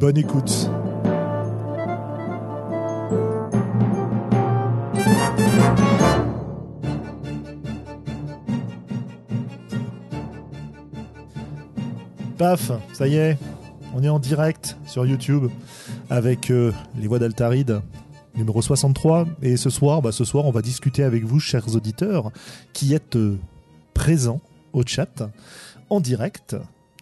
Bonne écoute. Paf, ça y est, on est en direct sur YouTube avec euh, les voix d'Altaride numéro 63 et ce soir bah, ce soir on va discuter avec vous chers auditeurs qui êtes euh, présents au chat en direct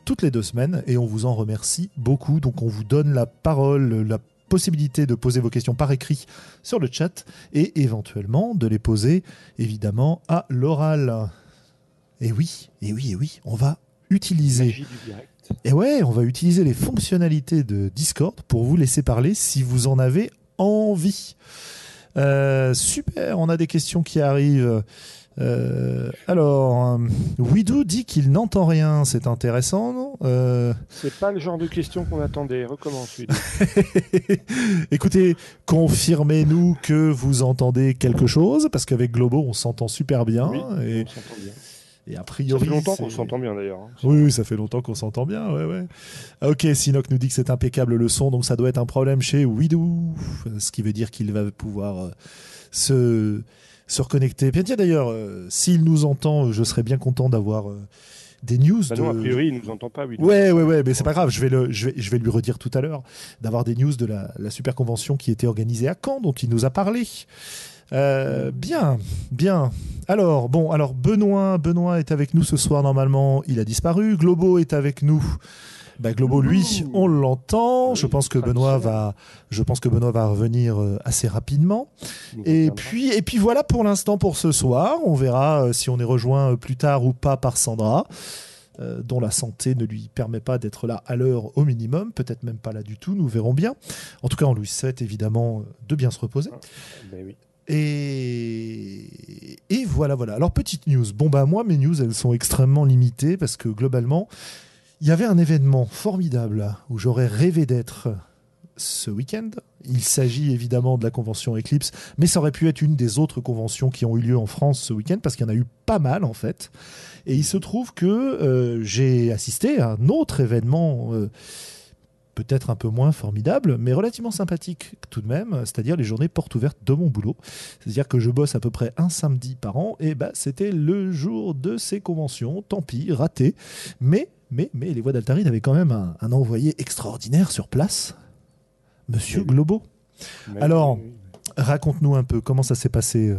toutes les deux semaines et on vous en remercie beaucoup donc on vous donne la parole la possibilité de poser vos questions par écrit sur le chat et éventuellement de les poser évidemment à l'oral. Et oui, et oui, et oui, on va utiliser. Et ouais, on va utiliser les fonctionnalités de Discord pour vous laisser parler si vous en avez envie. Euh, super, on a des questions qui arrivent. Euh, alors, euh, Widou dit qu'il n'entend rien, c'est intéressant, non? Euh, C'est pas le genre de question qu'on attendait. Recommence, oui. Écoutez, confirmez-nous que vous entendez quelque chose, parce qu'avec Globo, on s'entend super bien. Oui, et, on s'entend bien. et a Ça priori. fait longtemps qu'on s'entend bien d'ailleurs. hein. Oui, oui, ça fait longtemps qu'on s'entend bien, ouais, ouais. Ah, Ok, Sinoc nous dit que c'est impeccable le son, donc ça doit être un problème chez Widou, ce qui veut dire qu'il va pouvoir euh, se, se reconnecter. Bien tiens d'ailleurs, euh, s'il nous entend, je serais bien content d'avoir euh, des news. Bah de... non, a priori, il nous entend pas. Oui, Ouais, ouais, ouais, mais c'est pas grave, je vais, le, je, vais, je vais lui redire tout à l'heure, d'avoir des news de la, la super convention qui était organisée à Caen, dont il nous a parlé. Euh, bien, bien. Alors, bon, alors Benoît, Benoît est avec nous ce soir normalement, il a disparu. Globo est avec nous. Bah, Globo, lui, on l'entend. Oui, je pense que Benoît va, je pense que Benoît va revenir euh, assez rapidement. Et puis, et puis voilà pour l'instant pour ce soir. On verra euh, si on est rejoint euh, plus tard ou pas par Sandra, euh, dont la santé ne lui permet pas d'être là à l'heure au minimum, peut-être même pas là du tout, nous verrons bien. En tout cas, on lui souhaite évidemment de bien se reposer. Ben oui. Et, et voilà, voilà. Alors, petite news. Bon, bah, moi, mes news, elles sont extrêmement limitées parce que globalement, il y avait un événement formidable où j'aurais rêvé d'être ce week-end. Il s'agit évidemment de la convention Eclipse, mais ça aurait pu être une des autres conventions qui ont eu lieu en France ce week-end parce qu'il y en a eu pas mal en fait. Et il se trouve que euh, j'ai assisté à un autre événement. euh, peut-être un peu moins formidable, mais relativement sympathique tout de même, c'est-à-dire les journées portes ouvertes de mon boulot. C'est-à-dire que je bosse à peu près un samedi par an, et bah c'était le jour de ces conventions, tant pis, raté. Mais, mais, mais les voix d'Altaride avaient quand même un, un envoyé extraordinaire sur place, Monsieur Oui. Globo. Mais Alors- oui, oui. Raconte-nous un peu comment ça s'est passé. euh.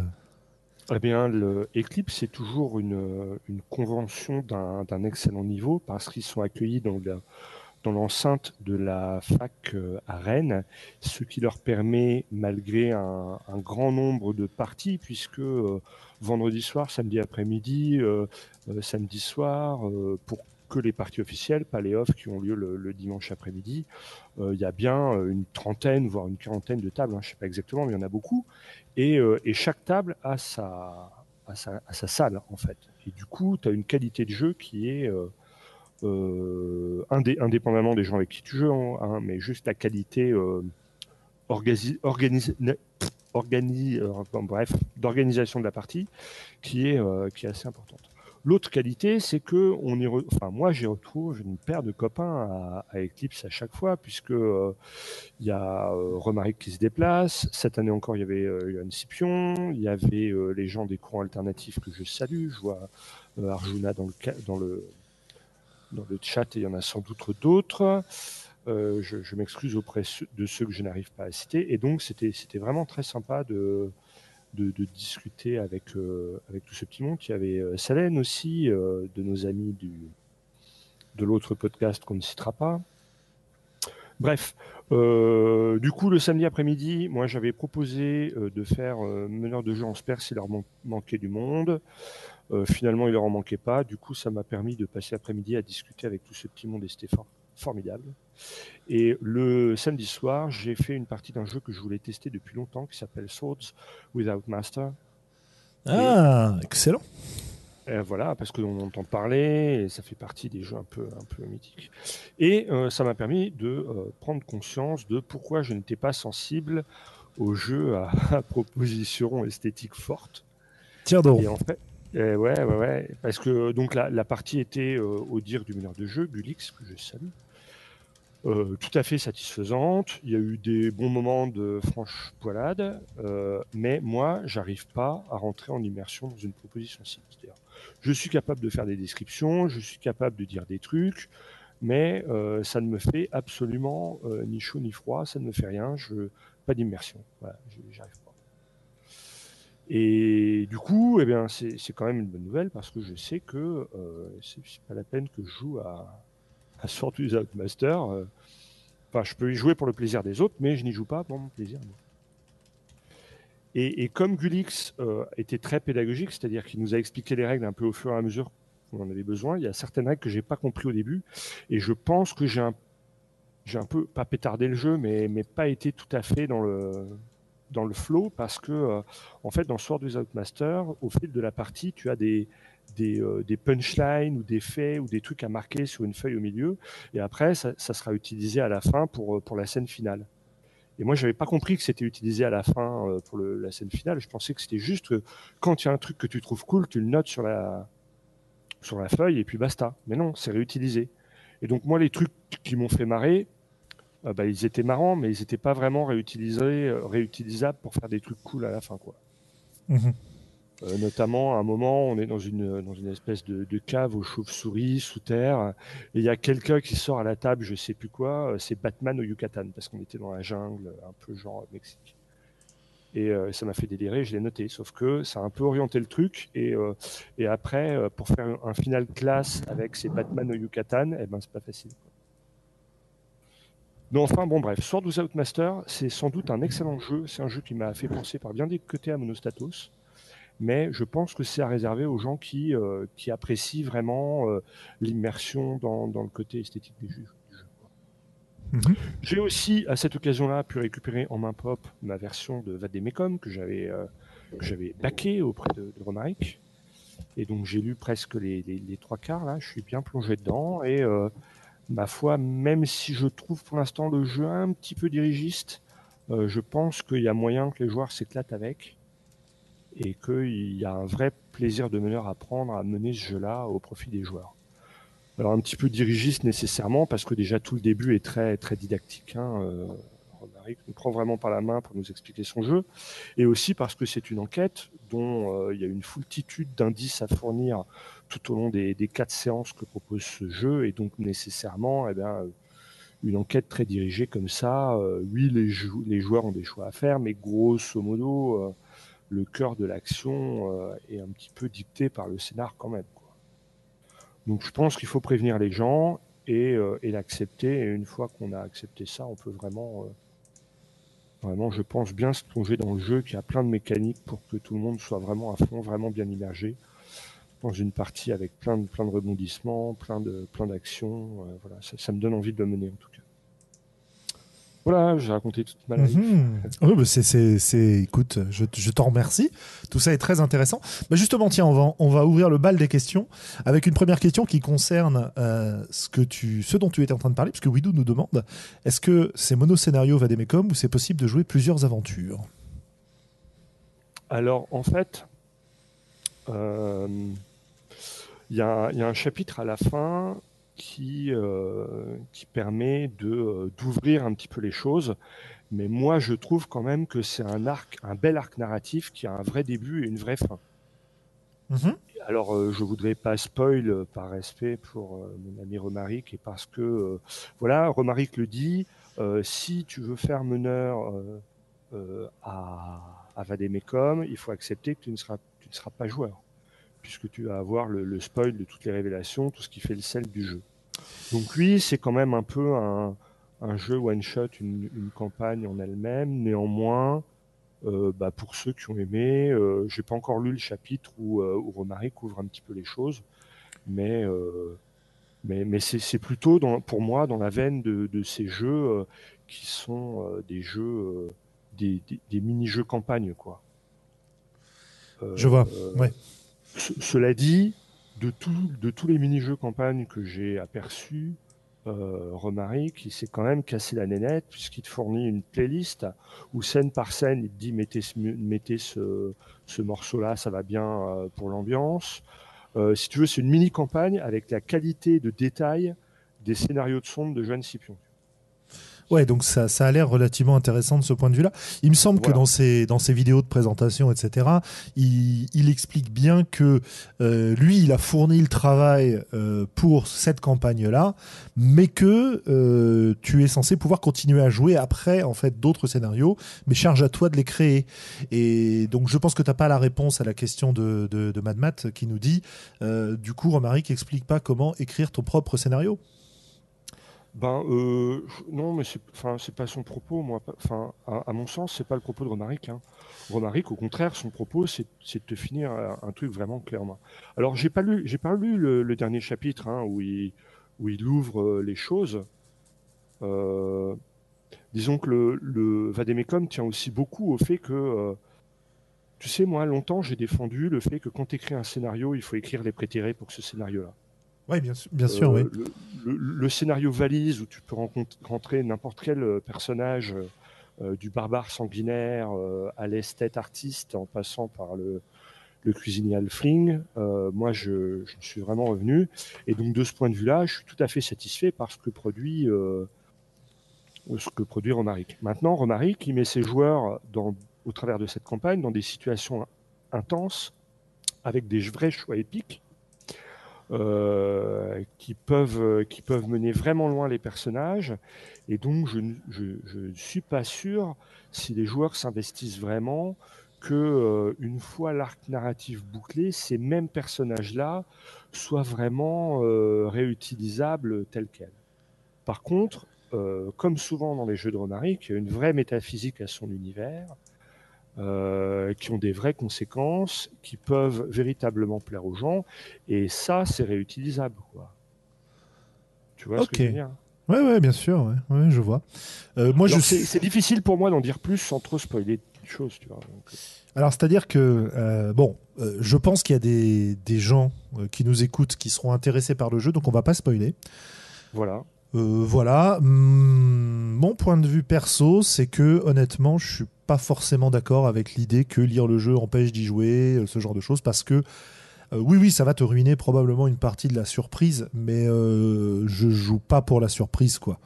Eh bien, le Eclipse, c'est toujours une, une convention d'un excellent niveau parce qu'ils sont accueillis dans la- dans l'enceinte de la fac euh, à Rennes, ce qui leur permet, malgré un, un grand nombre de parties, puisque euh, vendredi soir, samedi après-midi, euh, euh, samedi soir, pour que les parties officielles, pas les off qui ont lieu le, dimanche après-midi, euh, il y a bien euh, une trentaine, voire une quarantaine de tables, hein, je ne sais pas exactement, mais il y en a beaucoup. Et, euh, chaque table a sa, salle, en fait. Et du coup, tu as une qualité de jeu qui est, indé- indépendamment des gens avec qui tu joues, hein, mais juste la qualité d'organisation de la partie qui est assez importante. L'autre qualité, c'est que on y enfin, moi, j'y retrouve une paire de copains à, Eclipse à chaque fois, puisque euh, il y a euh, qui se déplace. Cette année encore, il y avait euh, Johan Scipion. Il y avait euh, les gens des courants alternatifs que je salue. Je vois euh, Arjuna dans le, dans, le, dans le chat et il y en a sans doute d'autres. Je je m'excuse auprès de ceux que je n'arrive pas à citer. Et donc, c'était vraiment très sympa de, de, discuter avec, euh, avec tout ce petit monde. Il y avait euh, Salène aussi, euh, de nos amis du, de l'autre podcast qu'on ne citera pas. Bref, du coup, le samedi après-midi, moi j'avais proposé de faire meneur de jeu en Sper s'il leur manquait du monde. finalement, il leur en manquait pas. Du coup, ça m'a permis de passer l'après-midi à discuter avec tout ce petit monde et c'était formidable. Et le samedi soir, j'ai fait une partie d'un jeu que je voulais tester depuis longtemps qui s'appelle Swords Without Master. Ah, excellent. Euh, voilà, parce qu'on entend parler et ça fait partie des jeux un peu, un peu mythiques. Et euh, ça m'a permis de euh, prendre conscience de pourquoi je n'étais pas sensible aux jeux à, proposition esthétique forte. Tiens donc. Et en fait, ouais, ouais, ouais, parce que donc la, la partie était au dire du meneur de jeu, Gulix, que je salue. Euh, tout à fait satisfaisante. Il y a eu des bons moments de franche poilade, euh, mais moi, j'arrive pas à rentrer en immersion dans une proposition cible. Je suis capable de faire des descriptions, je suis capable de dire des trucs, mais euh, ça ne me fait absolument ni chaud ni froid, ça ne me fait rien, je pas d'immersion. Voilà, j'arrive pas. Et du coup, eh bien, c'est quand même une bonne nouvelle parce que je sais que c'est pas la peine que je joue à, à Sword Without Master. Enfin, je peux y jouer pour le plaisir des autres, mais je n'y joue pas pour mon plaisir. Et, comme Gulix euh, était très pédagogique, c'est-à-dire qu'il nous a expliqué les règles un peu au fur et à mesure qu'on en avait besoin, il y a certaines règles que j'ai pas compris au début, et je pense que j'ai un, peu pas pétardé le jeu, mais, mais pas été tout à fait dans le dans le flow parce que euh, en fait dans Sword Without Master, au fil de la partie, tu as des euh, des, punchlines ou des faits ou des trucs à marquer sur une feuille au milieu. Et après, ça, sera utilisé à la fin pour, euh, pour la scène finale. Et moi, j'avais pas compris que c'était utilisé à la fin euh, pour la scène finale. Je pensais que c'était juste quand il y a un truc que tu trouves cool, tu le notes sur la, sur la feuille et puis basta. Mais non, c'est réutilisé. Et donc, moi, les trucs qui m'ont fait marrer, bah, ils étaient marrants, mais ils n'étaient pas vraiment réutilisés, réutilisables pour faire des trucs cool à la fin, quoi. Mmh euh, notamment, à un moment, on est dans une, espèce de, cave aux chauves-souris sous terre, et il y a quelqu'un qui sort à la table, je sais plus quoi, euh, c'est Batman au Yucatan, parce qu'on était dans la jungle, un peu genre Mexique. Et euh, ça m'a fait délirer, je l'ai noté. Sauf que ça a un peu orienté le truc. Et, après, pour faire un final classe avec ces Batman au Yucatan, eh ben, c'est pas facile. Mais enfin, bon, bref, Sword Without Master, c'est sans doute un excellent jeu. C'est un jeu qui m'a fait penser par bien des côtés à Monostatos mais je pense que c'est à réserver aux gens qui, euh, qui apprécient vraiment euh, l'immersion dans, dans, le côté esthétique des jeux. Mhm. J'ai aussi, à cette occasion-là, pu récupérer en main pop ma version de Vademecum que j'avais euh, que j'avais baqué auprès de, de Romaric. Et donc j'ai lu presque les, les, les, trois quarts là, je suis bien plongé dedans et ma foi, même si je trouve pour l'instant le jeu un petit peu dirigiste, je pense qu'il y a moyen que les joueurs s'éclatent avec et qu'il y a un vrai plaisir de meneur à prendre à mener ce jeu-là au profit des joueurs. Alors un petit peu dirigiste nécessairement parce que déjà tout le début est très très didactique. Hein, euh, nous prend vraiment par la main pour nous expliquer son jeu, et aussi parce que c'est une enquête dont euh, il y a une foultitude d'indices à fournir tout au long des, quatre séances que propose ce jeu, et donc nécessairement, eh bien, une enquête très dirigée comme ça. Euh, oui, les, joueurs ont des choix à faire, mais grosso modo, euh, le cœur de l'action euh, est un petit peu dicté par le scénar quand même. Donc je pense qu'il faut prévenir les gens et, euh, l'accepter. Et une fois qu'on a accepté ça, on peut vraiment, euh, vraiment, je pense, bien se plonger dans le jeu qui a plein de mécaniques pour que tout le monde soit vraiment à fond, vraiment bien immergé dans une partie avec plein de, plein de rebondissements, plein plein d'actions. voilà, ça me donne envie de le mener en tout cas. Voilà, j'ai raconté toute ma life. Mhm. Oui, bah, c'est, écoute, je, je t'en remercie. Tout ça est très intéressant. Bah justement, tiens, on va, on va ouvrir le bal des questions avec une première question qui concerne euh, ce, que tu, ce dont tu étais en train de parler, puisque Widou nous demande est-ce que c'est mono-scénario Vademecum ou c'est possible de jouer plusieurs aventures? Alors, en fait, euh, il y, y, a un chapitre à la fin qui, euh, qui permet de euh, d'ouvrir un petit peu les choses. Mais moi, je trouve quand même que c'est un arc, un bel arc narratif qui a un vrai début et une vraie fin. Mhm. Alors, euh, je voudrais pas spoil par respect pour mon ami Romaric et parce que, voilà, Romaric le dit, si tu veux faire meneur à, à Vademecum, il faut accepter que tu ne seras, tu ne seras pas joueur puisque tu vas avoir le, spoil de toutes les révélations, tout ce qui fait le sel du jeu. Donc lui, c'est quand même un peu un, un jeu one shot, une, une campagne en elle-même. Néanmoins, euh, bah, pour ceux qui ont aimé, euh, j'ai pas encore lu le chapitre où, euh, où couvre un petit peu les choses, mais euh, mais, mais c'est plutôt dans, pour moi dans la veine de, de ces jeux euh, qui sont des jeux des, des, des mini-jeux campagne quoi. Je vois. Ouais. Ce, cela dit, de, tous les mini-jeux campagne que j'ai aperçus, euh, Romaric, il s'est quand même cassé la nénette puisqu'il te fournit une playlist où scène par scène, il te dit mettez ce morceau-là, ça va bien euh, pour l'ambiance. Euh, si tu veux, c'est une mini-campagne avec la qualité de détail des scénarios de sonde de Joanne Scipion. Ouais, donc ça, ça a l'air relativement intéressant de ce point de vue-là. Il me semble voilà. que dans ses, dans ses vidéos de présentation, etc., il, il explique bien que euh, lui, il a fourni le travail euh, pour cette campagne-là, mais que euh, tu es censé pouvoir continuer à jouer après, en fait, d'autres scénarios, mais charge à toi de les créer. Et donc, je pense que tu n'as pas la réponse à la question de, de, de Mad Matt qui nous dit, du coup, Romaric explique pas comment écrire ton propre scénario. Ben euh, non, mais c'est enfin pas son propos, moi. Enfin, à, mon sens, c'est pas le propos de Romaric. Hein. Romaric, au contraire, son propos, c'est de te finir un, un, truc vraiment clairement. Alors, j'ai pas lu, j'ai pas lu le, dernier chapitre hein, où il ouvre euh, les choses. Euh, disons que le, le tient aussi beaucoup au fait que, euh, tu sais, moi, longtemps, j'ai défendu le fait que quand tu écris un scénario, il faut écrire les prétérés pour ce scénario-là. Oui, bien, bien sûr, euh, oui. Le, le, le, scénario valise où tu peux rentrer n'importe quel euh, personnage, euh, du barbare sanguinaire euh, à l'esthète artiste, en passant par le, le cuisinier Alfling, euh, moi je, je, suis vraiment revenu. Et donc de ce point de vue-là, je suis tout à fait satisfait par ce que produit, ce que produit Romaric. Maintenant, Romaric, il met ses joueurs dans, au travers de cette campagne dans des situations intenses, avec des vrais choix épiques euh, qui peuvent qui peuvent mener vraiment loin les personnages. Et donc je ne suis pas sûr si les joueurs s'investissent vraiment que euh, une fois l'arc narratif bouclé ces mêmes personnages là soient vraiment euh, réutilisables tels quels. Par contre euh, comme souvent dans les jeux de Romaric il y a une vraie métaphysique à son univers euh, qui ont des vraies conséquences, qui peuvent véritablement plaire aux gens, et ça, c'est réutilisable. Quoi. Tu vois okay. ce que je veux dire? Ouais, ouais, bien sûr, ouais, ouais je vois. Euh, moi, je c'est, difficile pour moi d'en dire plus sans trop spoiler des choses, tu vois. Donc... euh, Alors, c'est-à-dire que, euh, bon, euh, je pense qu'il y a des, des gens qui nous écoutent qui seront intéressés par le jeu, donc on va pas spoiler. Voilà. Euh, voilà. Mmh, mon point de vue perso, c'est que honnêtement, je suis pas forcément d'accord avec l'idée que lire le jeu empêche d'y jouer, ce genre de choses, parce que euh, oui, oui, ça va te ruiner probablement une partie de la surprise, mais euh, je joue pas pour la surprise, quoi.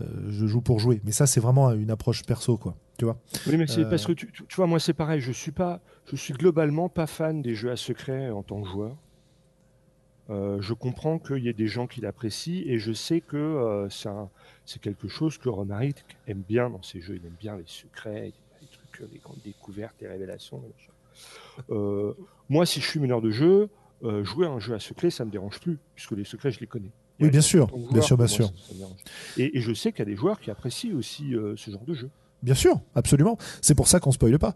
Euh, je joue pour jouer, mais ça, c'est vraiment une approche perso, quoi. Tu vois? Oui, mais c'est parce que tu, tu, vois, moi, c'est pareil. Je suis pas, je suis globalement pas fan des jeux à secret en tant que joueur. Euh, je comprends qu'il y ait des gens qui l'apprécient et je sais que euh, c'est quelque chose que Romaric aime bien dans ses jeux. Il aime bien les secrets, les trucs, les grandes découvertes, les révélations. Euh, moi, si je suis meneur de jeu, euh, jouer à un jeu à secret, ça me dérange plus puisque les secrets, je les connais. Oui, bien sûr, bien sûr, bien sûr. Et, et, je sais qu'il y a des joueurs qui apprécient aussi euh, ce genre de jeu. Bien sûr, absolument. C'est pour ça qu'on spoile pas.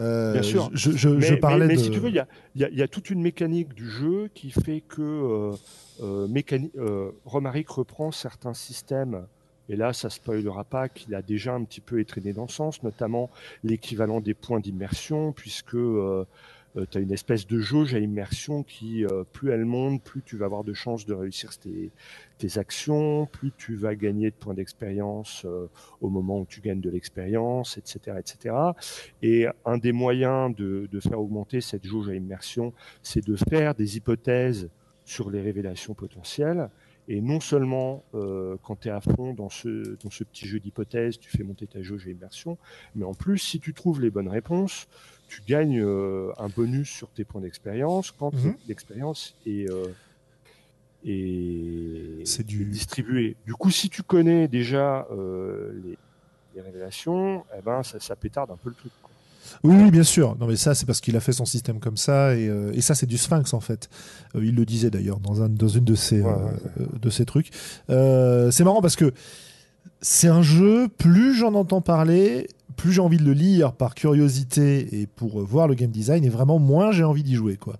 Euh, Bien sûr. Je, je, mais, je parlais mais, mais de... si tu veux, il y a, y, a, y a, toute une mécanique du jeu qui fait que euh, euh, euh, Romaric reprend certains systèmes. Et là, ça spoilera pas qu'il a déjà un petit peu étraîné dans le sens, notamment l'équivalent des points d'immersion, puisque euh, tu as une espèce de jauge à immersion qui, euh, plus elle monte, plus tu vas avoir de chances de réussir tes, tes actions, plus tu vas gagner de points d'expérience euh, au moment où tu gagnes de l'expérience, etc., etc. Et un des moyens de, de faire augmenter cette jauge à immersion, c'est de faire des hypothèses sur les révélations potentielles. Et non seulement euh, quand tu es à fond dans ce, dans ce petit jeu d'hypothèses, tu fais monter ta jauge à immersion, mais en plus, si tu trouves les bonnes réponses, tu gagnes euh, un bonus sur tes points d'expérience quand Mhm. l'expérience est, euh, est, du- distribuée. Du coup, si tu connais déjà euh, les, les révélations, eh ben, ça, ça pétarde un peu le truc. quoi. Oui, oui, bien sûr. Non, mais ça, c'est parce qu'il a fait son système comme ça, et, euh, et ça, c'est du Sphinx en fait. Euh, il le disait d'ailleurs dans, un, dans une de ses, Ouais, ouais, euh, de ses trucs. C'est marrant parce que c'est un jeu, plus j'en entends parler, plus j'ai envie de le lire par curiosité et pour voir le game design, et vraiment moins j'ai envie d'y jouer. quoi.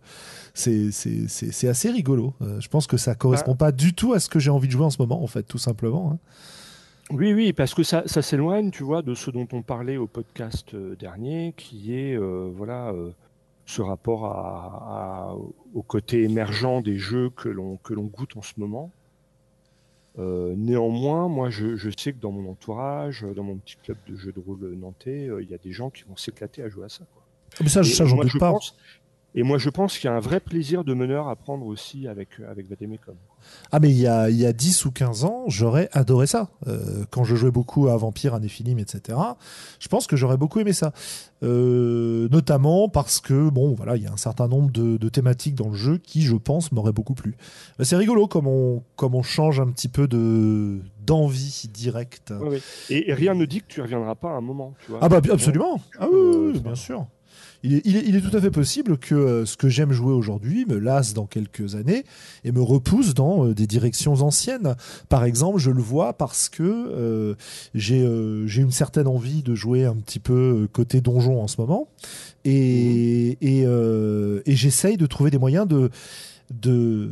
C'est assez rigolo. Euh, je pense que ça correspond bah. pas du tout à ce que j'ai envie de jouer en ce moment, en fait, tout simplement. Hein. Oui, oui, parce que ça, ça s'éloigne, tu vois, de ce dont on parlait au podcast euh, dernier, qui est, euh, voilà, ce rapport à, au côté émergent des jeux que l'on que l'on goûte en ce moment. Euh, néanmoins, moi, je, je, sais que dans mon entourage, dans mon petit club de jeux de rôle nantais, euh, il y a des gens qui vont s'éclater à jouer à ça. Quoi. Ah, mais ça, ça j'en doute pas. Pense, et moi, je pense qu'il y a un vrai plaisir de meneur à prendre aussi avec, avec Vademecum. Ah, mais il y a, il y a 10 ou 15 ans, j'aurais adoré ça. Euh, quand je jouais beaucoup à Vampire, à Néphilim, etc., je pense que j'aurais beaucoup aimé ça. Euh, notamment parce que, bon, voilà, il y a un certain nombre de, de thématiques dans le jeu qui, je pense, m'auraient beaucoup plu. C'est rigolo comme on, comme on change un petit peu de d'envie directe. Et, rien ne dit que tu reviendras pas à un moment. Tu vois, ah bah absolument. Ah oui, oui bien sûr il est, tout à fait possible que euh, ce que j'aime jouer aujourd'hui me lasse dans quelques années et me repousse dans euh, des directions anciennes. Par exemple, je le vois parce que euh, j'ai une certaine envie de jouer un petit peu côté donjon en ce moment et, mmh. et, j'essaye de trouver des moyens de, de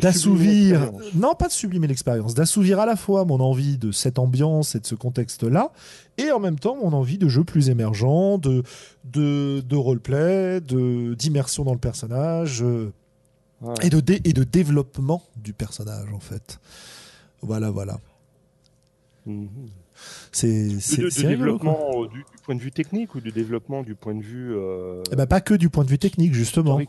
d'assouvir, non pas de sublimer l'expérience, d'assouvir à la fois mon envie de cette ambiance et de ce contexte-là, et en même temps mon envie de jeux plus émergents, de, de, de roleplay, de, d'immersion dans le personnage, euh, et, de et de développement du personnage en fait. Voilà, voilà. Mhm. C'est, de, développement du, point de vue technique ou du développement du point de vue. Euh... Eh ben, pas que du point de vue technique, justement.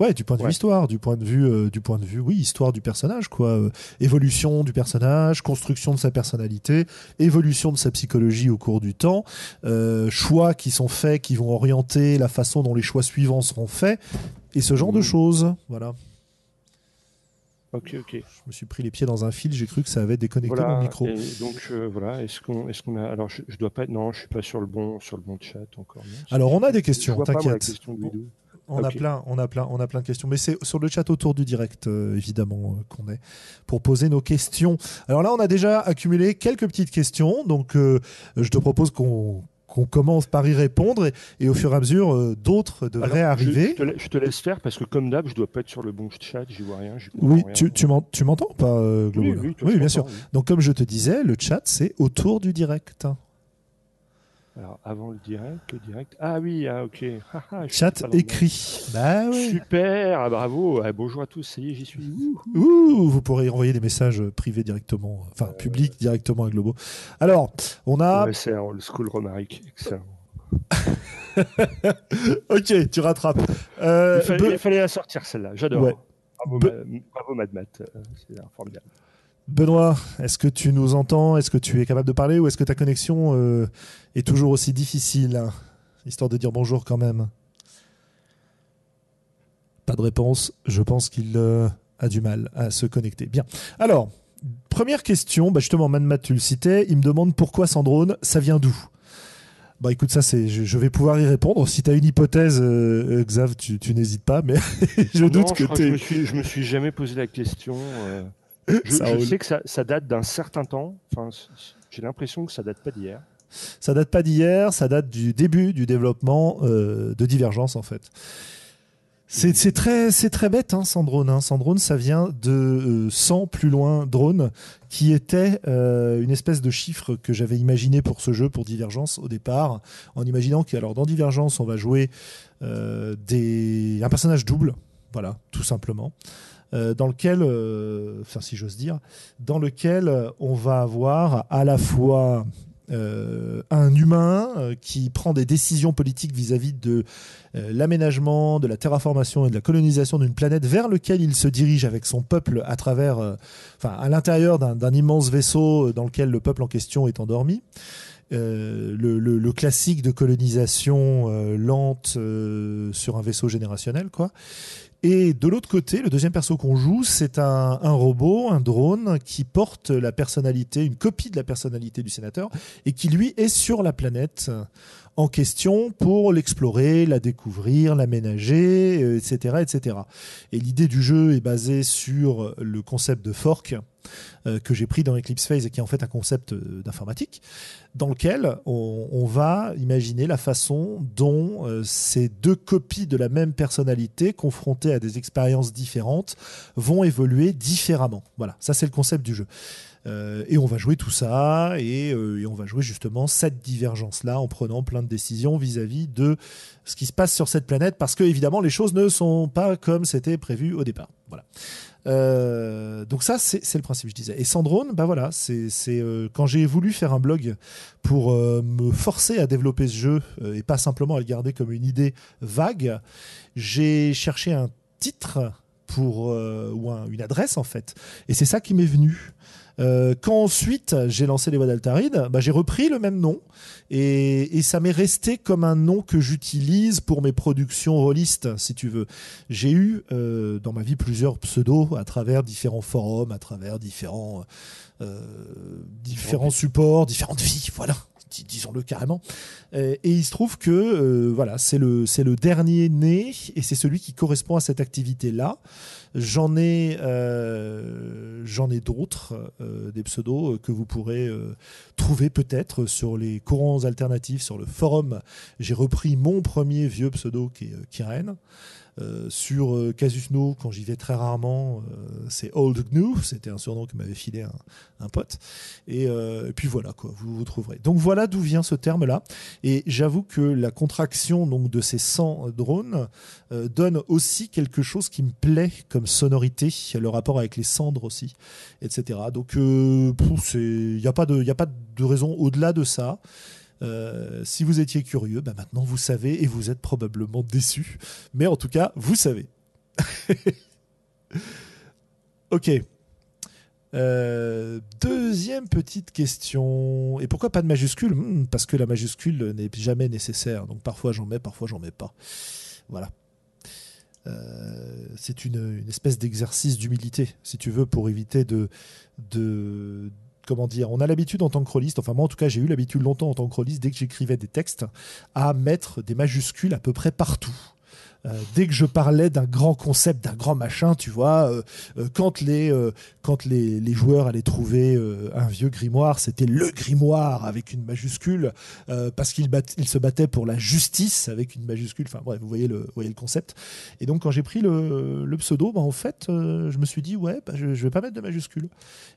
Ouais, du point de vue histoire, du point de vue, euh, du point de vue, oui, histoire du personnage, quoi. Euh, évolution du personnage, construction de sa personnalité, évolution de sa psychologie au cours du temps, euh, choix qui sont faits, qui vont orienter la façon dont les choix suivants seront faits, et ce genre de mmh. choses, voilà. Ok, ok. Je me suis pris les pieds dans un fil, j'ai cru que ça avait déconnecté mon micro. donc voilà, est-ce qu'on, est-ce qu'on a, alors je, dois pas, non, je suis pas sur le bon, sur le bon chat encore. alors on a des questions, t'inquiète on a plein, on a plein, on a plein de questions. Mais c'est sur le chat autour du direct, euh, évidemment, euh, qu'on est pour poser nos questions. Alors là, on a déjà accumulé quelques petites questions, donc euh, je te propose qu'on commence par y répondre et, au fur et à mesure, d'autres devraient arriver. Je, te laisse faire parce que comme d'hab, je dois pas être sur le bon chat, j'y vois rien. Oui, tu, tu m'entends pas, oui, oui, bien sûr. Donc comme je te disais, le chat, c'est autour du direct. Alors, avant le direct, le direct. Ah oui, ah, ok. Chat écrit. Bah Super, ah, bravo. Ah, bonjour à tous, ça y est, j'y suis. Ouh, vous pourrez envoyer des messages privés directement, enfin euh... publics directement à Globo. Alors, on a. Ouais, c'est le school Romaric, excellent. ok, tu rattrapes. Euh, il, fallait, la sortir celle-là, j'adore. Bravo, bravo Mad Matt, euh, c'est formidable. Benoît, est-ce que tu nous entends? Est-ce que tu es capable de parler? Ou est-ce que ta connexion euh, est toujours aussi difficile Histoire de dire bonjour quand même. Pas de réponse. Je pense qu'il euh, a du mal à se connecter. Bien. Alors, première question. Bah justement, Manmat, tu le citais. Il me demande pourquoi Sandrone, ça vient d'où? Bah écoute, ça c'est, je, vais pouvoir y répondre. Si tu as une hypothèse, euh, Xav, tu, n'hésites pas, mais je doute que tu. Je me suis jamais posé la question. Je, sais que ça, date d'un certain temps. Enfin, j'ai l'impression que ça date pas d'hier. Ça date pas d'hier, ça date du début du développement euh, de Divergence en fait. C'est très, très bête, hein, sans drone. Hein. Sans drone, ça vient de 100 euh, plus loin drone, qui était euh, une espèce de chiffre que j'avais imaginé pour ce jeu, pour Divergence au départ, en imaginant que alors dans Divergence, on va jouer des, un personnage double, voilà, tout simplement. Euh, dans lequel, euh, enfin si j'ose dire, dans lequel on va avoir à la fois euh, un humain qui prend des décisions politiques vis-à-vis de l'aménagement, de la terraformation et de la colonisation d'une planète vers lequel il se dirige avec son peuple à travers, enfin à l'intérieur d'un immense vaisseau dans lequel le peuple en question est endormi. le, le, classique de colonisation lente sur un vaisseau générationnel, quoi. Et de l'autre côté, le deuxième perso qu'on joue, c'est un, robot, un drone, qui porte la personnalité, une copie de la personnalité du sénateur, et qui lui est sur la planète en question pour l'explorer, la découvrir, l'aménager, etc., euh, etc. Et l'idée du jeu est basée sur le concept de fork, que j'ai pris dans Eclipse Phase et qui est en fait un concept d'informatique, dans lequel on, va imaginer la façon dont ces deux copies de la même personnalité, confrontées à des expériences différentes, vont évoluer différemment. Voilà, ça c'est le concept du jeu. Euh, et on va jouer tout ça euh, et, on va jouer justement cette divergence-là en prenant plein de décisions vis-à-vis de ce qui se passe sur cette planète parce que évidemment les choses ne sont pas comme c'était prévu au départ. Voilà. Euh, donc ça, c'est le principe, je disais. Et Sandrone, bah voilà, c'est quand j'ai voulu faire un blog pour me forcer à développer ce jeu et pas simplement à le garder comme une idée vague, j'ai cherché un titre pour ou une adresse en fait, et c'est ça qui m'est venu. Euh, quand ensuite j'ai lancé les voix d'Altaride, bah, j'ai repris le même nom et, ça m'est resté comme un nom que j'utilise pour mes productions rôlistes, si tu veux. J'ai eu euh, dans ma vie plusieurs pseudos à travers différents forums, à travers différents, euh, différents supports, différentes vies, voilà disons-le carrément. Et, il se trouve que voilà, c'est le c'est le dernier né et c'est celui qui correspond à cette activité là. J'en ai, euh, j'en ai d'autres, euh, des pseudos que vous pourrez euh, trouver peut-être sur les courants alternatifs, sur le forum. J'ai repris mon premier vieux pseudo qui est Kiren. Euh, sur euh, Casus No, quand j'y vais très rarement, euh, c'est Old Gnu, c'était un surnom que m'avait filé un, pote. Et, puis voilà, quoi, vous vous trouverez. Donc voilà d'où vient ce terme-là. Et j'avoue que la contraction donc, de ces 100 drones donne aussi quelque chose qui me plaît comme sonorité, le rapport avec les cendres aussi, etc. Donc il n'y a, a pas de raison au-delà de ça. Euh, si vous étiez curieux, bah maintenant vous savez et vous êtes probablement déçu. Mais en tout cas, vous savez. ok. Euh, deuxième petite question. Et pourquoi pas de majuscule hmm, Parce que la majuscule n'est jamais nécessaire. Donc parfois j'en mets, parfois j'en mets pas. Voilà. Euh, c'est une, espèce d'exercice d'humilité, si tu veux, pour éviter de, comment dire, on a l'habitude en tant que chroliste, enfin moi en tout cas j'ai eu l'habitude longtemps en tant que chroliste, dès que j'écrivais des textes, à mettre des majuscules à peu près partout. Euh, dès que je parlais d'un grand concept, d'un grand machin, tu vois, euh, euh, quand les quand les, les, joueurs allaient trouver un vieux grimoire, c'était le grimoire avec une majuscule parce qu'ils il se battaient pour la justice avec une majuscule. Enfin bref, vous voyez le voyez le concept. Et donc quand j'ai pris le, le, pseudo, bah, en fait, je me suis dit ouais, bah, je, je vais pas mettre de majuscule.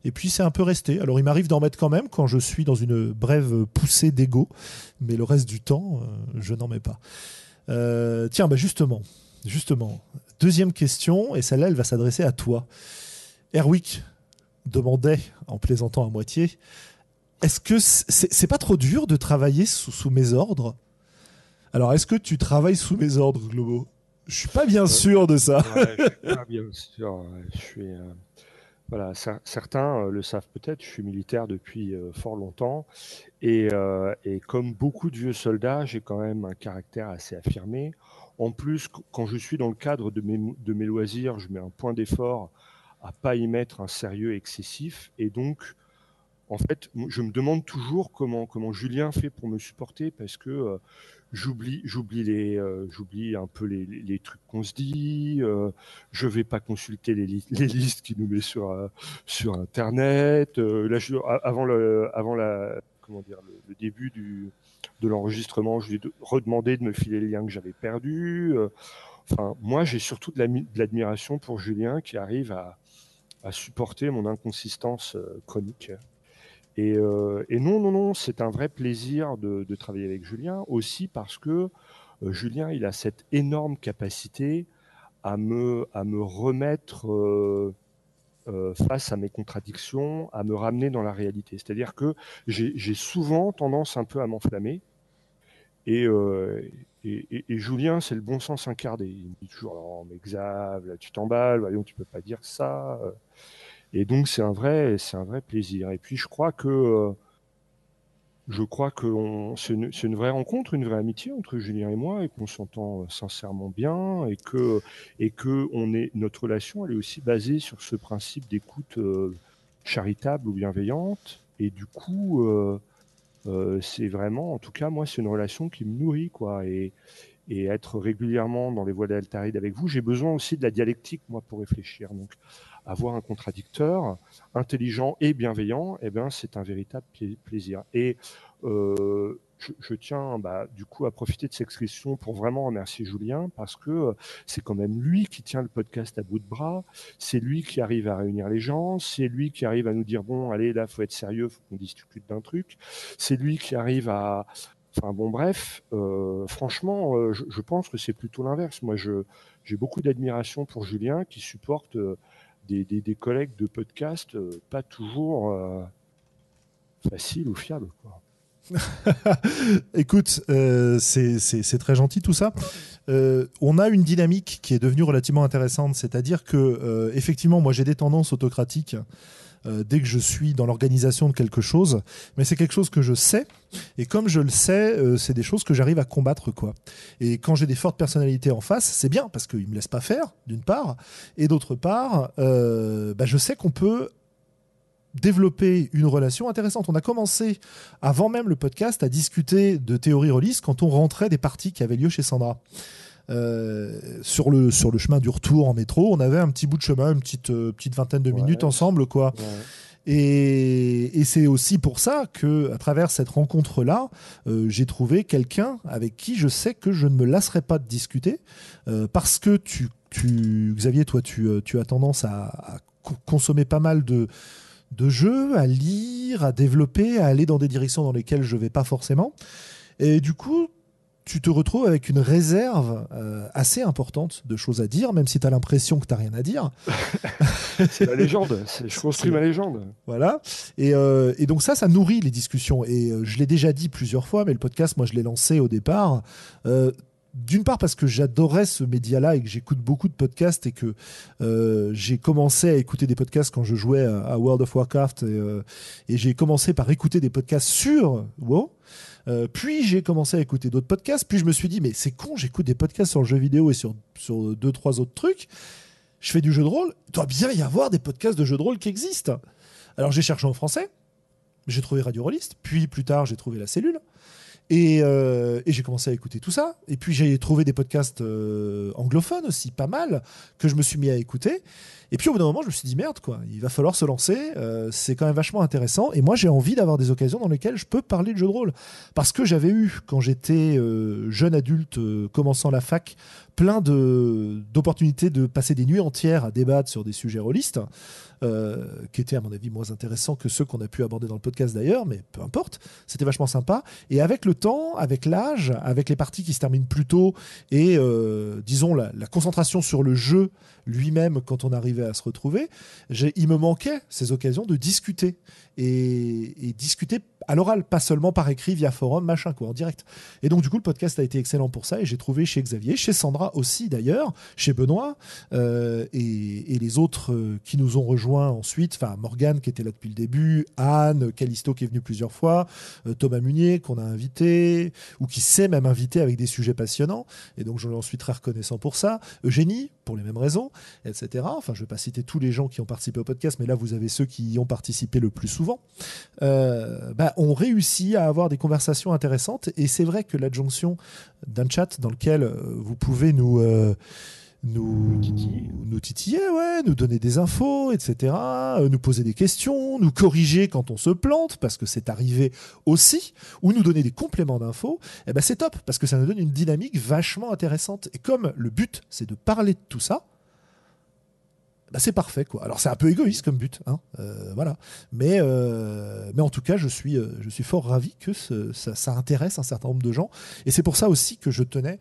Et puis c'est un peu resté. Alors il m'arrive d'en mettre quand même quand je suis dans une brève poussée d'ego, mais le reste du temps, je n'en mets pas. Euh, tiens, bah justement, justement, deuxième question, et celle-là, elle va s'adresser à toi. Erwick demandait, en plaisantant à moitié, est-ce que c'est pas trop dur de travailler sous, mes ordres? Alors, est-ce que tu travailles sous mes ordres, Globo? Je suis pas bien sûr de ça. je suis pas bien sûr. Je suis. Euh, voilà, certains euh, le savent peut-être, je suis militaire depuis fort longtemps euh, et, comme beaucoup de vieux soldats, j'ai quand même un caractère assez affirmé. En plus, quand je suis dans le cadre de mes, loisirs, je mets un point d'effort à pas y mettre un sérieux excessif. Et donc, en fait, je me demande toujours comment, comment Julien fait pour me supporter parce que euh, j'oublie, j'oublie les, euh, j'oublie un peu les, les, trucs qu'on se dit. je vais pas consulter les, les listes qu'il nous met sur sur Internet. là, je, avant le, avant la comment dire, le, début du, de l'enregistrement, je lui ai redemandé de me filer les liens que j'avais perdus. Euh, enfin, moi, j'ai surtout de l'admiration pour Julien qui arrive à, à supporter mon inconsistance euh, chronique. Et, euh, et, non, non, non, c'est un vrai plaisir de, travailler avec Julien, aussi parce que Julien, il a cette énorme capacité à me, remettre euh, face à mes contradictions, à me ramener dans la réalité. C'est-à-dire que j'ai souvent tendance un peu à m'enflammer. Euh, et, Julien, c'est le bon sens incarné. Il me dit toujours, non, mais Xav, là, tu t'emballes, voyons, tu peux pas dire ça. Et donc, c'est un vrai, c'est un vrai plaisir. Et puis, je crois que euh, je crois que c'est une, vraie rencontre, une vraie amitié entre Julien et moi, et qu'on s'entend euh, sincèrement bien, et que, et que on est, notre relation, elle est aussi basée sur ce principe d'écoute euh, charitable ou bienveillante. Et du coup, c'est vraiment, en tout cas, moi, c'est une relation qui me nourrit, quoi. Et, et être régulièrement dans les voies d'Altaride avec vous, j'ai besoin aussi de la dialectique, moi, pour réfléchir. Donc, avoir un contradicteur intelligent et bienveillant, eh ben, c'est un véritable plaisir. Et euh, je, tiens bah, du coup à profiter de cette question pour vraiment remercier Julien parce que euh, c'est quand même lui qui tient le podcast à bout de bras, c'est lui qui arrive à réunir les gens, c'est lui qui arrive à nous dire bon allez là faut être sérieux, faut qu'on discute d'un truc, c'est lui qui arrive à Enfin bon, bref, euh, franchement, je, pense que c'est plutôt l'inverse. Moi, j'ai beaucoup d'admiration pour Julien qui supporte des, des, collègues de podcast pas toujours faciles ou fiables. Quoi. Écoute, euh, c'est très gentil tout ça. Euh, on a une dynamique qui est devenue relativement intéressante, c'est-à-dire que euh, effectivement, moi j'ai des tendances autocratiques dès que je suis dans l'organisation de quelque chose, mais c'est quelque chose que je sais, et comme je le sais, c'est des choses que j'arrive à combattre quoi. Et quand j'ai des fortes personnalités en face, c'est bien parce qu'ils me laissent pas faire, d'une part, et d'autre part, bah, je sais qu'on peut développer une relation intéressante. On a commencé, avant même le podcast, à discuter de théorie release quand on rentrait des parties qui avaient lieu chez Sandra. Euh, sur, le, sur le chemin du retour en métro, on avait un petit bout de chemin, une petite, euh, petite vingtaine de minutes ensemble, quoi. Et, c'est aussi pour ça que, à travers cette rencontre-là, euh, j'ai trouvé quelqu'un avec qui je sais que je ne me lasserai pas de discuter, parce que tu, tu, Xavier, toi, tu, tu as tendance à consommer pas mal de, de jeux, à lire, à développer, à aller dans des directions dans lesquelles je ne vais pas forcément. Et du coup, tu te retrouves avec une réserve euh, assez importante de choses à dire, même si tu as l'impression que tu n'as rien à dire. c'est la légende, je construis ma légende. Voilà. Euh, et, donc ça, ça nourrit les discussions. Et euh, je l'ai déjà dit plusieurs fois, mais le podcast, moi, je l'ai lancé au départ d'une part parce que j'adorais ce média-là et que j'écoute beaucoup de podcasts et que j'ai commencé à écouter des podcasts quand je jouais à, World of Warcraft euh, et, j'ai commencé par écouter des podcasts sur WoW. Euh, puis j'ai commencé à écouter d'autres podcasts. Puis je me suis dit mais c'est con, j'écoute des podcasts sur le jeu vidéo et sur sur deux trois autres trucs. Je fais du jeu de rôle. Il doit bien y avoir des podcasts de jeux de rôle qui existent. Alors j'ai cherché en français. J'ai trouvé Radio Rollist. Puis plus tard j'ai trouvé la cellule. Euh, et, j'ai commencé à écouter tout ça. Et puis j'ai trouvé des podcasts euh, anglophones aussi, pas mal, que je me suis mis à écouter. Et puis au bout d'un moment, je me suis dit merde, quoi, il va falloir se lancer. Euh, c'est quand même vachement intéressant. Et moi, j'ai envie d'avoir des occasions dans lesquelles je peux parler de jeux de rôle. Parce que j'avais eu, quand j'étais jeune adulte, commençant la fac, plein d'opportunités de, passer des nuits entières à débattre sur des sujets rôlistes. Euh, qui étaient à mon avis moins intéressants que ceux qu'on a pu aborder dans le podcast d'ailleurs, mais peu importe, c'était vachement sympa. Et avec le temps, avec l'âge, avec les parties qui se terminent plus tôt et euh, disons la, concentration sur le jeu lui-même quand on arrivait à se retrouver, il me manquait ces occasions de discuter. Et, discuter à l'oral, pas seulement par écrit, via forum, machin, quoi, en direct. Et donc, du coup, le podcast a été excellent pour ça et j'ai trouvé chez Xavier, chez Sandra aussi d'ailleurs, chez Benoît euh, et, les autres euh, qui nous ont rejoints ensuite, enfin, Morgane qui était là depuis le début, Anne, Calisto qui est venu plusieurs fois, euh, Thomas Munier qu'on a invité ou qui sait même inviter avec des sujets passionnants. Et donc, je suis très reconnaissant pour ça. Eugénie, pour les mêmes raisons, etc. Enfin, je ne vais pas citer tous les gens qui ont participé au podcast, mais là, vous avez ceux qui y ont participé le plus souvent. Bah, on réussit à avoir des conversations intéressantes. Et c'est vrai que l'adjonction d'un chat dans lequel euh, vous pouvez nous... Euh, titiller, nous donner des infos, etc., nous poser des questions, nous corriger quand on se plante, parce que c'est arrivé aussi, ou nous donner des compléments d'infos, eh ben c'est top, parce que ça nous donne une dynamique vachement intéressante. Et comme le but, c'est de parler de tout ça, bah, c'est parfait quoi. Alors c'est un peu égoïste comme but, hein, euh, voilà. Mais euh, mais en tout cas je suis euh, fort ravi que ça, intéresse un certain nombre de gens et c'est pour ça aussi que je tenais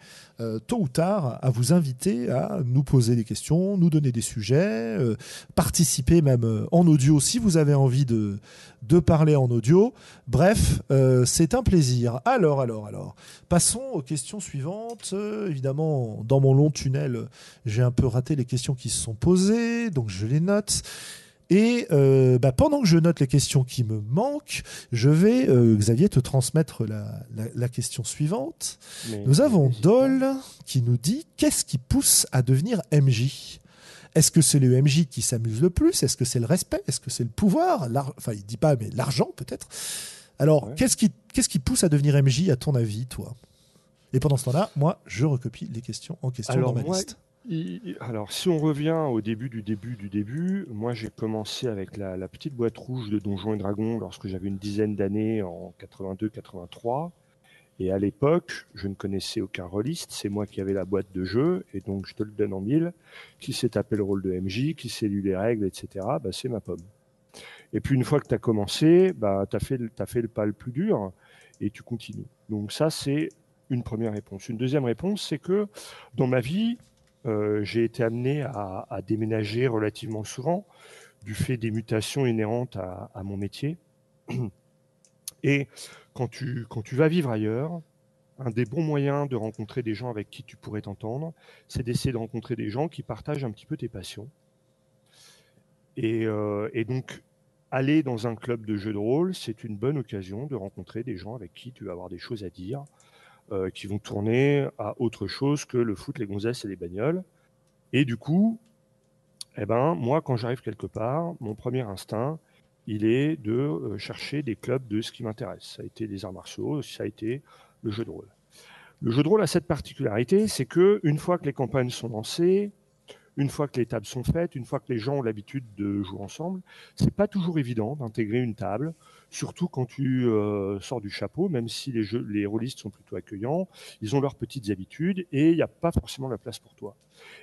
tôt ou tard à vous inviter à nous poser des questions, nous donner des sujets, participer même en audio si vous avez envie de de parler en audio. Bref, c'est un plaisir. Alors, alors, alors, passons aux questions suivantes. Évidemment, dans mon long tunnel, j'ai un peu raté les questions qui se sont posées, donc je les note. Et euh, bah, pendant que je note les questions qui me manquent, je vais, Xavier, te transmettre la, question suivante. nous avons Dol qui nous dit Qu'est-ce qui pousse à devenir MJ est-ce que c'est le MJ qui s'amuse le plus? Est-ce que c'est le respect? Est-ce que c'est le pouvoir? Enfin, il dit pas, mais l'argent peut-être. Alors, qu'est-ce qui, qu'est-ce qui pousse à devenir MJ à ton avis, toi? Et pendant ce temps-là, moi, je recopie les questions en question dans ma liste. Alors, si on revient au début du début du début, moi j'ai commencé avec la, petite boîte rouge de Donjons et Dragons lorsque j'avais une dizaine d'années en 82-83. Et à l'époque, je ne connaissais aucun rôliste, c'est moi qui avais la boîte de jeu, et donc je te le donne en mille. Qui s'est tapé le rôle de MJ, qui s'est lu les règles, etc., bah, c'est ma pomme. Et puis une fois que tu as commencé, bah, tu as, fait, le pas le plus dur, et tu continues. Donc ça, c'est une première réponse. Une deuxième réponse, c'est que dans ma vie, j'ai été amené à, déménager relativement souvent du fait des mutations inhérentes à, mon métier. Et quand tu, quand tu vas vivre ailleurs, un des bons moyens de rencontrer des gens avec qui tu pourrais t'entendre, c'est d'essayer de rencontrer des gens qui partagent un petit peu tes passions. Et, euh, et, donc, aller dans un club de jeux de rôle, c'est une bonne occasion de rencontrer des gens avec qui tu vas avoir des choses à dire, euh, qui vont tourner à autre chose que le foot, les gonzesses et les bagnoles. Et du coup, eh ben, moi, quand j'arrive quelque part, mon premier instinct, il est de euh, chercher des clubs de ce qui m'intéresse. Ça a été les arts martiaux, ça a été le jeu de rôle. Le jeu de rôle a cette particularité, c'est que une fois que les campagnes sont lancées, une fois que les tables sont faites, une fois que les gens ont l'habitude de jouer ensemble, c'est pas toujours évident d'intégrer une table, surtout quand tu euh, sors du chapeau, même si les, jeux, les rôlistes sont plutôt accueillants, ils ont leurs petites habitudes et il n'y a pas forcément la place pour toi.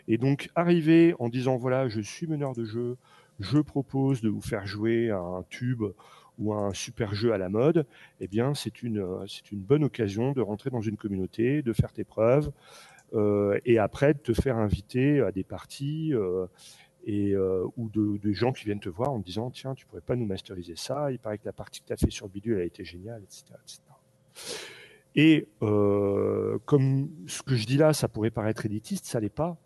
Et donc arriver en disant voilà, je suis meneur de jeu, je propose de vous faire jouer à un tube ou un super jeu à la mode, eh bien c'est une c'est une bonne occasion de rentrer dans une communauté, de faire tes preuves, euh, et après de te faire inviter à des parties euh, et euh, ou de, gens qui viennent te voir en te disant tiens tu pourrais pas nous masteriser ça. Il paraît que la partie que tu as fait sur bidule a été géniale etc, et euh, comme ce que je dis là ça pourrait paraître élitiste ça l'est pas.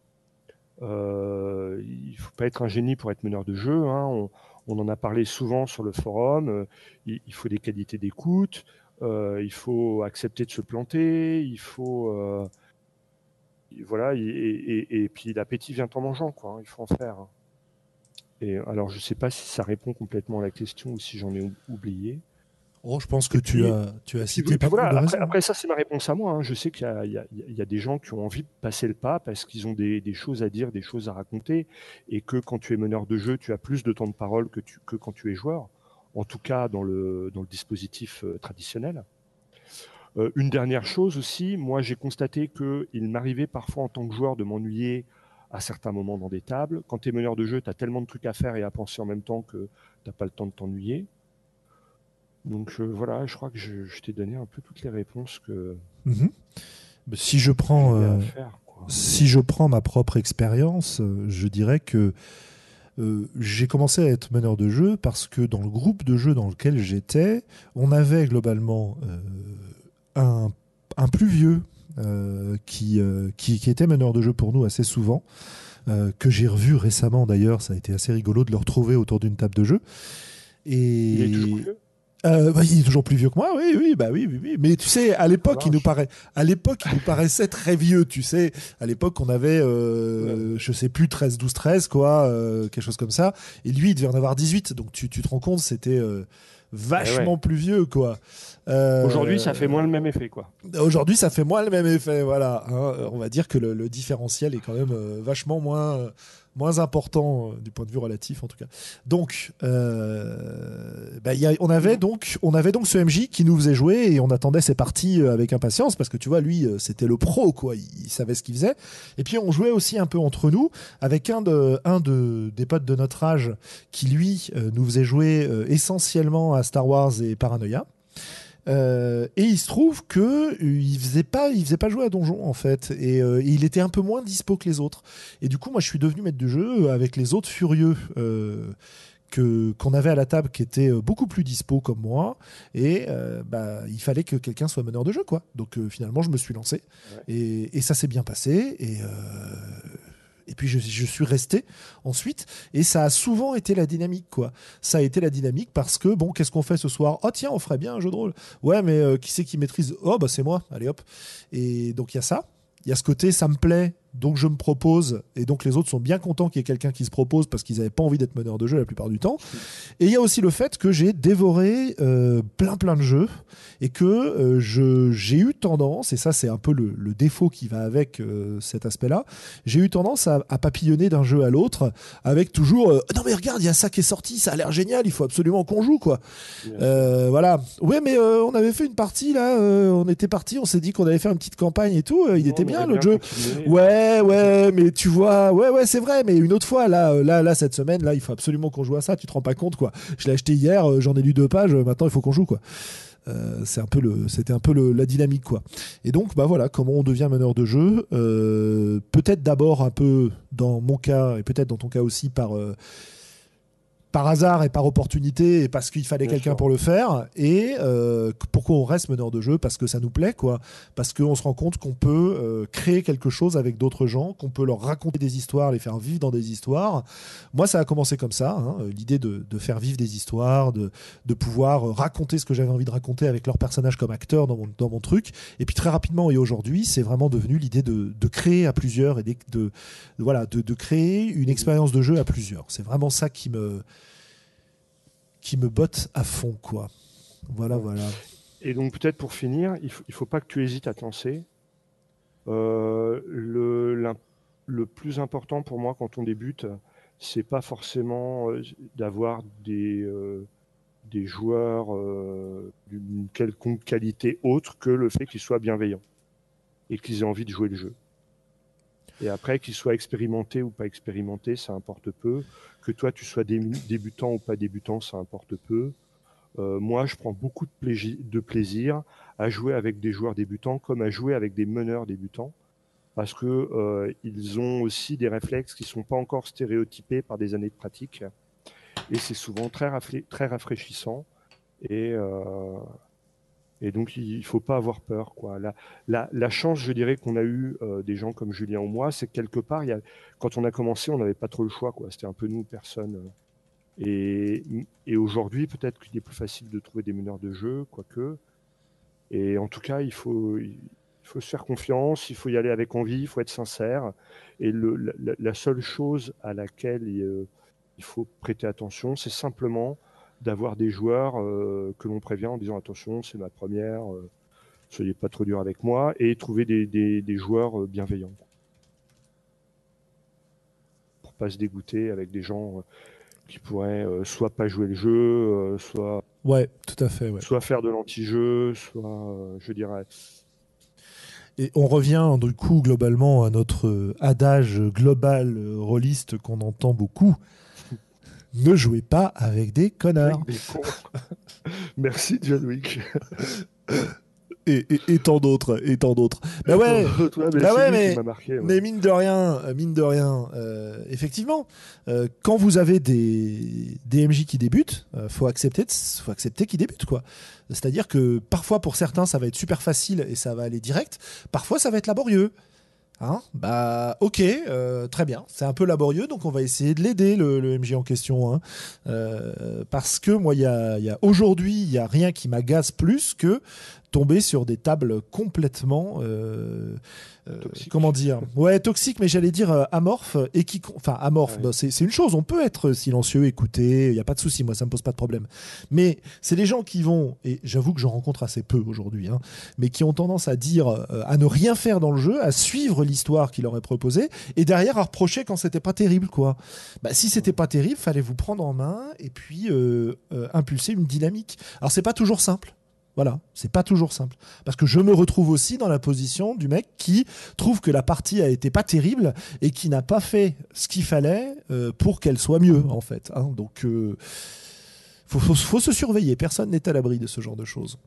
Euh, il faut pas être un génie pour être meneur de jeu hein. on, on, en a parlé souvent sur le forum. Il, il faut des qualités d'écoute. Il faut accepter de se planter. Il faut voilà, et, puis l'appétit vient en mangeant, quoi. Hein, il faut en faire. Hein. Et alors, je sais pas si ça répond complètement à la question ou si j'en ai oublié. Oh, je pense que tu as, tu as cité pas voilà, après, ça, c'est ma réponse à moi. Hein. Je sais qu'il y, y, a des gens qui ont envie de passer le pas parce qu'ils ont des, choses à dire, des choses à raconter, et que quand tu es meneur de jeu, tu as plus de temps de parole que, tu, que quand tu es joueur. En tout cas, dans le, dans le dispositif euh, traditionnel. Euh, une dernière chose aussi, moi j'ai constaté qu'il m'arrivait parfois en tant que joueur de m'ennuyer à certains moments dans des tables. Quand tu es meneur de jeu, tu as tellement de trucs à faire et à penser en même temps que tu n'as pas le temps de t'ennuyer. Donc euh, voilà, je crois que je, t'ai donné un peu toutes les réponses que. Mhm. Si je prends, euh, si je prends ma propre expérience, je dirais que j'ai commencé à être meneur de jeu parce que dans le groupe de jeu dans lequel j'étais, on avait globalement un, plus vieux euh, qui, euh, qui, qui, était meneur de jeu pour nous assez souvent, euh, que j'ai revu récemment d'ailleurs. Ça a été assez rigolo de le retrouver autour d'une table de jeu. Et... Il est toujours vieux? Bah, il est toujours plus vieux que moi, oui, oui, bah oui, oui, Mais tu sais, à l'époque, il nous paraît, à l'époque, il nous paraissait très vieux, tu sais. À l'époque, on avait, je sais plus, 13, 12, 13, quoi, quelque chose comme ça. Et lui, il devait en avoir 18. Donc, tu, tu te rends compte, c'était vachement eh plus vieux, quoi. Euh, aujourd'hui, ça fait moins le même effet, quoi. Aujourd'hui, ça fait moins le même effet, voilà. Hein. on va dire que le, différentiel est quand même euh, vachement moins, euh, moins important du point de vue relatif, en tout cas. Donc, bah, on avait donc, on avait donc ce MJ qui nous faisait jouer et on attendait ses parties avec impatience parce que tu vois, lui, c'était le pro, quoi. Il, savait ce qu'il faisait. Et puis, on jouait aussi un peu entre nous avec un de, un de des potes de notre âge qui lui nous faisait jouer essentiellement à Star Wars et Paranoia. Euh, et il se trouve que euh, il faisait pas, il faisait pas jouer à donjon en fait, et, euh, il était un peu moins dispo que les autres. Et du coup, moi, je suis devenu maître de jeu avec les autres furieux. que qu'on avait à la table qui étaient beaucoup plus dispo comme moi. Et bah il fallait que quelqu'un soit meneur de jeu quoi. Donc finalement je me suis lancé. Et, et, ça s'est bien passé. Et et puis je, suis resté ensuite. Et ça a souvent été la dynamique, quoi. Ça a été la dynamique parce que, bon, qu'est-ce qu'on fait ce soir? Oh, tiens, on ferait bien un jeu de rôle. Ouais, mais euh, qui c'est qui maîtrise? Oh, bah c'est moi. Allez hop. Et donc il y a ça. Il y a ce côté, ça me plaît donc je me propose, et donc les autres sont bien contents qu'il y ait quelqu'un qui se propose parce qu'ils n'avaient pas envie d'être meneur de jeu la plupart du temps. Et il y a aussi le fait que j'ai dévoré euh, plein plein de jeux et que euh, je j'ai eu tendance, et ça c'est un peu le, le défaut qui va avec euh, cet aspect-là, j'ai eu tendance à, à papillonner d'un jeu à l'autre avec toujours non mais regarde il y a ça qui est sorti, ça a l'air génial, il faut absolument qu'on joue quoi. Voilà. Ouais mais on avait fait une partie là, on était parti, on s'est dit qu'on allait faire une petite campagne et tout, il Non, était bien le jeu. continué. Ouais, mais tu vois, ouais, ouais, c'est vrai, mais une autre fois, là, euh, là, là, cette semaine, là, il faut absolument qu'on joue à ça. Tu te rends pas compte, quoi. Je l'ai acheté hier, euh, j'en ai lu deux pages. euh, Maintenant, il faut qu'on joue, quoi. C'est un peu le, c'était un peu le- la dynamique, quoi. Et donc, bah voilà, comment on devient meneur de jeu. Peut-être d'abord un peu dans mon cas et peut-être dans ton cas aussi par par hasard et par opportunité et parce qu'il fallait quelqu'un pour le faire et euh, pourquoi on reste meneur de jeu? Parce que ça nous plaît quoi. Parce qu'on se rend compte qu'on peut euh, créer quelque chose avec d'autres gens qu'on peut leur raconter des histoires les faire vivre dans des histoires. Moi ça a commencé comme ça hein, euh, l'idée de, de faire vivre des histoires de, de pouvoir raconter ce que j'avais envie de raconter avec leurs personnages comme acteurs dans mon, dans mon truc. Et puis très rapidement et aujourd'hui c'est vraiment devenu l'idée de, de créer à plusieurs et de, de- voilà de, de créer une expérience de jeu à plusieurs. C'est vraiment ça qui me qui me botte à fond quoi voilà voilà Et donc peut-être pour finir, il faut, pas que tu hésites à te lancer. Euh, le, plus important pour moi quand on débute, c'est pas forcément euh, d'avoir des, euh, des joueurs d'une quelconque qualité autre que le fait qu'ils soient bienveillants et qu'ils aient envie de jouer le jeu. Et après, qu'ils soient expérimentés ou pas expérimentés, ça importe peu. Que toi, tu sois dé- débutant ou pas débutant, ça importe peu. Euh, moi, je prends beaucoup de, plaisir- à jouer avec des joueurs débutants comme à jouer avec des meneurs débutants parce que euh, ils ont aussi des réflexes qui sont pas encore stéréotypés par des années de pratique et c'est souvent très rafraîchissant et euh, et donc il faut pas avoir peur quoi. La, chance, je dirais, qu'on a eu euh, des gens comme Julien ou moi, c'est que quelque part, quand on a commencé, on n'avait pas trop le choix. C'était un peu nous, personne. euh, et, aujourd'hui, peut-être qu'il est plus facile de trouver des meneurs de jeu, quoique. Et en tout cas, il faut, se faire confiance, il faut y aller avec envie, il faut être sincère. Et la- seule chose à laquelle euh, il faut prêter attention, c'est simplement d'avoir des joueurs euh, que l'on prévient en disant attention, c'est ma première, euh, soyez pas trop dur avec moi, et trouver des, des, des joueurs euh, bienveillants. Pour pas se dégoûter avec des gens qui pourraient soit pas jouer le jeu, soit, ouais tout à fait ouais. soit faire de l'anti-jeu, soit, je dirais, Et on revient du coup globalement à notre adage global rôliste qu'on entend beaucoup. Ne jouez pas avec des connards. avec des cons. Merci John Wick. Et, et- et tant d'autres, et tant d'autres. Bah ouais, Toi, mais bah ouais, mais- m'a marqué. ouais. mais mine de rien, mine de rien, euh, effectivement, euh, quand vous avez des, des MJ qui débutent, euh, faut accepter, de- faut accepter qu'ils débutent quoi. C'est-à-dire que parfois pour certains ça va être super facile et ça va aller direct, parfois ça va être laborieux. Hein bah ok, euh, très bien. C'est un peu laborieux, donc on va essayer de l'aider le, le MJ en question, hein. Euh, parce que moi, il y a, y a aujourd'hui, il y a rien qui m'agace plus que tomber sur des tables complètement euh, euh, comment dire? Ouais toxiques mais j'allais dire euh, amorphes et qui enfin amorphes. Ouais. bah, c'est une chose on peut être silencieux écouter il y a pas de souci moi ça me pose pas de problème. Mais c'est des gens qui vont et j'avoue que j'en rencontre assez peu aujourd'hui hein, mais qui ont tendance à dire euh, à ne rien faire dans le jeu à suivre l'histoire qui leur est proposée et derrière à reprocher quand c'était pas terrible quoi. Bah, si c'était pas terrible fallait vous prendre en main et puis impulser une dynamique. Alors c'est pas toujours simple voilà, c'est pas toujours simple. Parce que je me retrouve aussi dans la position du mec qui trouve que la partie a été pas terrible et qui n'a pas fait ce qu'il fallait euh, pour qu'elle soit mieux, en fait. hein. Donc, euh, faut, se surveiller. Personne n'est à l'abri de ce genre de choses.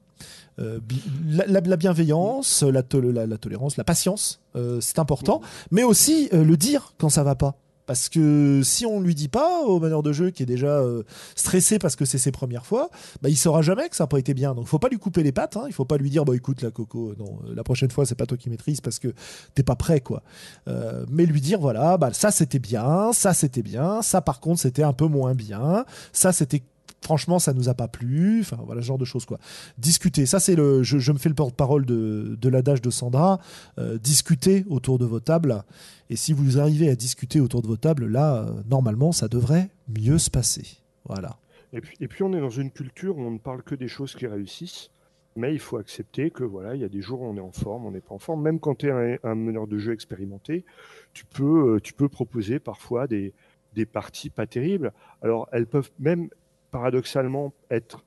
Euh, la, la- la bienveillance, la, to- la- la tolérance, la patience, euh, c'est important. Mais aussi le dire quand ça va pas. Parce que si on lui dit pas au meneur de jeu qui est déjà euh, stressé parce que c'est ses premières fois, bah, il saura jamais que ça n'a pas été bien. Donc faut pas lui couper les pattes. Hein. Il faut pas lui dire bah écoute la coco, non, euh, la prochaine fois c'est pas toi qui maîtrise parce que t'es pas prêt quoi. Euh, mais lui dire voilà bah ça c'était bien, ça c'était bien, ça par contre c'était un peu moins bien, ça c'était franchement, ça nous a pas plu. Enfin, voilà, ce genre de choses, quoi. Discuter. Ça, c'est le. Je, me fais le porte-parole de, de l'adage de Sandra. Euh, discuter autour de vos tables. Et si vous arrivez à discuter autour de vos tables, là, euh, normalement, ça devrait mieux se passer. Voilà. Et puis, et puis, on est dans une culture où on ne parle que des choses qui réussissent. Mais il faut accepter que voilà, il y a des jours où on est en forme, on n'est pas en forme. Même quand tu es un, meneur de jeu expérimenté, tu peux, euh, tu peux proposer parfois des, des parties pas terribles. Alors, elles peuvent même paradoxalement être.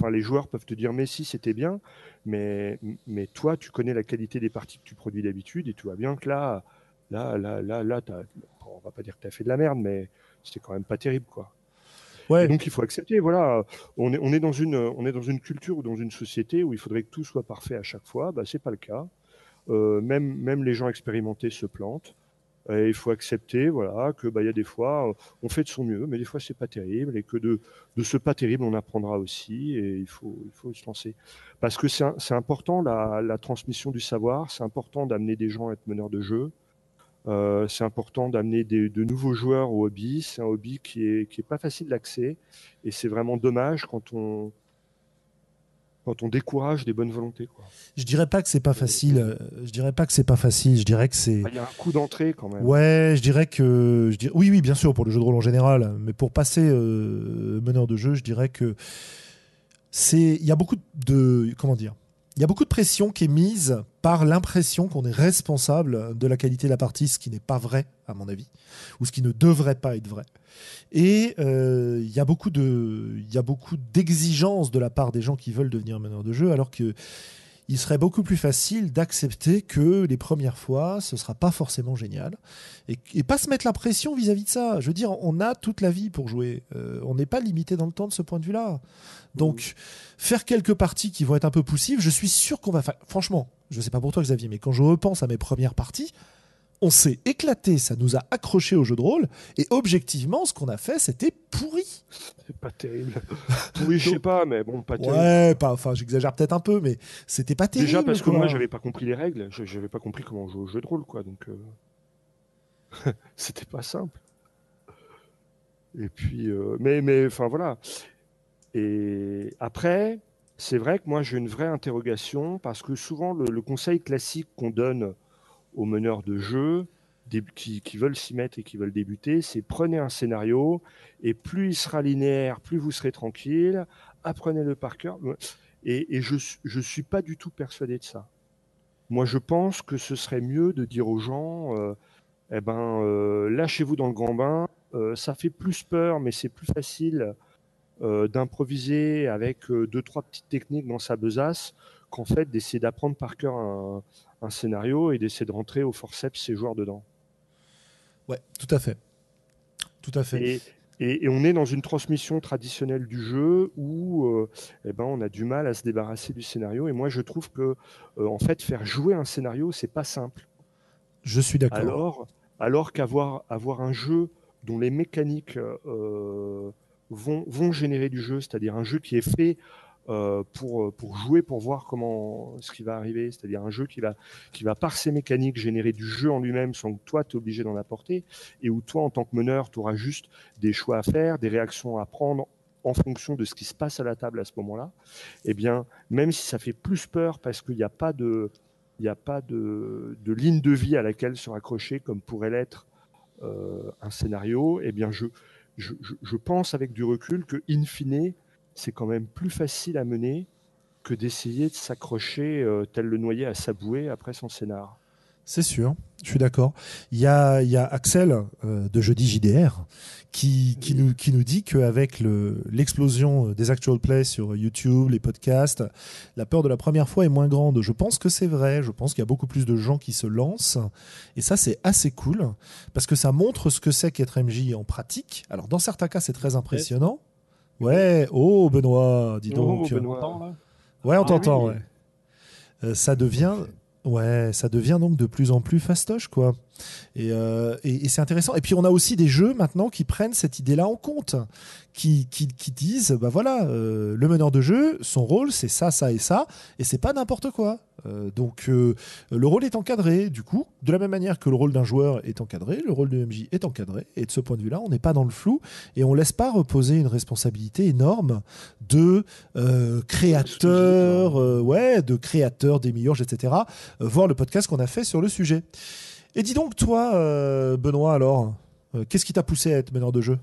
Enfin, les joueurs peuvent te dire, mais si, c'était bien, mais, mais toi, tu connais la qualité des parties que tu produis d'habitude et tu vois bien que là, là, là, là, là, on va pas dire que tu as fait de la merde, mais c'était quand même pas terrible, quoi. Ouais. donc il faut accepter. Voilà, on est, on est dans une, on est dans une culture ou dans une société où il faudrait que tout soit parfait à chaque fois. Bah, c'est pas le cas. Euh, même, même les gens expérimentés se plantent. Et il faut accepter, voilà, que bah il y a des fois on fait de son mieux, mais des fois c'est pas terrible et que de, de ce pas terrible on apprendra aussi et il faut il faut se lancer parce que c'est important la, la transmission du savoir, c'est important d'amener des gens à être meneurs de jeu. Euh, c'est important d'amener de nouveaux joueurs au hobby. C'est un hobby qui est, qui est pas facile d'accès et c'est vraiment dommage quand on, quand on décourage des bonnes volontés. Quoi. Je dirais pas que c'est pas facile. Euh, je dirais pas que c'est pas facile. Je dirais que c'est. Il y a un coup d'entrée quand même. Ouais, je dirais que je oui, oui, bien sûr pour le jeu de rôle en général, mais pour passer euh, meneur de jeu, je dirais que c'est. Il y a beaucoup de comment dire il y a beaucoup de pression qui est mise par l'impression qu'on est responsable de la qualité de la partie, ce qui n'est pas vrai, à mon avis, ou ce qui ne devrait pas être vrai. Et euh, il y a beaucoup de, il y a beaucoup d'exigences de la part des gens qui veulent devenir meneurs de jeu, alors que il serait beaucoup plus facile d'accepter que les premières fois, ce sera pas forcément génial. Et, pas se mettre la pression vis-à-vis de ça. Je veux dire, on a toute la vie pour jouer. Euh, on n'est pas limité dans le temps de ce point de vue-là. Donc, faire quelques parties qui vont être un peu poussives, je suis sûr qu'on va... Franchement, je sais pas pour toi Xavier, mais quand je repense à mes premières parties, on s'est éclaté, ça nous a accroché au jeu de rôle, et objectivement, ce qu'on a fait, c'était pourri. C'est pas terrible. pourri, je sais pas, mais bon, pas terrible. Ouais, pas, enfin, j'exagère peut-être un peu, mais c'était pas terrible. Déjà parce que moi, j'avais pas compris les règles, j'avais pas compris comment on joue au jeu de rôle, quoi, donc euh, c'était pas simple. Et puis, euh, mais, mais, enfin voilà. Et après, c'est vrai que moi, j'ai une vraie interrogation parce que souvent, le conseil classique qu'on donne aux meneurs de jeu qui, veulent s'y mettre et qui veulent débuter, c'est prenez un scénario et plus il sera linéaire, plus vous serez tranquille, apprenez-le par cœur. Et, je ne suis pas du tout persuadé de ça. Moi, je pense que ce serait mieux de dire aux gens, euh, eh ben, euh, lâchez-vous dans le grand bain. Euh, ça fait plus peur, mais c'est plus facile d'improviser avec deux trois petites techniques dans sa besace qu'en fait d'essayer d'apprendre par cœur un, un scénario et d'essayer de rentrer au forceps ces joueurs dedans. Ouais, tout à fait. Tout à fait. Et, on est dans une transmission traditionnelle du jeu où euh, eh ben, on a du mal à se débarrasser du scénario. Et moi, je trouve que euh, en fait, faire jouer un scénario, c'est pas simple. Je suis d'accord. Alors, alors qu'avoir avoir un jeu dont les mécaniques euh, vont, vont générer du jeu, c'est-à-dire un jeu qui est fait pour, pour jouer, pour voir comment ce qui va arriver, c'est-à-dire un jeu qui va, qui va par ses mécaniques générer du jeu en lui-même sans que toi tu es obligé d'en apporter, et où toi en tant que meneur tu auras juste des choix à faire, des réactions à prendre en fonction de ce qui se passe à la table à ce moment-là, eh bien, même si ça fait plus peur parce qu'il n'y a pas de, il a pas de, de, ligne de vie à laquelle se raccrocher comme pourrait l'être euh, un scénario, eh bien, je, je, je, pense avec du recul que, in fine, c'est quand même plus facile à mener que d'essayer de s'accrocher euh, tel le noyer à sa bouée après son scénar. C'est sûr, je suis d'accord. Il y a, y a Axel euh, de Jeudi JDR qui, qui, nous, qui nous dit qu'avec l'explosion des actual plays sur YouTube, les podcasts, la peur de la première fois est moins grande. Je pense que c'est vrai. Je pense qu'il y a beaucoup plus de gens qui se lancent. Et ça, c'est assez cool parce que ça montre ce que c'est qu'être MJ en pratique. Alors, dans certains cas, c'est très impressionnant. Ouais, oh Benoît, dis oh, donc. ouais, on ah t'entend, ouais. Euh, ça devient. Ouais, ça devient donc de plus en plus fastoche, quoi. Euh, et, et, c'est intéressant. Et puis on a aussi des jeux maintenant qui prennent cette idée-là en compte, qui, qui, qui, disent, bah voilà, euh, le meneur de jeu, son rôle, c'est ça, ça et ça, et c'est pas n'importe quoi. Euh, donc euh, le rôle est encadré, du coup, de la même manière que le rôle d'un joueur est encadré, le rôle de MJ est encadré, et de ce point de vue-là, on n'est pas dans le flou, et on laisse pas reposer une responsabilité énorme de euh, créateur, ouais, de créateur des meilleurs, etc., voir le podcast qu'on a fait sur le sujet. Et dis donc, toi, Benoît, alors, qu'est-ce qui t'a poussé à être meneur de jeu?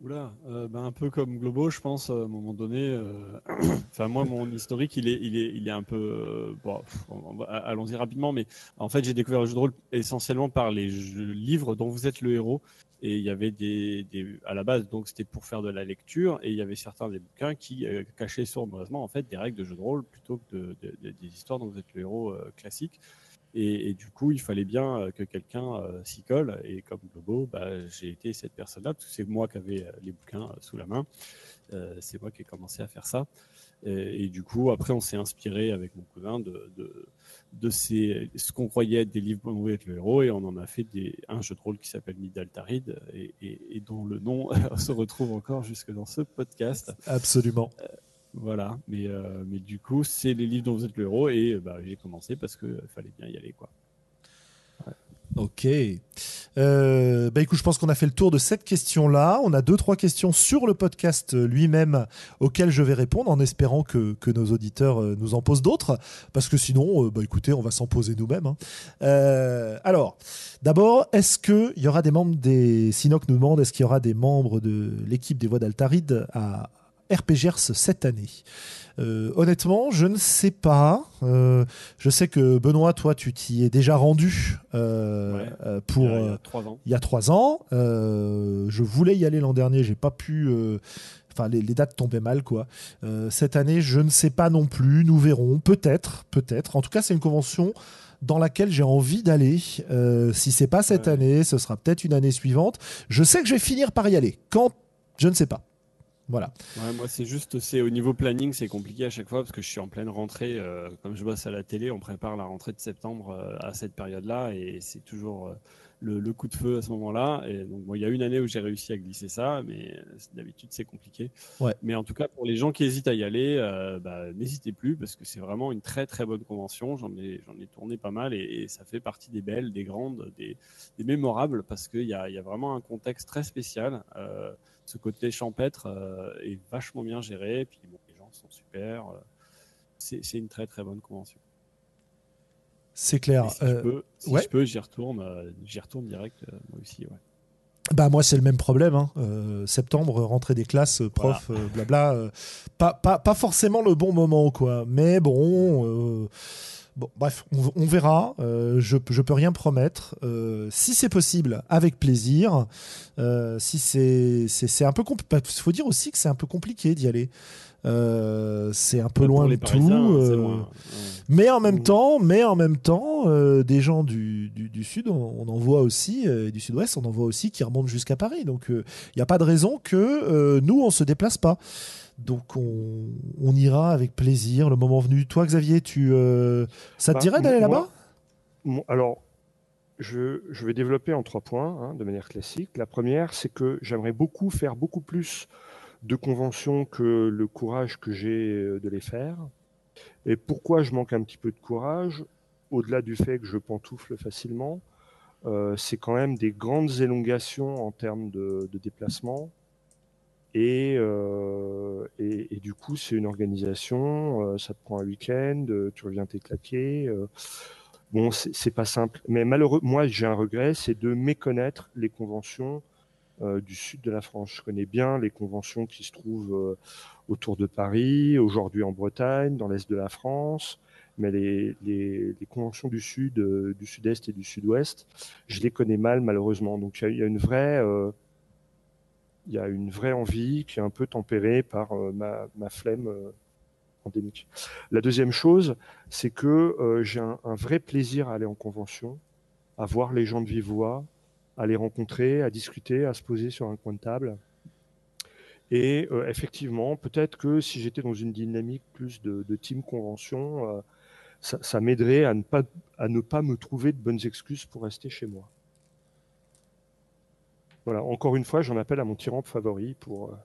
Oula, euh, ben un peu comme Globo, je pense, à un moment donné. Euh, enfin, moi, mon historique, il est, il est, il est un peu. Euh, bon, allons-y rapidement, mais en fait, j'ai découvert le jeu de rôle essentiellement par les livres dont vous êtes le héros. Et il y avait des, des à la base, donc c'était pour faire de la lecture, et il y avait certains des bouquins qui cachaient sournoisement en fait des règles de jeu de rôle plutôt que de, des histoires dont vous êtes le héros classique. Et, du coup, il fallait bien euh, que quelqu'un euh, s'y colle. Et comme Globo, bah, j'ai été cette personne-là, parce que c'est moi qui avais euh, les bouquins sous la main. c'est moi qui ai commencé à faire ça. Et, du coup, après, on s'est inspiré avec mon cousin de, de, ces, ce qu'on croyait être des livres pour être le héros. Et on en a fait des, un jeu de rôle qui s'appelle Midaltarid et, et, dont le nom se retrouve encore jusque dans ce podcast. Absolument. Voilà, mais, euh, mais du coup, c'est les livres dont vous êtes le héros et euh, bah, j'ai commencé parce qu'il euh, fallait bien y aller. quoi. Ok. bah écoute, je pense qu'on a fait le tour de cette question-là. On a deux, trois questions sur le podcast lui-même auxquelles je vais répondre en espérant que, que nos auditeurs nous en posent d'autres. Parce que sinon, bah écoutez, on va s'en poser nous-mêmes. Hein. alors, d'abord, est-ce qu'il y aura des membres des. Sinoc nous demande est-ce qu'il y aura des membres de l'équipe des voix d'Altaride à, RPGers cette année euh, honnêtement, je ne sais pas. Euh, je sais que Benoît, toi, tu t'y es déjà rendu euh, pour il y, a, trois ans. Il y a trois ans. je voulais y aller l'an dernier, j'ai pas pu. Enfin, les, dates tombaient mal, quoi. cette année, je ne sais pas non plus. Nous verrons. Peut-être, peut-être. En tout cas, c'est une convention dans laquelle j'ai envie d'aller. si c'est pas cette année, ce sera peut-être une année suivante. Je sais que je vais finir par y aller. Quand? Je ne sais pas. Voilà. moi, c'est juste, c'est au niveau planning, c'est compliqué à chaque fois parce que je suis en pleine rentrée. Euh, comme je bosse à la télé, on prépare la rentrée de septembre euh, à cette période-là et c'est toujours euh, le, coup de feu à ce moment-là. Et donc, il y a une année où j'ai réussi à glisser ça, mais d'habitude, c'est compliqué. Ouais. Mais en tout cas, pour les gens qui hésitent à y aller, bah, n'hésitez plus parce que c'est vraiment une très très bonne convention. J'en ai, j'en ai tourné pas mal et, ça fait partie des belles, des grandes, des, des mémorables parce qu'il y a, y a vraiment un contexte très spécial ce côté champêtre euh, est vachement bien géré. Et puis les gens sont super. Euh, c'est une très très bonne convention. C'est clair. si, je peux, j'y retourne, euh, j'y retourne direct moi aussi. Bah moi c'est le même problème. Hein. septembre, rentrée des classes, prof, blabla. pas, pas, pas, forcément le bon moment quoi. Mais bon, Bon, bref, on, verra. Euh, je, je peux rien promettre. Euh, si c'est possible, avec plaisir. Euh, si c'est, un peu compliqué. Il faut dire aussi que c'est un peu compliqué d'y aller. c'est un peu loin de tout. Mais en même temps, mais en même temps, des gens du, du, sud, on, en voit aussi, du sud-ouest, on en voit aussi qui remontent jusqu'à Paris. Donc il n'y a pas de raison que nous on se déplace pas. Donc on, ira avec plaisir le moment venu. Toi Xavier, tu, euh, ça te bah, dirait d'aller là-bas? Alors, je, vais développer en trois points hein, de manière classique. La première, c'est que j'aimerais beaucoup faire beaucoup plus de conventions que le courage que j'ai euh, de les faire. Et pourquoi je manque un petit peu de courage, au-delà du fait que je pantoufle facilement, euh, c'est quand même des grandes élongations en termes de déplacement euh, et, du coup, c'est une organisation, euh, ça te prend un week-end, euh, tu reviens t'es claqué. bon, c'est pas simple. Mais malheureux, moi, j'ai un regret, c'est de méconnaître les conventions du sud de la France. Je connais bien les conventions qui se trouvent autour de Paris, aujourd'hui en Bretagne, dans l'est de la France. Mais les, conventions du sud, du sud-est et du sud-ouest, je les connais mal malheureusement. Donc il y, a une vraie il y a une vraie envie qui est un peu tempérée par euh, ma, flemme euh, endémique. La deuxième chose, c'est que euh, j'ai un, vrai plaisir à aller en convention, à voir les gens de vive à les rencontrer, à discuter, à se poser sur un coin de table. Et effectivement, peut-être que si j'étais dans une dynamique plus de, team convention, ça, m'aiderait à ne pas me trouver de bonnes excuses pour rester chez moi. Voilà, encore une fois, j'en appelle à mon tyran favori pour,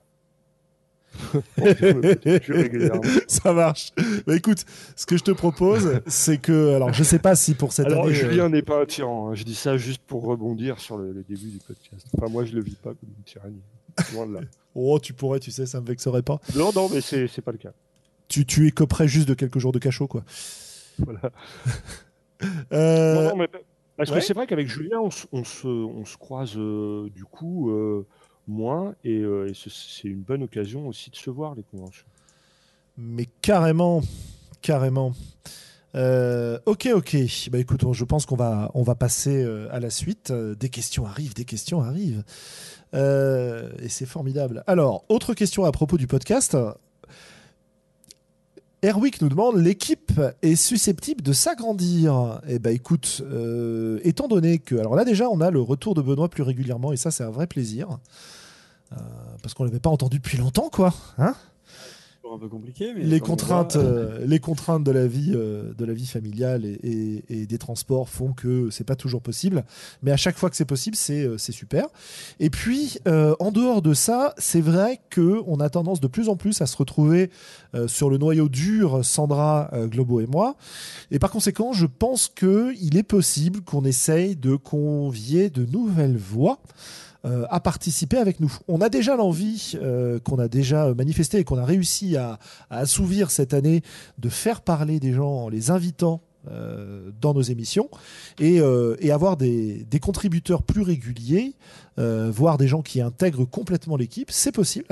euh, Ça marche. Bah, écoute, ce que je te propose, c'est que, alors je sais pas si pour cette alors, année. Julien n'est pas un tyran. Hein. Je dis ça juste pour rebondir sur le, début du podcast. Enfin, moi, je le vis pas comme une tyrannie. Loin de là. oh, tu pourrais, tu sais, ça me vexerait pas. Non, non, mais c'est pas le cas. Tu, tu écoperais juste de quelques jours de cachot, quoi. Voilà. euh... non, non, mais parce que c'est vrai qu'avec Julien, on, on, se, on, se, croise euh, du coup euh, moins et, euh, et c'est une bonne occasion aussi de se voir les conventions. Mais carrément, carrément. ok, ok. Bah écoute, je pense qu'on va, on va passer à la suite. Des questions arrivent, des questions arrivent. et c'est formidable. Alors, autre question à propos du podcast. Erwick nous demande l'équipe est susceptible de s'agrandir. Eh ben écoute, euh, étant donné que alors là déjà on a le retour de Benoît plus régulièrement et ça c'est un vrai plaisir euh, parce qu'on l'avait pas entendu depuis longtemps quoi, hein? Un peu compliqué. Mais les contraintes, euh, les contraintes de la vie, euh, de la vie familiale et, des transports font que c'est pas toujours possible. Mais à chaque fois que c'est possible, c'est euh, super. Et puis, en dehors de ça, c'est vrai que on a tendance de plus en plus à se retrouver sur le noyau dur, Sandra, Globo et moi. Et par conséquent, je pense que il est possible qu'on essaye de convier de nouvelles voix. Euh, à participer avec nous. On a déjà l'envie euh, qu'on a déjà manifesté et qu'on a réussi à, assouvir cette année de faire parler des gens en les invitant euh, dans nos émissions et, avoir des, contributeurs plus réguliers euh, voir des gens qui intègrent complètement l'équipe, c'est possible.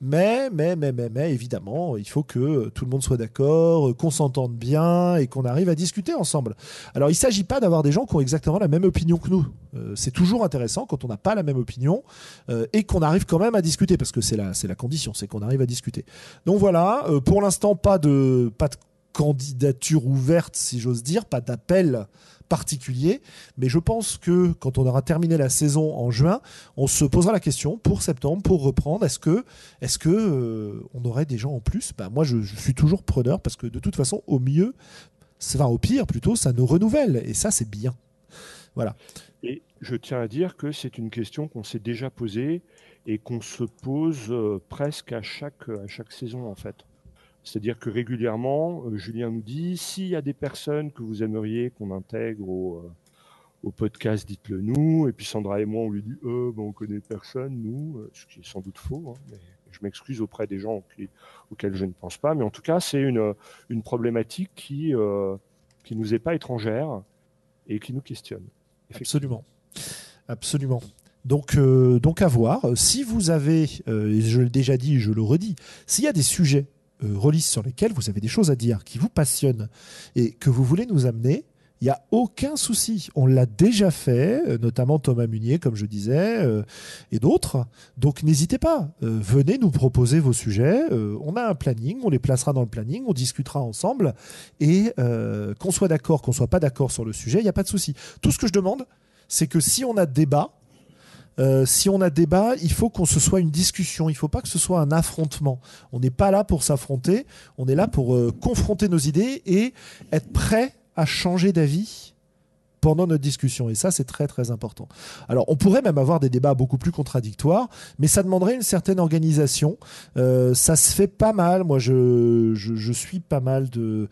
Mais, mais, mais, mais, évidemment, il faut que tout le monde soit d'accord, qu'on s'entende bien et qu'on arrive à discuter ensemble. Alors, il ne s'agit pas d'avoir des gens qui ont exactement la même opinion que nous. Euh, c'est toujours intéressant quand on n'a pas la même opinion euh, et qu'on arrive quand même à discuter, parce que c'est la, c'est la condition, c'est qu'on arrive à discuter. Donc voilà, pour l'instant, pas de, pas de candidature ouverte, si j'ose dire, pas d'appel particulier. Mais je pense que quand on aura terminé la saison en juin, on se posera la question pour septembre, pour reprendre. Est-ce que, est-ce que euh, on aurait des gens en plus? Bah, Moi, je, suis toujours preneur parce que de toute façon, au mieux, enfin au pire plutôt, ça nous renouvelle et ça, c'est bien. Voilà. Et je tiens à dire que c'est une question qu'on s'est déjà posée et qu'on se pose euh, presque à chaque, à chaque saison en fait. C'est-à-dire que régulièrement, euh, Julien nous dit s'il y a des personnes que vous aimeriez qu'on intègre au, euh, podcast, dites-le nous. Et puis Sandra et moi, on lui dit euh, ben, on connaît personne, nous, ce qui est sans doute faux. Hein, mais je m'excuse auprès des gens auxquels je ne pense pas. Mais en tout cas, c'est une, une problématique qui ne nous est pas étrangère et qui nous questionne. Absolument. Absolument. Donc, donc à voir. Si vous avez, et je l'ai déjà dit, je le redis, s'il y a des sujets euh, sur lesquels vous avez des choses à dire, qui vous passionnent et que vous voulez nous amener, il n'y a aucun souci. On l'a déjà fait, euh, notamment Thomas Munier, comme je disais, euh, et d'autres. Donc n'hésitez pas, euh, venez nous proposer vos sujets. on a un planning, on les placera dans le planning, on discutera ensemble. Et qu'on soit d'accord, qu'on soit pas d'accord sur le sujet, il n'y a pas de souci. Tout ce que je demande, c'est que si on a débat, euh, si on a débat, il faut qu'on se soit une discussion. Il ne faut pas que ce soit un affrontement. On n'est pas là pour s'affronter. On est là pour euh, confronter nos idées et être prêt à changer d'avis pendant notre discussion. Et ça, c'est très très important. Alors, on pourrait même avoir des débats beaucoup plus contradictoires, mais ça demanderait une certaine organisation. Euh, ça se fait pas mal. Moi, je, je, suis pas mal de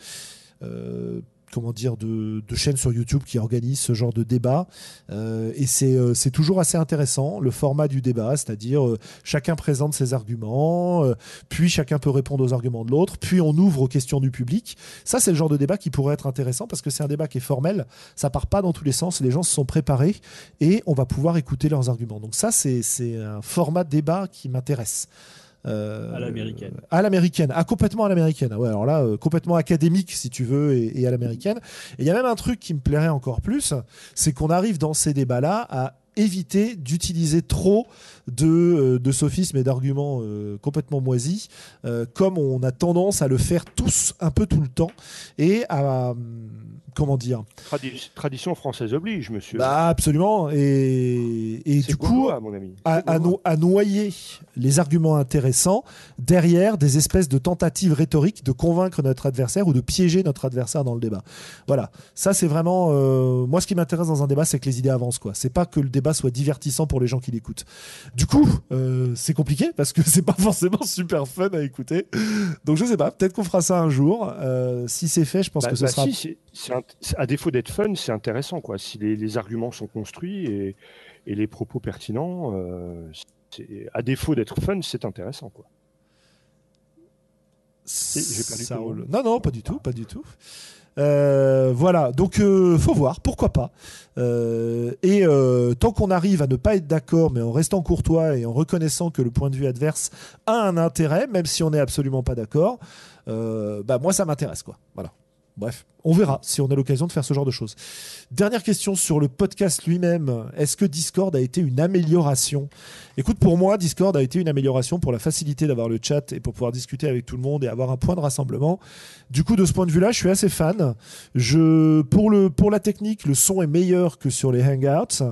comment dire, de, chaînes sur YouTube qui organisent ce genre de débat. Euh, et euh, c'est toujours assez intéressant, le format du débat, c'est-à-dire euh, chacun présente ses arguments, puis chacun peut répondre aux arguments de l'autre, puis on ouvre aux questions du public. Ça, c'est le genre de débat qui pourrait être intéressant parce que c'est un débat qui est formel, ça part pas dans tous les sens, les gens se sont préparés et on va pouvoir écouter leurs arguments. Donc ça, c'est un format de débat qui m'intéresse. Euh, à l'américaine. À l'américaine, ah, complètement à l'américaine. Ouais, alors là, euh, complètement académique si tu veux et, à l'américaine. Et il y a même un truc qui me plairait encore plus, c'est qu'on arrive dans ces débats-là à éviter d'utiliser trop de, euh, de sophismes et d'arguments complètement moisis, comme on a tendance à le faire tous un peu tout le temps, et à, comment dire Tradition française oblige, monsieur. Bah, absolument. Et, et du coup, à, mon ami. À, noyer les arguments intéressants derrière des espèces de tentatives rhétoriques de convaincre notre adversaire ou de piéger notre adversaire dans le débat. Voilà. Ça, c'est vraiment. Euh, moi, ce qui m'intéresse dans un débat, c'est que les idées avancent. quoi. C'est pas que le débat soit divertissant pour les gens qui l'écoutent. Du coup, euh, c'est compliqué parce que c'est pas forcément super fun à écouter. Donc je sais pas, peut-être qu'on fera ça un jour. Euh, si c'est fait, je pense Bah- que ce bah sera. si, à défaut d'être fun, c'est intéressant. Quoi. Si les, les arguments sont construits et, et les propos pertinents, euh, à défaut d'être fun, c'est intéressant. Quoi. j'ai perdu Ça. Non, non, pas du tout, pas du tout. Euh, voilà, donc euh, faut voir, pourquoi pas. Euh, et tant qu'on arrive à ne pas être d'accord, mais en restant courtois et en reconnaissant que le point de vue adverse a un intérêt, même si on n'est absolument pas d'accord, bah moi ça m'intéresse quoi. Voilà. Bref, on verra si on a l'occasion de faire ce genre de choses. Dernière question sur le podcast lui-même. Est-ce que Discord a été une amélioration? Écoute, pour moi, Discord a été une amélioration pour la facilité d'avoir le chat et pour pouvoir discuter avec tout le monde et avoir un point de rassemblement. Du coup, de ce point de vue-là, je suis assez fan. Je, pour, le, pour la technique, le son est meilleur que sur les Hangouts.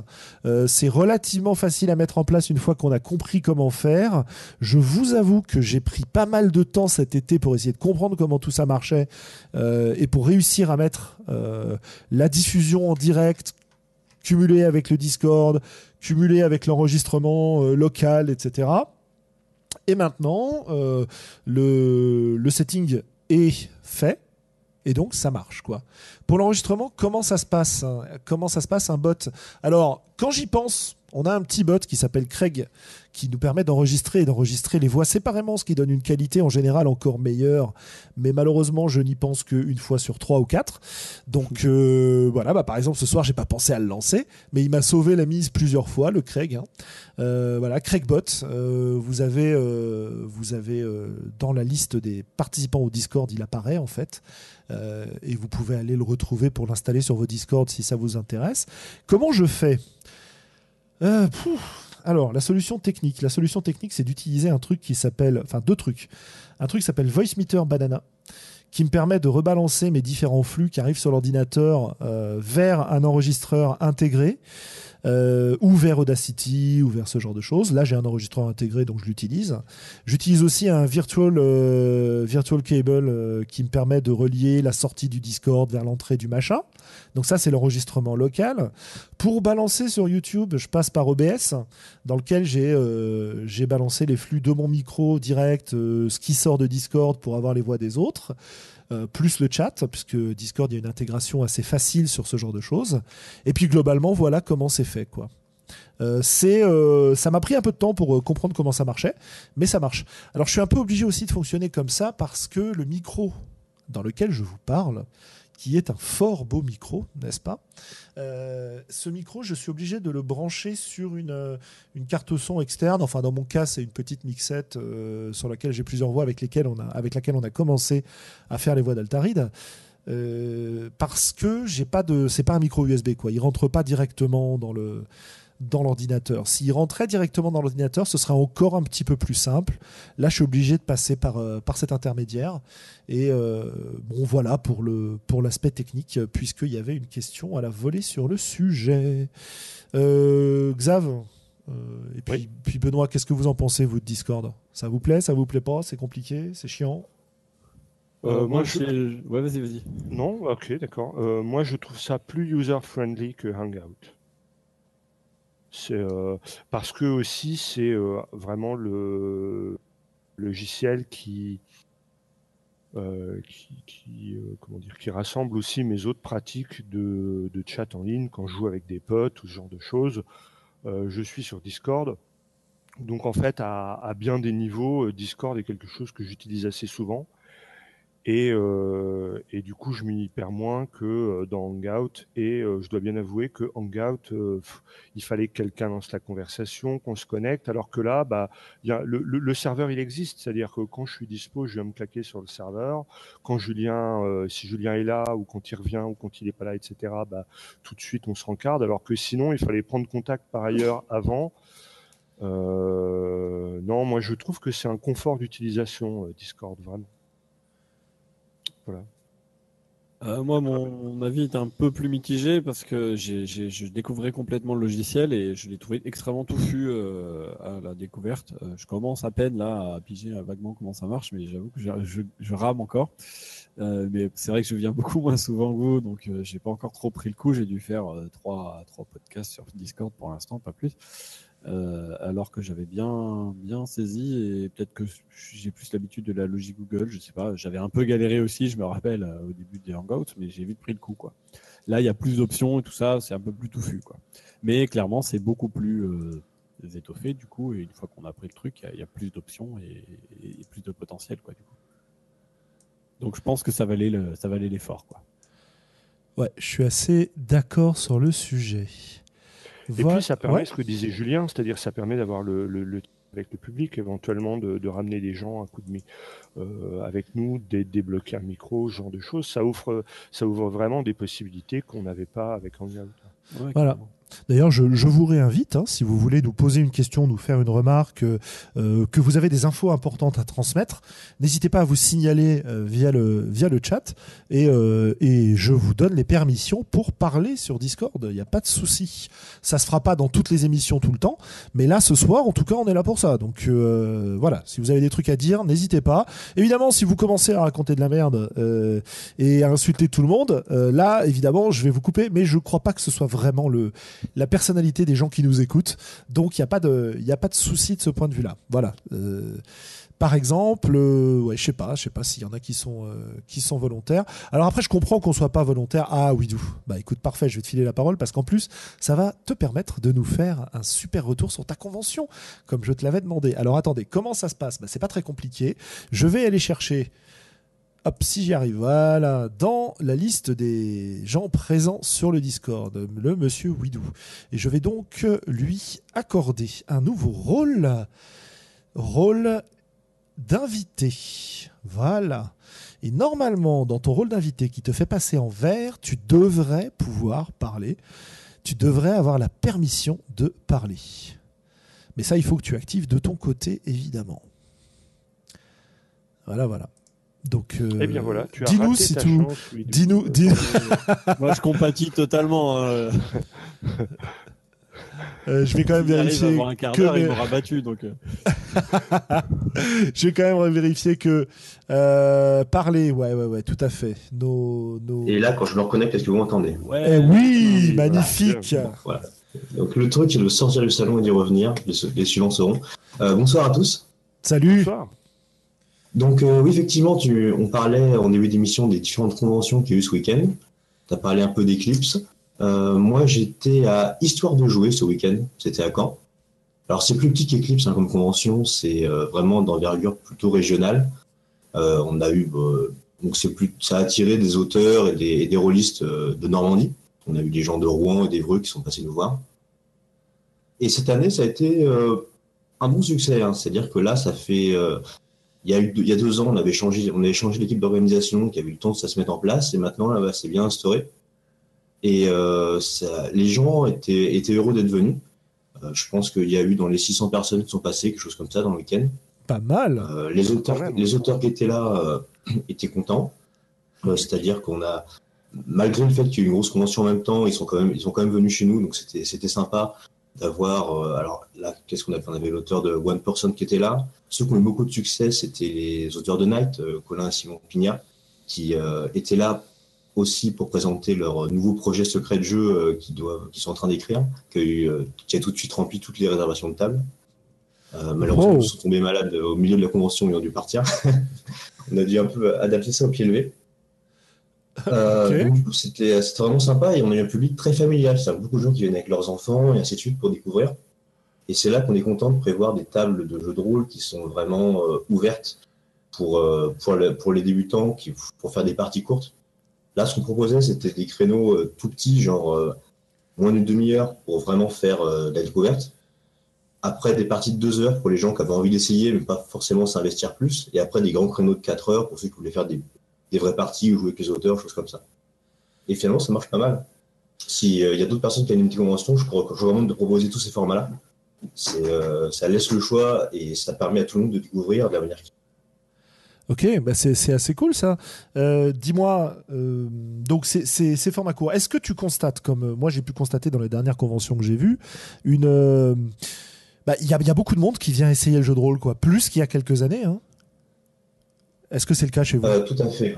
Euh, c'est relativement facile à mettre en place une fois qu'on a compris comment faire. Je vous avoue que j'ai pris pas mal de temps cet été pour essayer de comprendre comment tout ça marchait euh, et pour réussir à mettre euh, la diffusion en direct cumulée avec le Discord, cumulée avec l'enregistrement euh, local, etc. Et maintenant, euh, le, le setting est fait. Et donc ça marche quoi. Pour l'enregistrement, comment ça se passe hein? Comment ça se passe un bot? Alors quand j'y pense, on a un petit bot qui s'appelle Craig qui nous permet d'enregistrer et d'enregistrer les voix séparément, ce qui donne une qualité en général encore meilleure. Mais malheureusement, je n'y pense qu'une fois sur trois ou quatre. Donc euh, voilà, bah, par exemple ce soir, j'ai pas pensé à le lancer, mais il m'a sauvé la mise plusieurs fois, le Craig. hein. Euh, voilà, Craigbot. euh, vous avez, vous avez dans la liste des participants au Discord, il apparaît en fait. Et vous pouvez aller le retrouver pour l'installer sur vos Discord si ça vous intéresse. Comment je fais? Euh. Alors, la solution technique. La solution technique, c'est d'utiliser un truc qui s'appelle. Enfin, deux trucs. Un truc qui s'appelle Voice Meter Banana, qui me permet de rebalancer mes différents flux qui arrivent sur l'ordinateur euh, vers un enregistreur intégré. Euh, ou vers Audacity ou vers ce genre de choses. Là, j'ai un enregistreur intégré, donc je l'utilise. J'utilise aussi un virtual, euh, virtual cable euh, qui me permet de relier la sortie du Discord vers l'entrée du machin. Donc ça, c'est l'enregistrement local. Pour balancer sur YouTube, je passe par OBS, dans lequel j'ai euh, j'ai balancé les flux de mon micro direct, euh, ce qui sort de Discord pour avoir les voix des autres. Euh, plus le chat, puisque Discord, y a une intégration assez facile sur ce genre de choses. Et puis globalement, voilà comment c'est fait. quoi. Euh, euh, ça m'a pris un peu de temps pour comprendre comment ça marchait, mais ça marche. Alors je suis un peu obligé aussi de fonctionner comme ça parce que le micro dans lequel je vous parle, qui est un fort beau micro, n'est-ce pas? Euh, Ce micro, je suis obligé de le brancher sur une, euh, une carte son externe. Enfin, dans mon cas, c'est une petite mixette euh, sur laquelle j'ai plusieurs voix avec, lesquelles on a, avec laquelle on a commencé à faire les voix d'Altaride. Parce que j'ai pas de, c'est pas un micro USB quoi. Il rentre pas directement dans le dans l'ordinateur. S'il rentrait directement dans l'ordinateur, ce serait encore un petit peu plus simple. Là, je suis obligé de passer par, euh, par cet intermédiaire. Et euh, bon, voilà pour le pour l'aspect technique, euh, puisqu'il y avait une question à la volée sur le sujet. Euh, Xav, euh, et puis, Oui. puis Benoît, qu'est-ce que vous en pensez, vous, de Discord? Ça vous plaît? Ça vous plaît pas? C'est compliqué? C'est chiant? Euh, moi, moi, je- je... Ouais, vas-y, vas-y. Non, ok, d'accord. Euh, moi, je trouve ça plus user-friendly que Hangout. Euh, parce que aussi c'est euh, vraiment le logiciel qui euh, comment dire qui rassemble aussi mes autres pratiques de, chat en ligne quand je joue avec des potes ou ce genre de choses. Je suis sur Discord. Donc en fait, à, bien des niveaux, Discord est quelque chose que j'utilise assez souvent. Et, euh, et du coup, je m'y perds moins que euh, dans Hangout. Et euh, je dois bien avouer que Hangout, euh, pff, il fallait que quelqu'un lance la conversation, qu'on se connecte. Alors que là, bah, y a, le, le- le serveur, il existe. C'est-à-dire que quand je suis dispo, je viens me claquer sur le serveur. Quand Julien, euh, si Julien est là, ou quand il revient, ou quand il n'est pas là, etc., bah, tout de suite, on se rencarde. Alors que sinon, il fallait prendre contact par ailleurs avant. Euh, non, moi, je trouve que c'est un confort d'utilisation, euh, Discord, vraiment. Euh, moi, mon, avis est un peu plus mitigé parce que je découvrais complètement le logiciel et je l'ai trouvé extrêmement touffu euh, à la découverte. Euh, je commence à peine là à piger vaguement comment ça marche, mais j'avoue que je, je, rame encore. Mais c'est vrai que je viens beaucoup moins souvent que vous, donc j'ai pas encore trop pris le coup. J'ai dû faire trois, trois podcasts sur Discord pour l'instant, pas plus. Euh, alors que j'avais bien, bien saisi et peut-être que j'ai plus l'habitude de la logique Google, je sais pas. J'avais un peu galéré aussi, je me rappelle euh, au début des Hangouts, mais j'ai vite pris le coup quoi. Là, il y a plus d'options et tout ça, c'est un peu plus touffu quoi. Mais clairement, c'est beaucoup plus euh, étoffé du coup. Et une fois qu'on a pris le truc, il y, a plus d'options et, plus de potentiel quoi du coup. Donc je pense que ça valait l'effort quoi. Ouais, je suis assez d'accord sur le sujet. Et puis ça permet ce que disait Julien, c'est-à-dire ça permet d'avoir le, le, avec le public, éventuellement de, de, ramener des gens à coup de euh, avec nous, de débloquer un micro, ce genre de choses. Ça ouvre, ça ouvre vraiment des possibilités qu'on n'avait pas avec Hangout. Ouais, voilà. D'ailleurs, je, vous réinvite, hein, si vous voulez nous poser une question, nous faire une remarque, euh, que vous avez des infos importantes à transmettre, n'hésitez pas à vous signaler euh, via, le, via le chat et, euh, et je vous donne les permissions pour parler sur Discord. Il n'y a pas de souci. Ça se fera pas dans toutes les émissions tout le temps, mais là, ce soir, en tout cas, on est là pour ça. Donc voilà, si vous avez des trucs à dire, n'hésitez pas. Évidemment, si vous commencez à raconter de la merde et à insulter tout le monde, là, évidemment, je vais vous couper, mais je ne crois pas que ce soit vraiment le la personnalité des gens qui nous écoutent. Donc il n'y a pas de, a pas de souci de ce point de vue-là. Voilà. Euh, par exemple, euh, ouais, je sais pas, je sais pas s'il y en a qui sont euh, qui sont volontaires. Alors après, je comprends qu'on soit pas volontaire. Ah oui, d'où? Bah écoute, parfait, je vais te filer la parole parce qu'en plus, ça va te permettre de nous faire un super retour sur ta convention, comme je te l'avais demandé. Alors attendez, comment ça se passe? Bah c'est pas très compliqué. Je vais aller chercher Hop, si j'y arrive, voilà, dans la liste des gens présents sur le Discord, le monsieur Widou. Et je vais donc lui accorder un nouveau rôle, rôle d'invité. Voilà. Et normalement, dans ton rôle d'invité qui te fait passer en vert, tu devrais pouvoir parler. Tu devrais avoir la permission de parler. Mais ça, il faut que tu actives de ton côté, évidemment. Voilà, voilà. Donc, euh, eh bien voilà, tu dis-nous si tout. Dis-nous. Dis Moi, je compatis totalement. Hein. Euh, je vais quand même vérifier. Avoir un quart que il m'aura battu donc. Euh. je vais quand même vérifier que euh, parler, ouais, ouais, ouais, tout à fait. Nos, nos... Et là, quand je me reconnecte, est-ce que vous m'entendez? Ouais, eh oui, magnifique. Voilà. Donc le truc, c'est de sortir du salon et d'y revenir. Les, les suivants seront. bonsoir à tous. Salut. Bonsoir. Donc euh, oui, effectivement, tu, on parlait en début d'émission des différentes conventions qu'il y a eu ce week-end. Tu as parlé un peu d'Eclipse. Euh, moi, j'étais à Histoire de jouer ce week-end. C'était à Caen. Alors c'est plus petit qu'Eclipse hein, comme convention. C'est euh, vraiment d'envergure plutôt régionale. on a eu donc c'est plus ça a attiré des auteurs et des, des rôlistes de Normandie. On a eu des gens de Rouen et d'Evreux qui sont passés nous voir. Et cette année, ça a été un bon succès. Hein. C'est-à-dire que là, ça fait il y a, eu, il y a deux ans, on avait changé, on avait changé l'équipe d'organisation qui avait eu le temps de ça se mettre en place, et maintenant, là, c'est bien instauré. Et euh, ça, les gens étaient, étaient heureux d'être venus. Euh, je pense qu'il y a eu dans les 600 personnes qui sont passées, quelque chose comme ça, dans le week-end. Pas mal. Euh, les, auteurs, les auteurs qui étaient là euh, étaient contents. Euh, c'est-à-dire qu'on a, malgré le fait qu'il y ait eu une grosse convention en même temps, ils sont quand même, ils sont quand même venus chez nous, donc c'était, c'était sympa d'avoir. Euh, alors là, qu'est-ce qu'on avait On avait l'auteur de One Person qui était là. Ceux qui ont eu beaucoup de succès, c'était les auteurs de Night, euh, Colin et Simon Pignat, qui euh, étaient là aussi pour présenter leur nouveau projet secret de jeu qu'ils doivent, qui sont en train d'écrire, qui, qui, a tout de suite rempli toutes les réservations de table. malheureusement, ils sont tombés malades au milieu de la convention, ils ont dû partir. on a dû un peu adapter ça au pied levé. Euh, c'était vraiment sympa et on a eu un public très familial. C'est beaucoup de gens qui viennent avec leurs enfants et ainsi de suite pour découvrir. Et c'est là qu'on est content de prévoir des tables de jeux de rôle qui sont vraiment euh, ouvertes pour, euh, pour, pour, les débutants, qui, pour faire des parties courtes. Là, ce qu'on proposait, c'était des créneaux tout petits, genre moins d'une demi-heure pour vraiment faire de la découverte. Après, des parties de deux heures pour les gens qui avaient envie d'essayer, mais pas forcément s'investir plus. Et après, des grands créneaux de quatre heures pour ceux qui voulaient faire des des vraies parties ou jouer avec les auteurs, choses comme ça. Et finalement, ça marche pas mal. S'il euh, y a d'autres personnes qui ont une petite convention, je, je recommande de proposer tous ces formats-là. Euh, ça laisse le choix et ça permet à tout le monde de découvrir de la manière qui Ok, bah c'est assez cool ça. Euh, dis-moi, donc c'est formats courts. Est-ce que tu constates, comme moi j'ai pu constater dans les dernières conventions que j'ai vues, une, bah, il y, a, y, a beaucoup de monde qui vient essayer le jeu de rôle, quoi, plus qu'il y a quelques années. Hein est-ce que c'est le cas chez vous euh, Tout à fait.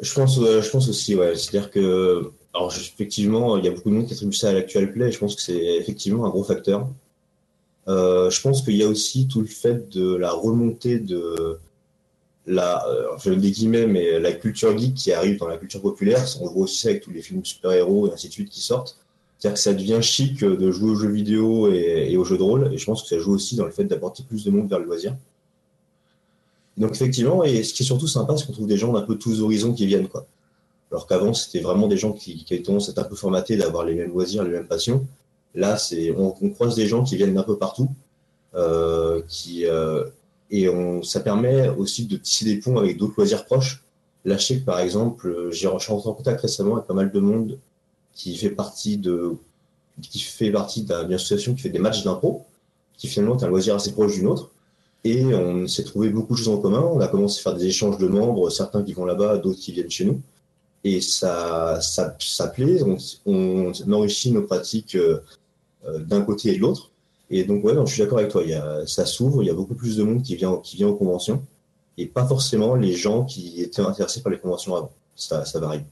Je pense, euh, je pense aussi, ouais. C'est-à-dire que alors effectivement, il y a beaucoup de monde qui attribue ça à l'actual play. Je pense que c'est effectivement un gros facteur. Euh, je pense qu'il y a aussi tout le fait de la remontée de la, je guillemets, mais la culture geek qui arrive dans la culture populaire. On le voit aussi avec tous les films super-héros et ainsi de suite qui sortent. C'est-à-dire que ça devient chic de jouer aux jeux vidéo et, aux jeux de rôle. Et je pense que ça joue aussi dans le fait d'apporter plus de monde vers le loisir. Donc effectivement, et ce qui est surtout sympa, c'est qu'on trouve des gens d'un peu tous horizons qui viennent. Quoi. Alors qu'avant, c'était vraiment des gens qui, qui être un peu formatés, d'avoir les mêmes loisirs, les mêmes passions. Là, c'est on, croise des gens qui viennent d'un peu partout, euh, qui euh, et on, ça permet aussi de tisser des ponts avec d'autres loisirs proches. Là, je sais que par exemple, j'ai rentré en contact récemment avec pas mal de monde qui fait partie de qui fait partie d'une association qui fait des matchs d'impro, qui finalement est un loisir assez proche d'une autre. Et on s'est trouvé beaucoup de choses en commun. On a commencé à faire des échanges de membres, certains qui vont là-bas, d'autres qui viennent chez nous et ça, ça, ça plaît. On, on, enrichit nos pratiques euh, euh, d'un côté et de l'autre. Et donc, ouais, je suis d'accord avec toi. Il y a, ça s'ouvre, il y a beaucoup plus de monde qui vient, qui vient aux conventions et pas forcément les gens qui étaient intéressés par les conventions avant. Ça, ça varie.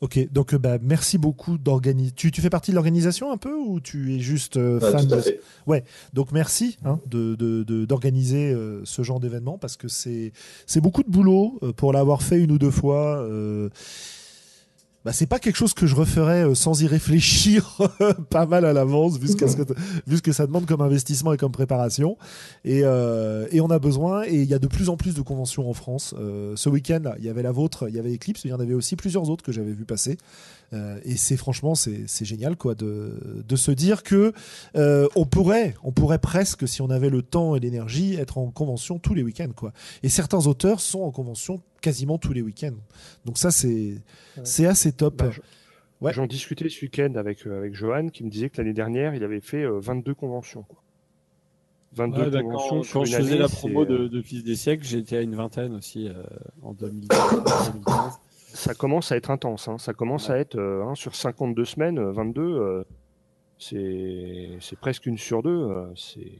Ok, donc euh, bah, merci beaucoup d'organiser. Tu, tu, fais partie de l'organisation un peu ou tu es juste euh, fan tout à fait. Ouais, donc merci hein, d'organiser de, de, euh, ce genre d'événement parce que c'est beaucoup de boulot pour l'avoir fait une ou deux fois bah, c'est pas quelque chose que je referais euh, sans y réfléchir pas mal à l'avance, vu, ce que, ça demande comme investissement et comme préparation. Et, euh, et on a besoin, et il y a de plus en plus de conventions en France. Euh, ce week-end, il y avait la vôtre, il y avait Eclipse, il y en avait aussi plusieurs autres que j'avais vu passer. Et c'est franchement, c'est génial de, se dire que on, pourrait, on pourrait presque, si on avait le temps et l'énergie, être en convention tous les week-ends. Et certains auteurs sont en convention quasiment tous les week-ends. Donc ça, c'est c'est assez top. Bah, ouais. J'en discutais ce week-end avec, euh, avec Johan qui me disait que l'année dernière, il avait fait 22 conventions. Quoi. 22 conventions. Quand, je faisais la promo de, de, Fils des siècles, j'étais à une vingtaine aussi en 2015 ça commence à être intense. Hein. Ça commence à être euh, hein, sur 52 semaines, 22, euh, euh, c'est presque une sur deux. c'est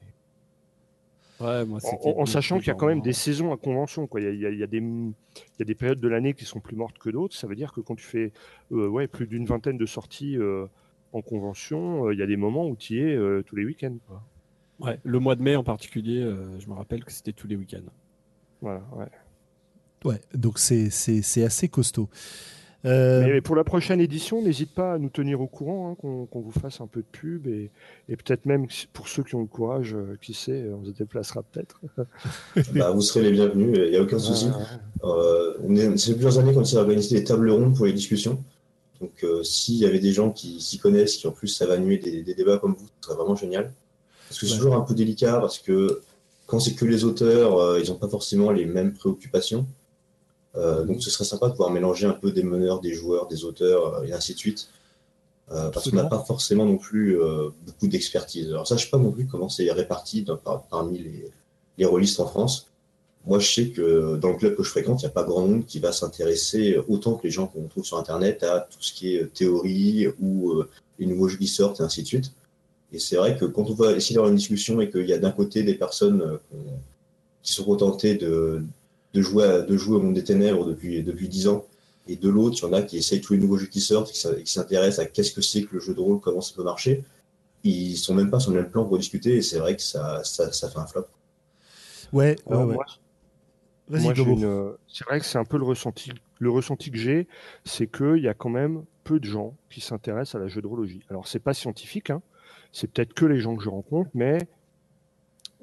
Ouais, moi, en, sachant qu'il y a quand même des saisons à convention. Quoi. Il, y a, il, y a, des, il y a des périodes de l'année qui sont plus mortes que d'autres. Ça veut dire que quand tu fais ouais, plus d'une vingtaine de sorties en convention, il y a des moments où tu y es tous les week-ends. Ouais, le mois de mai en particulier, je me rappelle que c'était tous les week-ends. Voilà, ouais. Ouais, donc c'est assez costaud. Euh, mais, pour la prochaine édition, n'hésite pas à nous tenir au courant, hein, qu'on vous fasse un peu de pub et, et peut-être même pour ceux qui ont le courage, euh, qui sait, on se déplacera peut-être. bah, vous serez les bienvenus, il n'y a aucun souci. Euh, c'est plusieurs années qu'on essaie d'organiser des tables rondes pour les discussions. Donc s'il y avait des gens qui s'y connaissent, qui en plus savent animer des, des, débats comme vous, ce serait vraiment génial. Parce que c'est toujours un peu délicat, parce que quand c'est que les auteurs, ils n'ont pas forcément les mêmes préoccupations. Euh, donc ce serait sympa de pouvoir mélanger un peu des meneurs, des joueurs, des auteurs euh, et ainsi de suite. Euh, parce qu'on n'a pas forcément non plus beaucoup d'expertise. Alors ça, je sais pas non plus comment c'est réparti parmi les, les rôlistes en France. Moi, je sais que dans le club que je fréquente, il n'y a pas grand monde qui va s'intéresser autant que les gens qu'on trouve sur Internet à tout ce qui est théorie ou les nouveaux jeux qui sortent et ainsi de suite. Et c'est vrai que quand on va essayer d'avoir une discussion et qu'il y a d'un côté des personnes qui sont contentées de, de jouer, à, de jouer au monde des ténèbres depuis, depuis 10 ans. Et de l'autre, il y en a qui essayent tous les nouveaux jeux qui sortent, qui s'intéressent à qu'est-ce que c'est que le jeu de rôle, comment ça peut marcher. Ils sont même pas sur le même plan pour discuter et c'est vrai que ça, ça, ça, fait un flop. Ouais, Vas-y, C'est vrai que c'est un peu le ressenti, le ressenti que j'ai, c'est qu'il y a quand même peu de gens qui s'intéressent à la jeu de rôle. Alors, c'est pas scientifique, hein. c'est peut-être que les gens que je rencontre, mais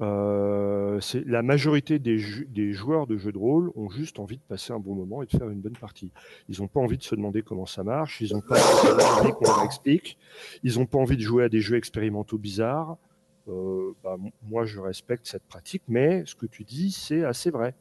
euh, la majorité des, des, joueurs de jeux de rôle ont juste envie de passer un bon moment et de faire une bonne partie. Ils n'ont pas envie de se demander comment ça marche, ils n'ont pas envie qu'on leur explique, ils n'ont pas envie de jouer à des jeux expérimentaux bizarres. Euh, bah, moi, je respecte cette pratique, mais ce que tu dis, c'est assez vrai.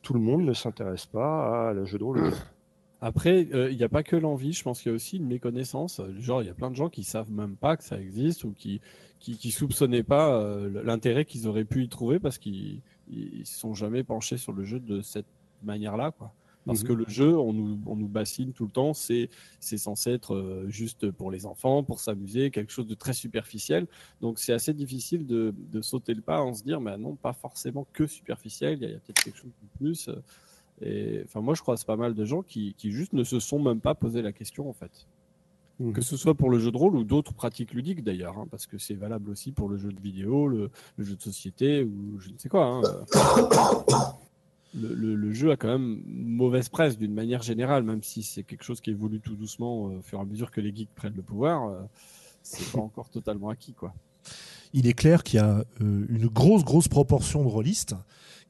Tout le monde ne s'intéresse pas à la jeu de rôle. Après, euh, il n'y a pas que l'envie, je pense qu'il y a aussi une méconnaissance. Genre, il y a plein de gens qui savent même pas que ça existe ou qui qui, qui soupçonnaient pas euh, l'intérêt qu'ils auraient pu y trouver parce qu'ils ne sont jamais penchés sur le jeu de cette manière-là, quoi. Parce que mhm. le jeu, on nous, on nous bassine tout le temps, c'est censé être euh, juste pour les enfants, pour s'amuser, quelque chose de très superficiel. Donc c'est assez difficile de, de, sauter le pas en se dire, mais non, pas forcément que superficiel, il y a, peut-être quelque chose de plus. Et enfin, moi, je croise pas mal de gens qui, qui juste ne se sont même pas posé la question, en fait. Mhm. Que ce soit pour le jeu de rôle ou d'autres pratiques ludiques d'ailleurs, hein, parce que c'est valable aussi pour le jeu de vidéo, le, le jeu de société ou je ne sais quoi. hein. Le, le- le jeu a quand même mauvaise presse d'une manière générale, même si c'est quelque chose qui évolue tout doucement euh, au fur et à mesure que les geeks prennent le pouvoir. euh, c'est pas encore totalement acquis, quoi. il est clair qu'il y a euh, une grosse, grosse proportion de rôlistes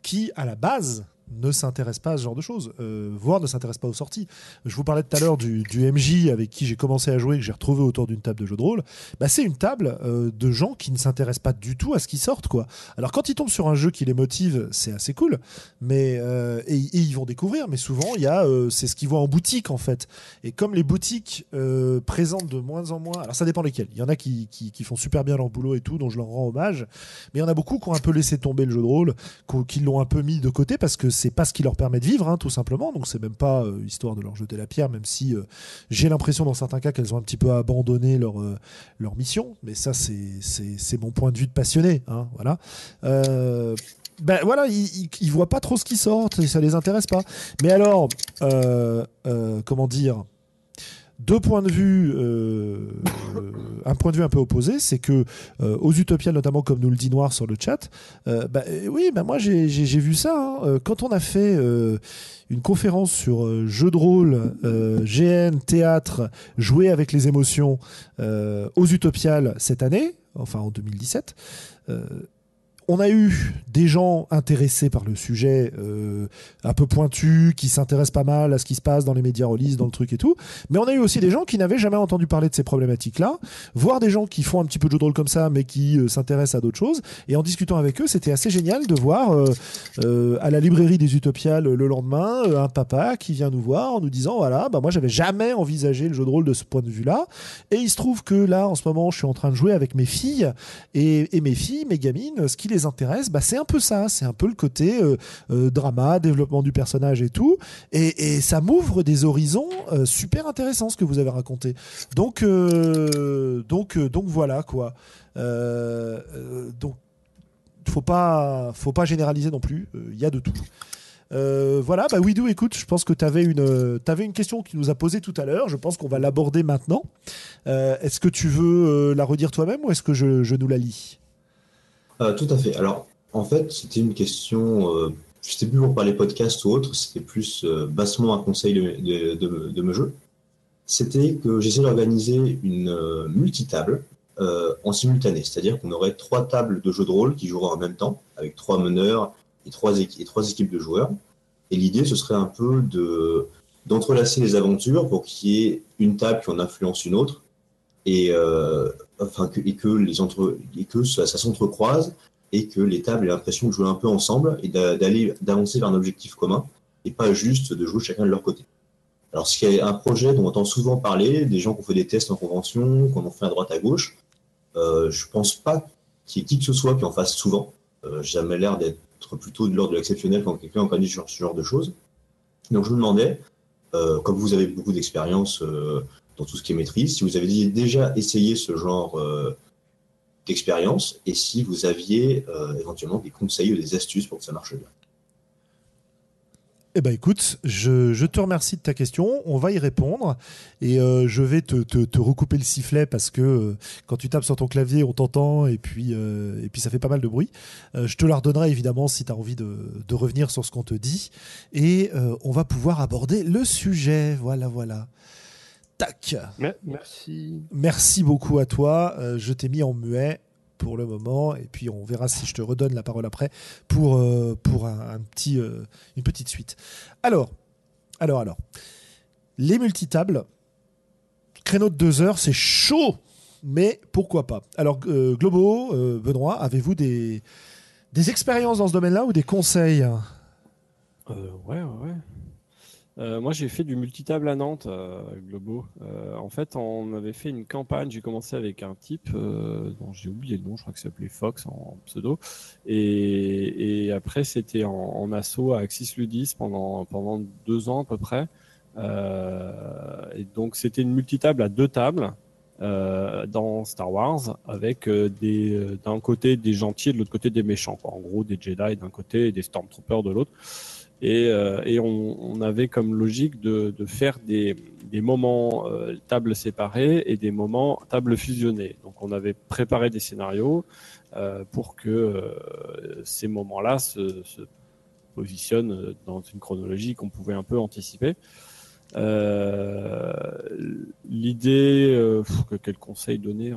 qui, à la base, ne s'intéressent pas à ce genre de choses, euh, voire ne s'intéressent pas aux sorties. Je vous parlais tout à l'heure du, MJ avec qui j'ai commencé à jouer, que j'ai retrouvé autour d'une table de jeu de rôle. Bah, c'est une table euh, de gens qui ne s'intéressent pas du tout à ce qui sortent. Quoi. Alors quand ils tombent sur un jeu qui les motive, c'est assez cool, mais euh, et, ils vont découvrir. Mais souvent, il y a, c'est ce qu'ils voient en boutique en fait. Et comme les boutiques présentent de moins en moins, alors ça dépend lesquelles. Il y en a qui, qui, font super bien leur boulot et tout, dont je leur rends hommage. Mais il y en a beaucoup qui ont un peu laissé tomber le jeu de rôle, qui l'ont un peu mis de côté parce que c'est pas ce qui leur permet de vivre, hein, tout simplement. Donc c'est même pas euh, histoire de leur jeter la pierre, même si euh, j'ai l'impression dans certains cas qu'elles ont un petit peu abandonné leur euh, leur mission. Mais ça, c'est mon point de vue de passionné. Hein, voilà. Ben voilà, ils, ils, ils voient pas trop ce qui sort, ça les intéresse pas. Mais alors, comment dire deux points de vue, euh, euh, un point de vue un peu opposé, c'est que euh, aux utopiales, notamment comme nous le dit Noir sur le chat, euh, bah, euh, oui, bah, moi j'ai vu ça. hein. Euh, Quand on a fait une conférence sur jeux de rôle, GN, théâtre, jouer avec les émotions aux utopiales cette année, enfin en 2017. On a eu des gens intéressés par le sujet, euh, un peu pointus, qui s'intéressent pas mal à ce qui se passe dans les médias release, dans le truc et tout. Mais on a eu aussi des gens qui n'avaient jamais entendu parler de ces problématiques-là, voire des gens qui font un petit peu de jeu de rôle comme ça, mais qui euh, s'intéressent à d'autres choses. Et en discutant avec eux, c'était assez génial de voir euh, à la librairie des Utopiales le lendemain un papa qui vient nous voir en nous disant voilà, bah moi j'avais jamais envisagé le jeu de rôle de ce point de vue-là. Et il se trouve que là, en ce moment, je suis en train de jouer avec mes filles et, et mes filles, mes gamines, ce qui les intéresse, bah, c'est un peu ça, c'est un peu le côté euh, euh, drama, développement du personnage et tout. Et, ça m'ouvre des horizons euh, super intéressants ce que vous avez raconté. Donc, donc, donc voilà quoi. Donc, faut pas, faut pas généraliser non plus. Il y a de tout. Voilà, bah Widou, écoute, je pense que tu avais une, euh, une question qui nous a posée tout à l'heure. Je pense qu'on va l'aborder maintenant. Est-ce que tu veux la redire toi-même ou est-ce que je nous la lis? Euh, tout à fait. Alors, en fait, c'était une question, euh, je sais plus pour parler podcast ou autre, c'était plus euh, bassement un conseil de, de, de. C'était que j'essaie d'organiser une euh, multitable euh, en simultané, c'est-à-dire qu'on aurait trois tables de jeux de rôle qui joueraient en même temps, avec trois meneurs et trois, et trois équipes de joueurs. Et l'idée, ce serait un peu de d'entrelacer les aventures pour qu'il y ait une table qui en influence une autre et euh, et que les entre et que ça, s'entrecroise et que les tables aient l'impression de jouer un peu ensemble et d'a- d'aller d'avancer vers un objectif commun et pas juste de jouer chacun de leur côté. Alors ce qui est un projet dont on entend souvent parler, des gens qui ont fait des tests en convention, qu'on en fait à droite à gauche, euh, je pense pas qu'il y ait qui que ce soit qui en fasse souvent. Euh, J'ai jamais l'air d'être plutôt de l'ordre de l'exceptionnel quand quelqu'un organise ce genre de choses. Donc je me demandais, euh, comme vous avez beaucoup d'expérience euh, dans tout ce qui est maîtrise, si vous avez déjà essayé ce genre euh, d'expérience et si vous aviez euh, éventuellement des conseils ou des astuces pour que ça marche bien. Eh ben écoute, je, te remercie de ta question. On va y répondre et euh, je vais te, recouper le sifflet parce que quand tu tapes sur ton clavier, on t'entend et puis ça fait pas mal de bruit. Je te la redonnerai évidemment si tu as envie de, revenir sur ce qu'on te dit et on va pouvoir aborder le sujet. Voilà, voilà. Tac. Me- Merci. Merci beaucoup à toi. Euh, je t'ai mis en muet pour le moment et puis on verra si je te redonne la parole après pour, euh, pour un, un petit, euh, une petite suite. Alors, alors, alors. Les multitables, créneau de deux heures, c'est chaud, mais pourquoi pas? Alors, euh, Globo, Benoît, avez-vous des, des expériences dans ce domaine-là ou des conseils? Euh, ouais, ouais, ouais. Euh, moi, j'ai fait du multitable à Nantes, euh, Globo. Euh, en fait, on avait fait une campagne. J'ai commencé avec un type euh, dont j'ai oublié le nom. Je crois que ça s'appelait Fox en pseudo. Et, et après, c'était en, en assaut à Axis Ludis pendant pendant deux ans à peu près. Euh, et donc, c'était une multitable à deux tables. dans Star Wars avec des d'un côté des gentils et de l'autre côté des méchants quoi. en gros des Jedi d'un côté et des Stormtroopers de l'autre Et, et on, on, avait comme logique de, de faire des, des moments euh, tables séparées et des moments tables fusionnées. Donc on avait préparé des scénarios euh, pour que euh, ces moments-là se, se, positionnent dans une chronologie qu'on pouvait un peu anticiper. Euh, L'idée, euh, quel conseil donner Je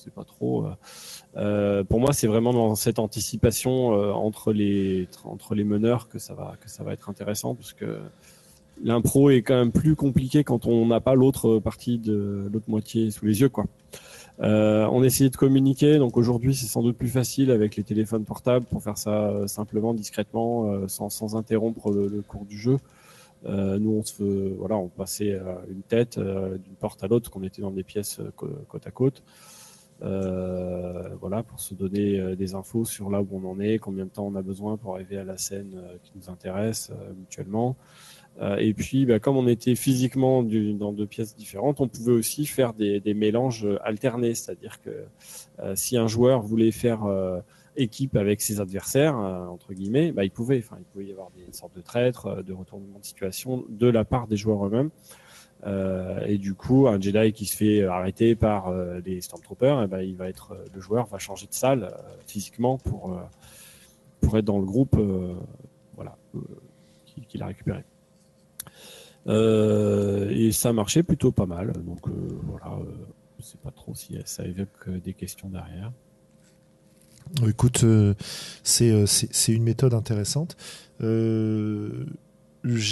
sais pas trop. Euh, pour moi, c'est vraiment dans cette anticipation entre les entre les meneurs que ça va être intéressant parce que l'impro est quand même plus compliqué quand on n'a pas l'autre partie de l'autre moitié sous les yeux, quoi. Euh, on essayait de communiquer, donc aujourd'hui c'est sans doute plus facile avec les téléphones portables pour faire ça euh, simplement, discrètement, euh, sans, interrompre le, cours du jeu. Euh, nous on se, on passait une tête d'une porte à l'autre, qu'on était dans des pièces côte à côte. Voilà, pour se donner des infos sur là où on en est, combien de temps on a besoin pour arriver à la scène qui nous intéresse mutuellement. Euh, et puis, bah, comme on était physiquement du, dans deux pièces différentes, on pouvait aussi faire des, des mélanges alternés. C'est-à-dire que euh, si un joueur voulait faire euh, équipe avec ses adversaires, entre guillemets, bah, il pouvait. Enfin, il pouvait y avoir des sortes de traîtres, de retournements de situation de la part des joueurs eux-mêmes. Euh, et du coup, un Jedi qui se fait arrêter par euh, des Stormtroopers, eh ben, il va être le joueur va changer de salle euh, physiquement pour pour être dans le groupe, voilà, qu'il a récupéré. Euh, et ça marchait plutôt pas mal. Donc euh, voilà, euh, je sais pas trop si ça évoque des questions derrière. Écoute, c'est c'est une méthode intéressante. J'ai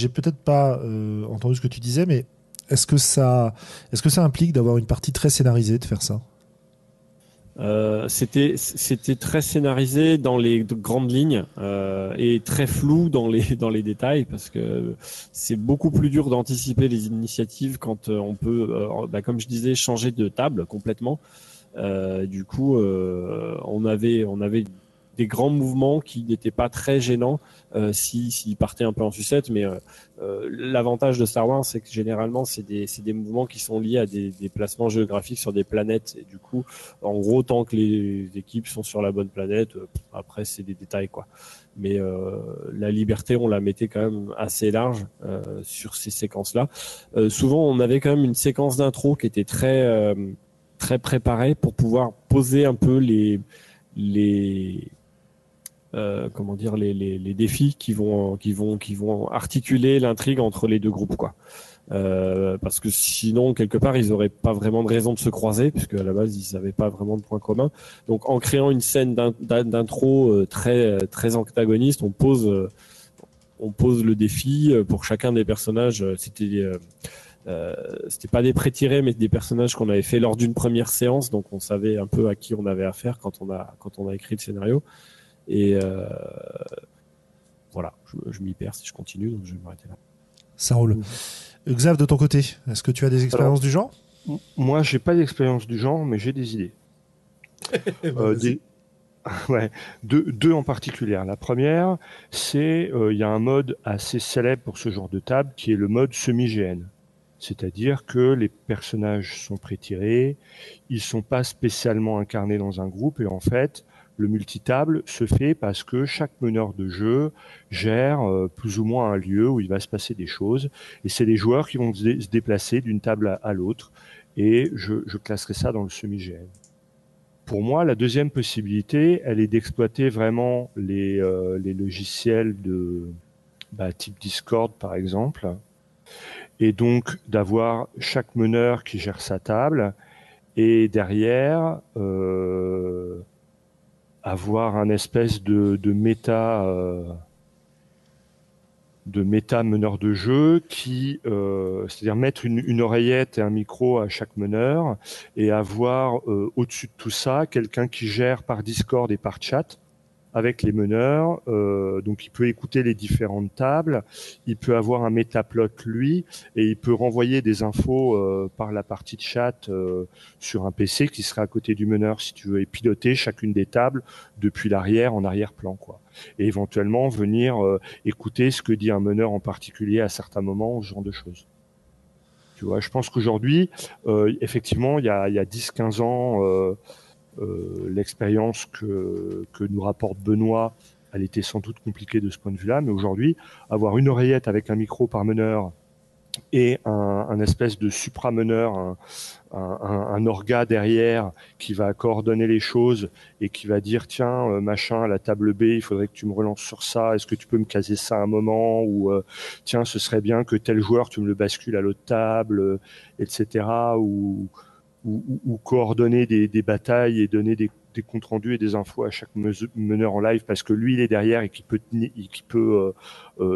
peut-être pas entendu ce que tu disais, mais est-ce que ça, est-ce que ça implique d'avoir une partie très scénarisée de faire ça? Euh, c'était c'était très scénarisé dans les grandes lignes euh, et très flou dans les dans les détails parce que c'est beaucoup plus dur d'anticiper les initiatives quand euh, on peut, bah, comme je disais, changer de table complètement. du coup, on avait on avait des grands mouvements qui n'étaient pas très gênants euh, s'ils si, partaient un peu en sucette. Mais euh, euh, l'avantage de Star Wars, c'est que généralement, c'est des, des, mouvements qui sont liés à des, placements géographiques sur des planètes. Et du coup, en gros, tant que les équipes sont sur la bonne planète, après, c'est des détails. quoi. Mais la liberté, on la mettait quand même assez large sur ces séquences-là. souvent, on avait quand même une séquence d'intro qui était très très préparée pour pouvoir poser un peu les les euh, comment dire les, les, les, défis qui vont qui vont qui vont articuler l'intrigue entre les deux groupes quoi. Euh, parce que sinon quelque part ils auraient pas vraiment de raison de se croiser puisque à la base ils n'avaient pas vraiment de points communs. Donc en créant une scène d'intro euh, très très antagoniste, on pose euh, on pose le défi pour chacun des personnages. C'était euh, c'était pas des pré-tirés, mais des personnages qu'on avait fait lors d'une première séance, donc on savait un peu à qui on avait affaire quand on a quand on a écrit le scénario. Et euh, voilà, je, je m'y perds si je continue, donc je vais m'arrêter là. Ça roule. Mmh. Xav, de ton côté, est-ce que tu as des expériences du genre? Moi, j'ai pas d'expérience du genre, mais j'ai des idées. euh, des... ouais, deux, deux, en particulier. La première, c'est euh, il y a un mode assez célèbre pour ce genre de table qui est le mode semi-GN. C'est-à-dire que les personnages sont prétirés, ils sont pas spécialement incarnés dans un groupe et en fait, le multitable se fait parce que chaque meneur de jeu gère euh, plus ou moins un lieu où il va se passer des choses. Et c'est les joueurs qui vont se déplacer d'une table à, l'autre. Et je, classerai ça dans le semi-GN. Pour moi, la deuxième possibilité, elle est d'exploiter vraiment les, euh, logiciels de bah, type Discord, par exemple. Et donc d'avoir chaque meneur qui gère sa table. Et derrière, euh, avoir un espèce de, méta euh, de méta meneur de jeu qui euh, c'est-à-dire mettre une, une, oreillette et un micro à chaque meneur et avoir euh, au-dessus de tout ça quelqu'un qui gère par Discord et par chat avec les meneurs. Euh, donc, il peut écouter les différentes tables. Il peut avoir un métaplot lui, et il peut renvoyer des infos euh, par la partie de chat euh, sur un PC qui serait à côté du meneur, si tu veux, et piloter chacune des tables depuis l'arrière en arrière-plan, quoi. Et éventuellement venir euh, écouter ce que dit un meneur en particulier à certains moments, ce genre de choses. Tu vois, je pense qu'aujourd'hui, euh, effectivement, il y a, y a 10-15 ans euh, l'expérience que, que nous rapporte Benoît elle était sans doute compliquée de ce point de vue-là, mais aujourd'hui, avoir une oreillette avec un micro par meneur et un, espèce de suprameneur, un, un, orga derrière qui va coordonner les choses et qui va dire tiens euh, machin à la table B il faudrait que tu me relances sur ça est-ce que tu peux me caser ça un moment ou euh, tiens ce serait bien que tel joueur tu me le bascules à l'autre table euh, etc ou, ou, coordonner des, des, batailles et donner des, des, comptes rendus et des infos à chaque meneur en live parce que lui il est derrière et qui peut qui peut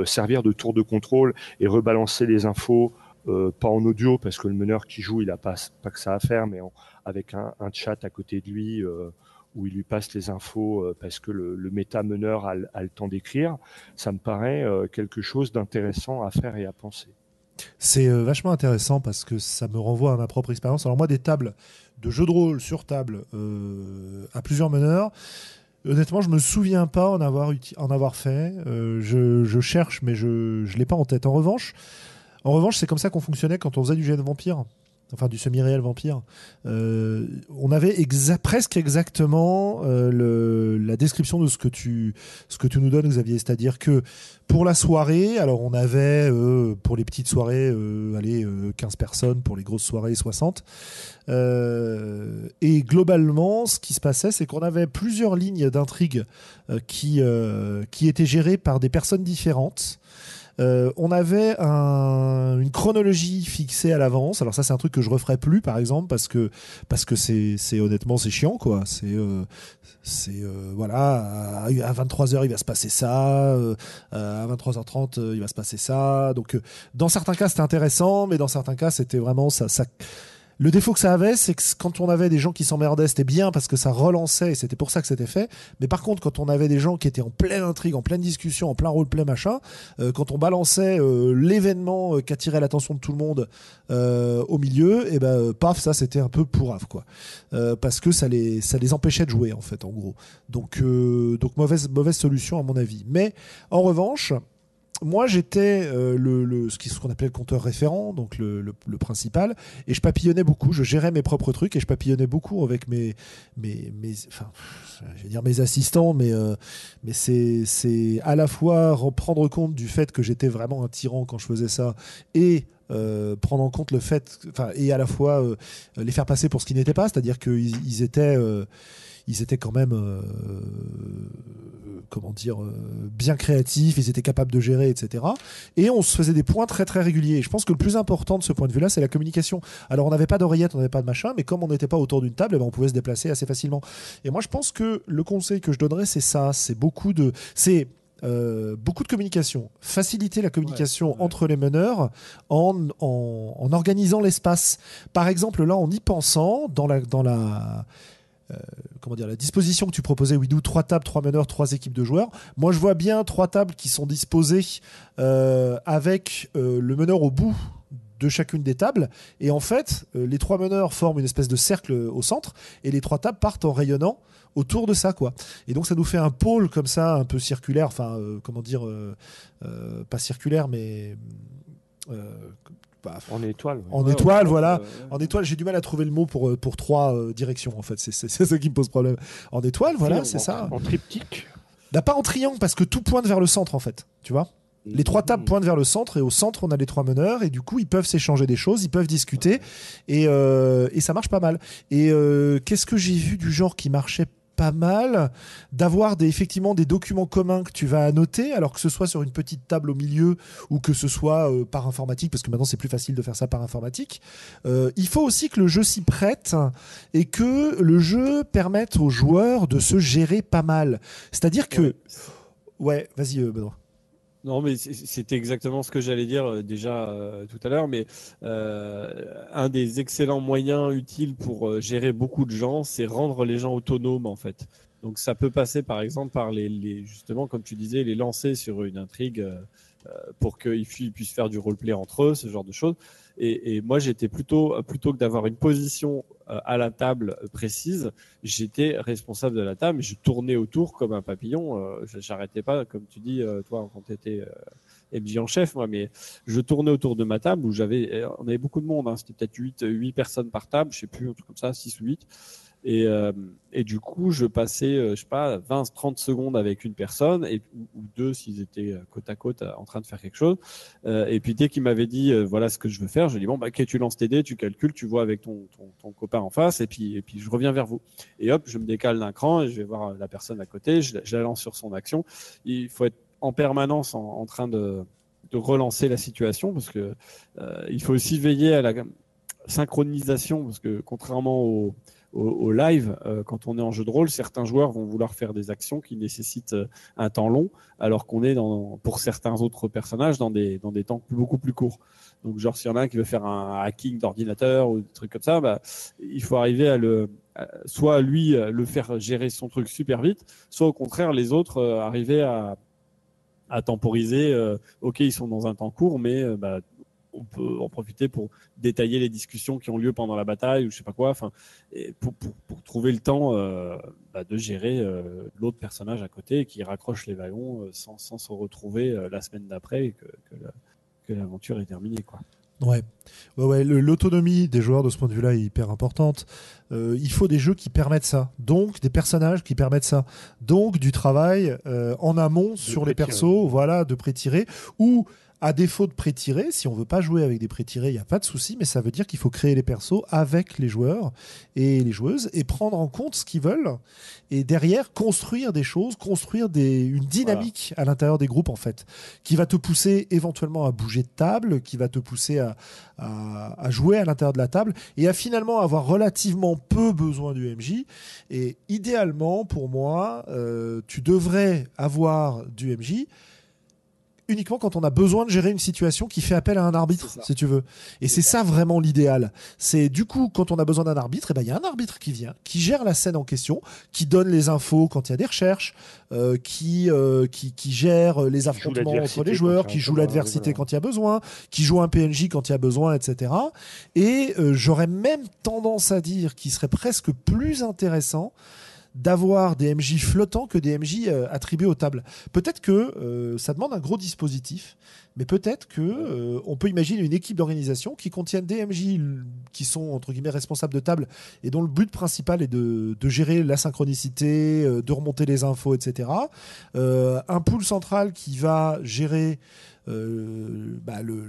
servir de tour de contrôle et rebalancer les infos euh, pas en audio parce que le meneur qui joue, il a pas, pas que ça à faire, mais avec un, un, chat à côté de lui euh, où il lui passe les infos euh, parce que le, le méta meneur a, a le temps d'écrire, ça me paraît quelque chose d'intéressant à faire et à penser. C'est vachement intéressant parce que ça me renvoie à ma propre expérience. Alors moi, des tables de jeux de rôle sur table à plusieurs meneurs. Honnêtement, je me souviens pas en avoir, en avoir fait. je, je, cherche, mais je ne l'ai pas en tête. En revanche, en revanche, c'est comme ça qu'on fonctionnait quand on faisait du de vampire enfin du semi-réel vampire, euh, on avait presque exactement euh, la description de ce que tu nous donnes, Xavier, c'est-à-dire que pour la soirée, alors on avait euh, pour les petites soirées, allez 15 personnes, pour les grosses soirées 60, et globalement, ce qui se passait, c'est qu'on avait plusieurs lignes d'intrigue qui étaient gérées par des personnes différentes. Euh, on avait une chronologie fixée à l'avance. Alors ça, c'est un truc que je referai plus, par exemple, parce que parce que c'est honnêtement c'est chiant, quoi. C'est euh, c'est euh, voilà à 23h il va se passer ça, à 23h30 il va se passer ça. Donc dans certains cas c'était intéressant, mais dans certains cas c'était vraiment ça ça le défaut que ça avait, c'est que quand on avait des gens qui s'emmerdaient, c'était bien parce que ça relançait et c'était pour ça que c'était fait. Mais par contre, quand on avait des gens qui étaient en pleine intrigue, en pleine discussion, en plein roleplay machin, euh, quand on balançait euh, l'événement euh, qui attirait l'attention de tout le monde au milieu, et eh ben paf, ça c'était un peu pourrave quoi, parce que ça les ça les empêchait de jouer en fait en gros. Donc donc mauvaise mauvaise solution à mon avis. Mais en revanche, moi, j'étais euh, le, ce qu'on appelait le compteur référent, donc le, principal, et je papillonnais beaucoup. Je gérais mes propres trucs et je papillonnais beaucoup avec mes, mes, mes enfin, je dire mes assistants, mais, euh, mais c'est, à la fois prendre compte du fait que j'étais vraiment un tyran quand je faisais ça et euh, prendre en compte le fait, enfin, et à la fois les faire passer pour ce qu'ils n'étaient pas, c'est-à-dire qu'ils ils étaient ils étaient quand même, euh, comment dire, euh, bien créatifs, ils étaient capables de gérer, etc. Et on se faisait des points très très réguliers. je pense que le plus important de ce point de vue-là, c'est la communication. Alors on n'avait pas d'oreillette, on n'avait pas de machin, mais comme on n'était pas autour d'une table, eh ben, on pouvait se déplacer assez facilement. Et moi, je pense que le conseil que je donnerais, c'est ça, c'est beaucoup de, c'est euh, beaucoup de communication, faciliter la communication entre les meneurs en, en, en organisant l'espace. Par exemple, là, en y pensant, dans la, dans la, euh, comment dire, la disposition que tu proposais, Widou, trois tables, trois meneurs, trois équipes de joueurs. Moi, je vois bien trois tables qui sont disposées euh, avec euh, le meneur au bout de chacune des tables. Et en fait, les trois meneurs forment une espèce de cercle au centre et les trois tables partent en rayonnant autour de ça quoi et donc ça nous fait un pôle comme ça un peu circulaire enfin comment dire pas circulaire mais en étoile. En étoile, voilà. En étoile, j'ai du mal à trouver le mot pour, euh, pour trois euh, directions, en fait. C'est ça qui me pose problème. En étoile, voilà, c'est ça. En triptyque bah, Pas en triangle, parce que tout pointe vers le centre, en fait. Tu vois les trois tables pointent vers le centre et au centre on a les trois meneurs et du coup ils peuvent s'échanger des choses, ils peuvent discuter et, euh, et ça marche pas mal. Et qu'est-ce que j'ai vu du genre qui marchait pas mal d'avoir des, effectivement des documents communs que tu vas annoter, alors que ce soit sur une petite table au milieu ou que ce soit euh, par informatique, parce que maintenant c'est plus facile de faire ça par informatique. Euh, il faut aussi que le jeu s'y prête et que le jeu permette aux joueurs de se gérer pas mal. C'est-à-dire que... Ouais, vas-y euh, Benoît. Non, mais c'était exactement ce que j'allais dire euh, déjà euh, tout à l'heure. Mais euh, un des excellents moyens utiles pour gérer beaucoup de gens, c'est rendre les gens autonomes en fait. Donc ça peut passer par exemple par les, les justement, comme tu disais, les lancer sur une intrigue pour qu'ils puissent faire du roleplay entre eux, ce genre de choses. Et, et moi, j'étais plutôt, plutôt que d'avoir une position euh, à la table précise, j'étais responsable de la table, je tournais autour comme un papillon. Euh, j'arrêtais pas, comme tu dis, euh, toi, quand tu étais MJ en chef, moi, mais je tournais autour de ma table où j'avais, on avait beaucoup de monde, hein, c'était peut-être 8, 8 personnes par table, je sais plus, un truc comme ça, 6 ou 8. Et, euh, et du coup, je passais, euh, je sais pas, 20, 30 secondes avec une personne et, ou deux s'ils étaient côte à côte en train de faire quelque chose. et puis dès qu'il m'avait dit, voilà ce que je veux faire, je lui ai dit, bon, bah, ok, tu lances tes dés, tu calcules, tu vois avec ton, ton, copain en face et puis, et puis je reviens vers vous. Et hop, je me décale d'un cran et je vais voir la personne à côté, je, la lance sur son action. Il faut être en permanence en, en train de, de relancer la situation parce que euh, il faut aussi veiller à la synchronisation parce que contrairement au, au, live, euh, quand on est en jeu de rôle, certains joueurs vont vouloir faire des actions qui nécessitent euh, un temps long, alors qu'on est dans, pour certains autres personnages dans des, dans des temps beaucoup plus courts. Donc, genre, s'il y en a un qui veut faire un hacking d'ordinateur ou des trucs comme ça, bah, il faut arriver à le, soit lui le faire gérer son truc super vite, soit au contraire les autres arriver à, à temporiser. Euh, ok, ils sont dans un temps court, mais euh, bah, on peut en profiter pour détailler les discussions qui ont lieu pendant la bataille ou je sais pas quoi. Enfin, pour, pour, pour, trouver le temps euh, bah, de gérer l'autre personnage à côté qui raccroche les wagons sans, sans, se retrouver la semaine d'après et que, que l'aventure est terminée, quoi. Ouais, ouais, ouais l'autonomie des joueurs de ce point de vue-là est hyper importante. Euh, il faut des jeux qui permettent ça, donc des personnages qui permettent ça, donc du travail euh, en amont sur les persos, voilà, de pré-tirer ou à défaut de pré-tirer, si on veut pas jouer avec des pré-tirés, il n'y a pas de souci, mais ça veut dire qu'il faut créer les persos avec les joueurs et les joueuses et prendre en compte ce qu'ils veulent et derrière construire des choses, construire des, une dynamique à l'intérieur des groupes en fait, qui va te pousser éventuellement à bouger de table, qui va te pousser à, à, jouer à l'intérieur de la table et à finalement avoir relativement peu besoin du MJ. Et idéalement, pour moi, euh, tu devrais avoir du MJ uniquement quand on a besoin de gérer une situation qui fait appel à un arbitre, si tu veux. Et c'est ça. vraiment l'idéal. C'est du coup, quand on a besoin d'un arbitre, eh ben il y a un arbitre qui vient, qui gère la scène en question, qui donne les infos quand il y a des recherches, euh, qui, euh, qui, qui gère les affrontements entre les joueurs, qui joue l'adversité quand il y a besoin, qui joue un PNJ quand il y a besoin, etc. Et euh, j'aurais même tendance à dire qu'il serait presque plus intéressant d'avoir des MJ flottants que des MJ euh, attribués aux tables. Peut-être que euh, ça demande un gros dispositif, mais peut-être que euh, on peut imaginer une équipe d'organisation qui contienne des MJ qui sont entre guillemets responsables de table et dont le but principal est de, de gérer la synchronicité, de remonter les infos, etc. un pool central qui va gérer euh, bah, le,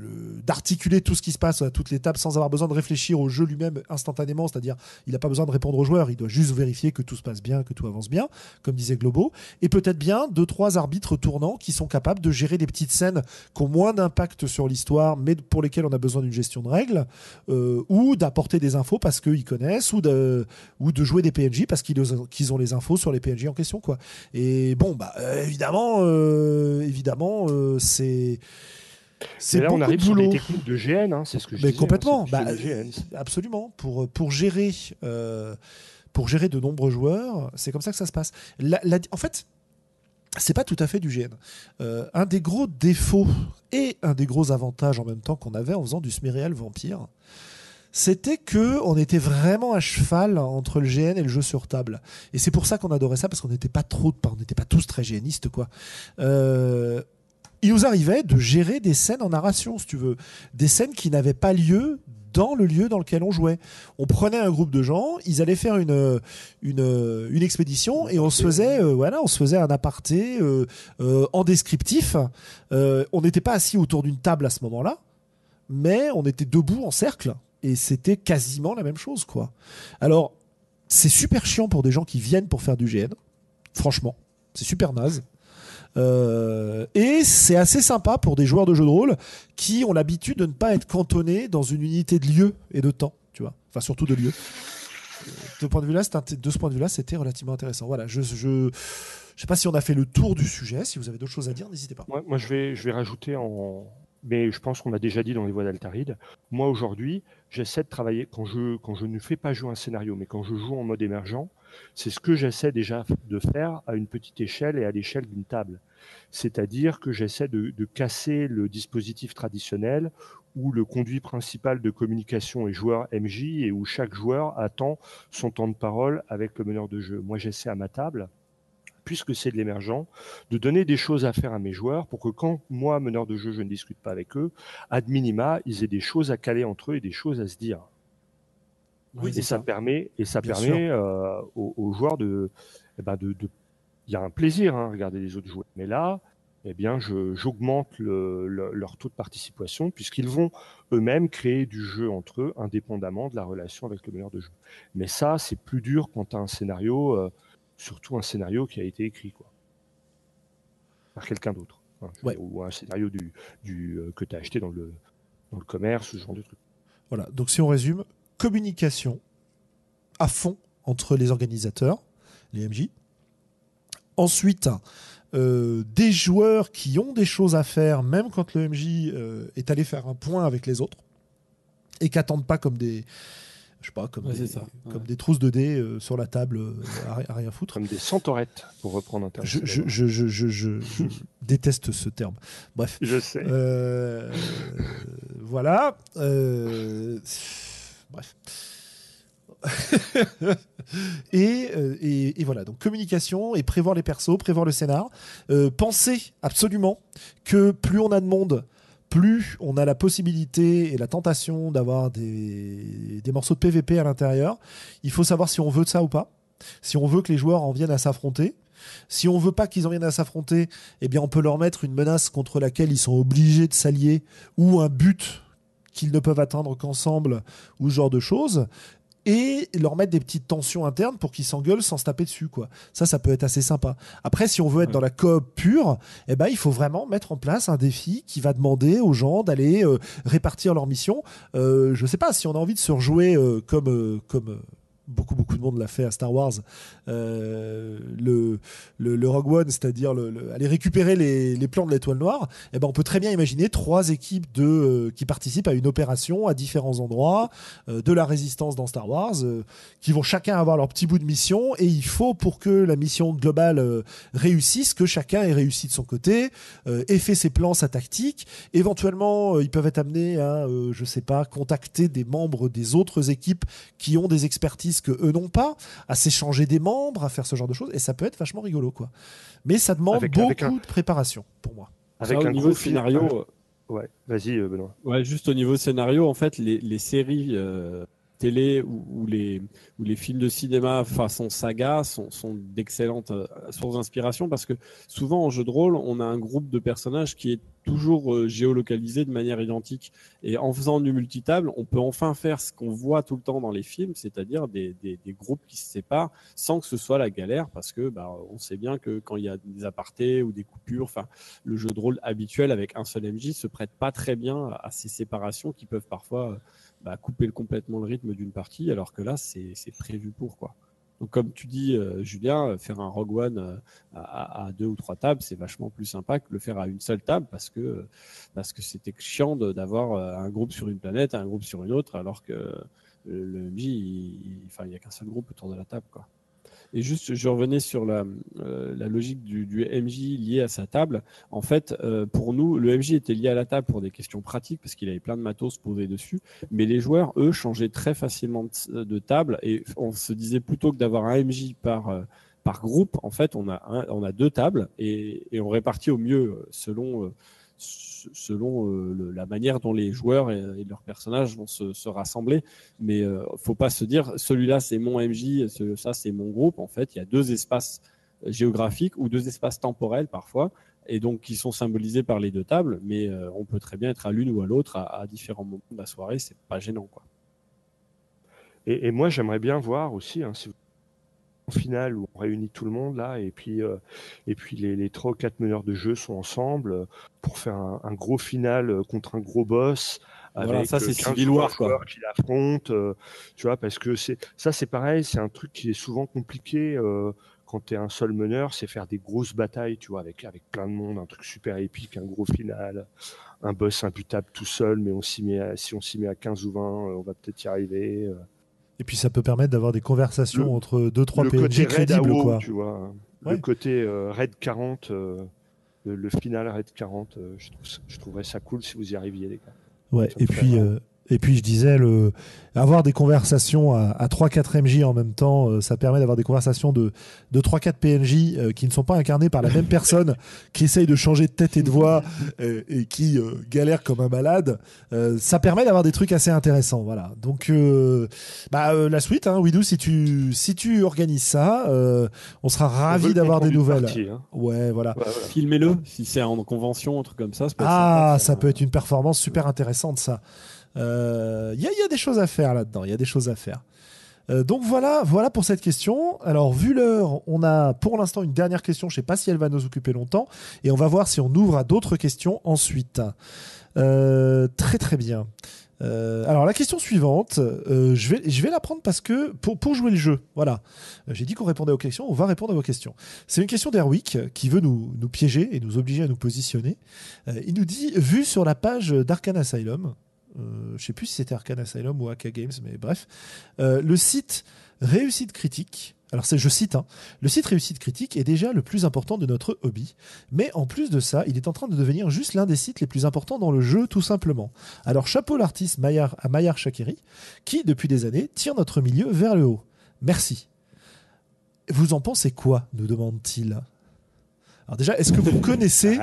d'articuler tout ce qui se passe à toutes les tables sans avoir besoin de réfléchir au jeu lui-même instantanément, c'est-à-dire il n'a pas besoin de répondre aux joueurs, il doit juste vérifier que tout se passe bien, que tout avance bien, comme disait Globo, et peut-être bien deux trois arbitres tournants qui sont capables de gérer des petites scènes qui ont moins d'impact sur l'histoire, mais pour lesquelles on a besoin d'une gestion de règles, euh, ou d'apporter des infos parce qu'ils connaissent, ou de, ou de jouer des PNJ parce qu'ils, ont les infos sur les PNJ en question, quoi. Et bon, bah évidemment, euh, évidemment, c'est c'est là, on arrive sur les techniques de GN, hein, c'est ce que je Mais complètement, bah, absolument. Pour, pour, gérer, euh, pour gérer de nombreux joueurs, c'est comme ça que ça se passe. en fait, c'est pas tout à fait du GN. Euh, un des gros défauts et un des gros avantages en même temps qu'on avait en faisant du Sméréal Vampire, c'était que on était vraiment à cheval entre le GN et le jeu sur table. Et c'est pour ça qu'on adorait ça parce qu'on n'était pas trop, on n'était pas tous très GNistes quoi. Euh, il nous arrivait de gérer des scènes en narration, si tu veux, des scènes qui n'avaient pas lieu dans le lieu dans lequel on jouait. On prenait un groupe de gens, ils allaient faire une une, une expédition et on se faisait euh, voilà, on se faisait un aparté euh, euh, en descriptif. on n'était pas assis autour d'une table à ce moment-là, mais on était debout en cercle et c'était quasiment la même chose quoi. Alors c'est super chiant pour des gens qui viennent pour faire du GN. Franchement, c'est super naze. Euh, et c'est assez sympa pour des joueurs de jeux de rôle qui ont l'habitude de ne pas être cantonnés dans une unité de lieu et de temps, tu vois. Enfin, surtout de lieu. Point de ce point de vue-là, c'était relativement intéressant. Voilà, je, je, je sais pas si on a fait le tour du sujet. Si vous avez d'autres choses à dire, n'hésitez pas. Moi, je vais, rajouter mais je pense qu'on a déjà dit dans les voies d'Altaride. Moi aujourd'hui, j'essaie de travailler quand je ne fais pas jouer un scénario, mais quand je joue en mode émergent, c'est ce que j'essaie déjà de faire à une petite échelle et à l'échelle d'une table. C'est-à-dire que j'essaie de, casser le dispositif traditionnel où le conduit principal de communication est joueur MJ et où chaque joueur attend son temps de parole avec le meneur de jeu. Moi, j'essaie à ma table, puisque c'est de l'émergent, de donner des choses à faire à mes joueurs pour que quand moi, meneur de jeu, je ne discute pas avec eux, ad minima, ils aient des choses à caler entre eux et des choses à se dire. Oui, et ça, permet, et ça permet euh, aux, joueurs de, eh ben de, il y a un plaisir à hein, regarder les autres jouer. Mais là, eh bien, j'augmente leur taux de participation puisqu'ils vont eux-mêmes créer du jeu entre eux indépendamment de la relation avec le meilleur de jeu. Mais ça, c'est plus dur quand tu as un scénario, euh, surtout un scénario qui a été écrit quoi, par quelqu'un d'autre. Hein, ou un scénario du, du euh, que tu as acheté dans le, dans le commerce, ce genre de truc. Voilà, donc si on résume, communication à fond entre les organisateurs, les MJ. Ensuite, euh, des joueurs qui ont des choses à faire, même quand le MJ euh, est allé faire un point avec les autres, et qui n'attendent pas comme des, je sais pas, comme, des, comme des trousses de dés euh, sur la table à, rien foutre. Comme des centaurettes, pour reprendre un terme. Je, je, je, je déteste ce terme. Bref. Je sais. voilà. Bref. Euh, et, voilà, donc communication et prévoir les persos, prévoir le scénar. Euh, pensez absolument que plus on a de monde, plus on a la possibilité et la tentation d'avoir des, des morceaux de PVP à l'intérieur. Il faut savoir si on veut de ça ou pas. Si on veut que les joueurs en viennent à s'affronter. Si on veut pas qu'ils en viennent à s'affronter, eh bien on peut leur mettre une menace contre laquelle ils sont obligés de s'allier ou un but qu'ils ne peuvent atteindre qu'ensemble ou ce genre de choses et leur mettre des petites tensions internes pour qu'ils s'engueulent sans se taper dessus quoi. Ça ça peut être assez sympa. Après si on veut être dans la coop pure, eh ben il faut vraiment mettre en place un défi qui va demander aux gens d'aller euh, répartir leur mission. Euh, je sais pas si on a envie de se rejouer euh, comme euh, comme beaucoup beaucoup de monde l'a fait à Star Wars. Euh, le, le, Rogue One c'est-à-dire le, aller récupérer les, les plans de l'étoile noire et eh ben on peut très bien imaginer trois équipes de euh, qui participent à une opération à différents endroits euh, de la résistance dans Star Wars qui vont chacun avoir leur petit bout de mission et il faut pour que la mission globale réussisse que chacun ait réussi de son côté ait fait ses plans sa tactique. Éventuellement ils peuvent être amenés à je sais pas contacter des membres des autres équipes qui ont des expertises que eux n'ont pas, à s'échanger des membres, à faire ce genre de choses, et ça peut être vachement rigolo, quoi. Mais ça demande beaucoup de préparation pour moi. Avec un niveau scénario. Euh, ouais, vas-y euh, Benoît. Ouais, juste au niveau scénario, en fait, les, séries euh, télé ou, les, ou les films de cinéma façon saga sont, sont d'excellentes sources d'inspiration parce que souvent en jeu de rôle, on a un groupe de personnages qui est toujours euh, géolocalisé de manière identique. Et en faisant du multitable, on peut enfin faire ce qu'on voit tout le temps dans les films, c'est-à-dire des, des, groupes qui se séparent sans que ce soit la galère, parce que bah, on sait bien que quand il y a des apartés ou des coupures, le jeu de rôle habituel avec un seul MJ se prête pas très bien à ces séparations qui peuvent parfois bah, couper complètement le rythme d'une partie, alors que là, c'est prévu pour quoi. Donc, comme tu dis, euh, Julien, faire un Rogue One euh, à, deux ou trois tables, c'est vachement plus sympa que le faire à une seule table parce que parce que c'était chiant d'avoir euh, un groupe sur une planète, un groupe sur une autre, alors que le MJ, il, il n'y a qu'un seul groupe autour de la table, quoi. Et juste, je revenais sur la, euh, logique du, MJ lié à sa table. En fait, euh, pour nous, le MJ était lié à la table pour des questions pratiques parce qu'il avait plein de matos posés dessus. Mais les joueurs, eux, changeaient très facilement de, table et on se disait plutôt que d'avoir un MJ par euh, par groupe, en fait, on a on deux tables et on répartit au mieux selon selon euh, la manière dont les joueurs et, leurs personnages vont se, rassembler. Mais euh, faut pas se dire celui-là c'est mon MJ, ça c'est mon groupe. En fait, il y a deux espaces géographiques ou deux espaces temporels parfois, et donc qui sont symbolisés par les deux tables. Mais euh, on peut très bien être à l'une ou à l'autre à, différents moments de la soirée. C'est pas gênant, quoi. Et, moi, j'aimerais bien voir aussi, hein, finale où on réunit tout le monde là et puis euh, et puis les, trois ou quatre meneurs de jeu sont ensemble euh, pour faire un, gros final euh, contre un gros boss avec ça c'est Civil War quoi. qui l'affrontent tu vois parce que c'est ça c'est pareil c'est un truc qui est souvent compliqué quand tu es un seul meneur c'est faire des grosses batailles tu vois avec avec plein de monde un truc super épique un gros final un boss imputable tout seul mais on s'y met si on s'y met à 15 ou 20 on va peut-être y arriver et puis ça peut permettre d'avoir des conversations entre deux trois PNJ crédibles quoi. Tu vois, le côté euh, Red 40, euh, le, final Red 40, euh, je, trouverais ça cool si vous y arriviez les gars. Ouais. Et puis Et puis je disais, le, avoir des conversations à, à 3-4 MJ en même temps, euh, ça permet d'avoir des conversations de, de 3-4 PNJ euh, qui ne sont pas incarnés par la même personne, qui essaye de changer de tête et de voix euh, et qui euh, galère comme un malade. Euh, ça permet d'avoir des trucs assez intéressants. Voilà. Donc, euh, bah, euh, la suite, hein, Widou, si tu, si tu organises ça, euh, on sera ravi d'avoir des nouvelles. partie, hein. Ouais, voilà. Ouais, voilà. Filmez-le, si c'est en convention, un truc comme ça. ça peut être Ah, sympa ça peut être une performance super intéressante, ça. Il y, a, y a des choses à faire là-dedans. Il y a des choses à faire. Euh, donc voilà, voilà pour cette question. Alors vu l'heure, on a pour l'instant une dernière question. Je sais pas si elle va nous occuper longtemps, et on va voir si on ouvre à d'autres questions ensuite. Euh, très très bien. Euh, alors la question suivante, euh, je, vais, la prendre parce que pour, jouer le jeu, voilà. Euh, J'ai dit qu'on répondait aux questions, on va répondre à vos questions. C'est une question d'Erwick euh, qui veut nous, piéger et nous obliger à nous positionner. Euh, il nous dit, vu sur la page d'Arkane Asylum, euh, je sais plus si c'était Arcane Asylum ou Aka Games, mais bref, euh, le site réussite critique. Alors c'est, je cite, hein, le site réussite critique est déjà le plus important de notre hobby, mais en plus de ça, il est en train de devenir juste l'un des sites les plus importants dans le jeu, tout simplement. Alors chapeau l'artiste Maillard, à Maillard Shakiri, qui depuis des années tire notre milieu vers le haut. Merci. Vous en pensez quoi nous demande-t-il. Alors déjà, est-ce que vous connaissez,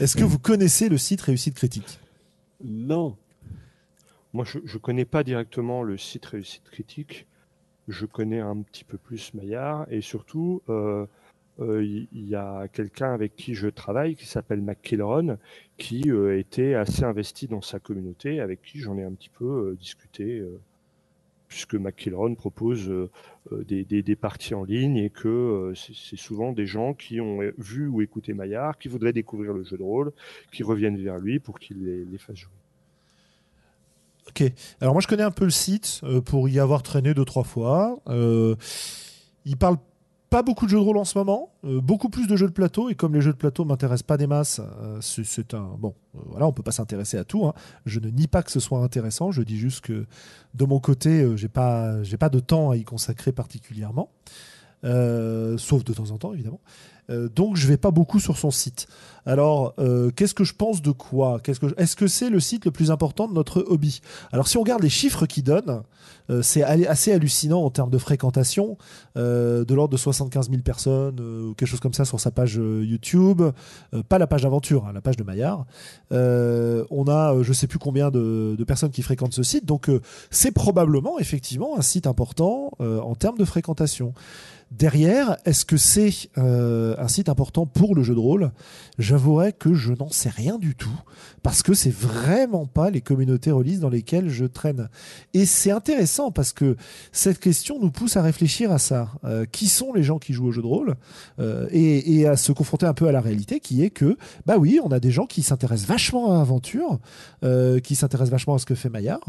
est-ce que vous connaissez le site réussite critique? Non. Moi, je ne connais pas directement le site Réussite Critique. Je connais un petit peu plus Maillard. Et surtout, euh, euh, il il y, a quelqu'un avec qui je travaille qui s'appelle McKillron, qui euh, était assez investi dans sa communauté, avec qui j'en ai un petit peu euh, discuté, euh, puisque McKillron propose euh, euh, des, parties en ligne et que euh, c'est souvent des gens qui ont vu ou écouté Maillard, qui voudraient découvrir le jeu de rôle, qui reviennent vers lui pour qu'il les fasse jouer. Ok. Alors moi je connais un peu le site euh, pour y avoir traîné deux trois fois. Euh, il parle pas beaucoup de jeux de rôle en ce moment, euh, beaucoup plus de jeux de plateau et comme les jeux de plateau m'intéressent pas des masses, c'est- un bon. voilà, on peut pas s'intéresser à tout. hein. Je ne nie pas que ce soit intéressant. Je dis juste que de mon côté, j'ai pas j'ai pas de temps à y consacrer particulièrement, sauf de temps en temps évidemment. Euh, donc je vais pas beaucoup sur son site. Alors, euh, qu'est-ce que je pense de quoi? Est-ce que c'est le site le plus important de notre hobby? Alors, si on regarde les chiffres qu'il donne, euh, c'est assez hallucinant en termes de fréquentation, de l'ordre de 75 000 personnes, ou quelque chose comme ça sur sa page YouTube, pas la page d'aventure, hein, la page de Maillard. On a, je sais plus combien de, personnes qui fréquentent ce site, donc c'est probablement effectivement un site important en termes de fréquentation. Derrière, est-ce que c'est un site important pour le jeu de rôle J'avouerai que je n'en sais rien du tout, parce que c'est vraiment pas les communautés release dans lesquelles je traîne. Et c'est intéressant parce que cette question nous pousse à réfléchir à ça. Euh, qui sont les gens qui jouent au jeu de rôle Euh, et, à se confronter un peu à la réalité qui est que, bah oui, on a des gens qui s'intéressent vachement à l'aventure, euh, qui s'intéressent vachement à ce que fait Maillard.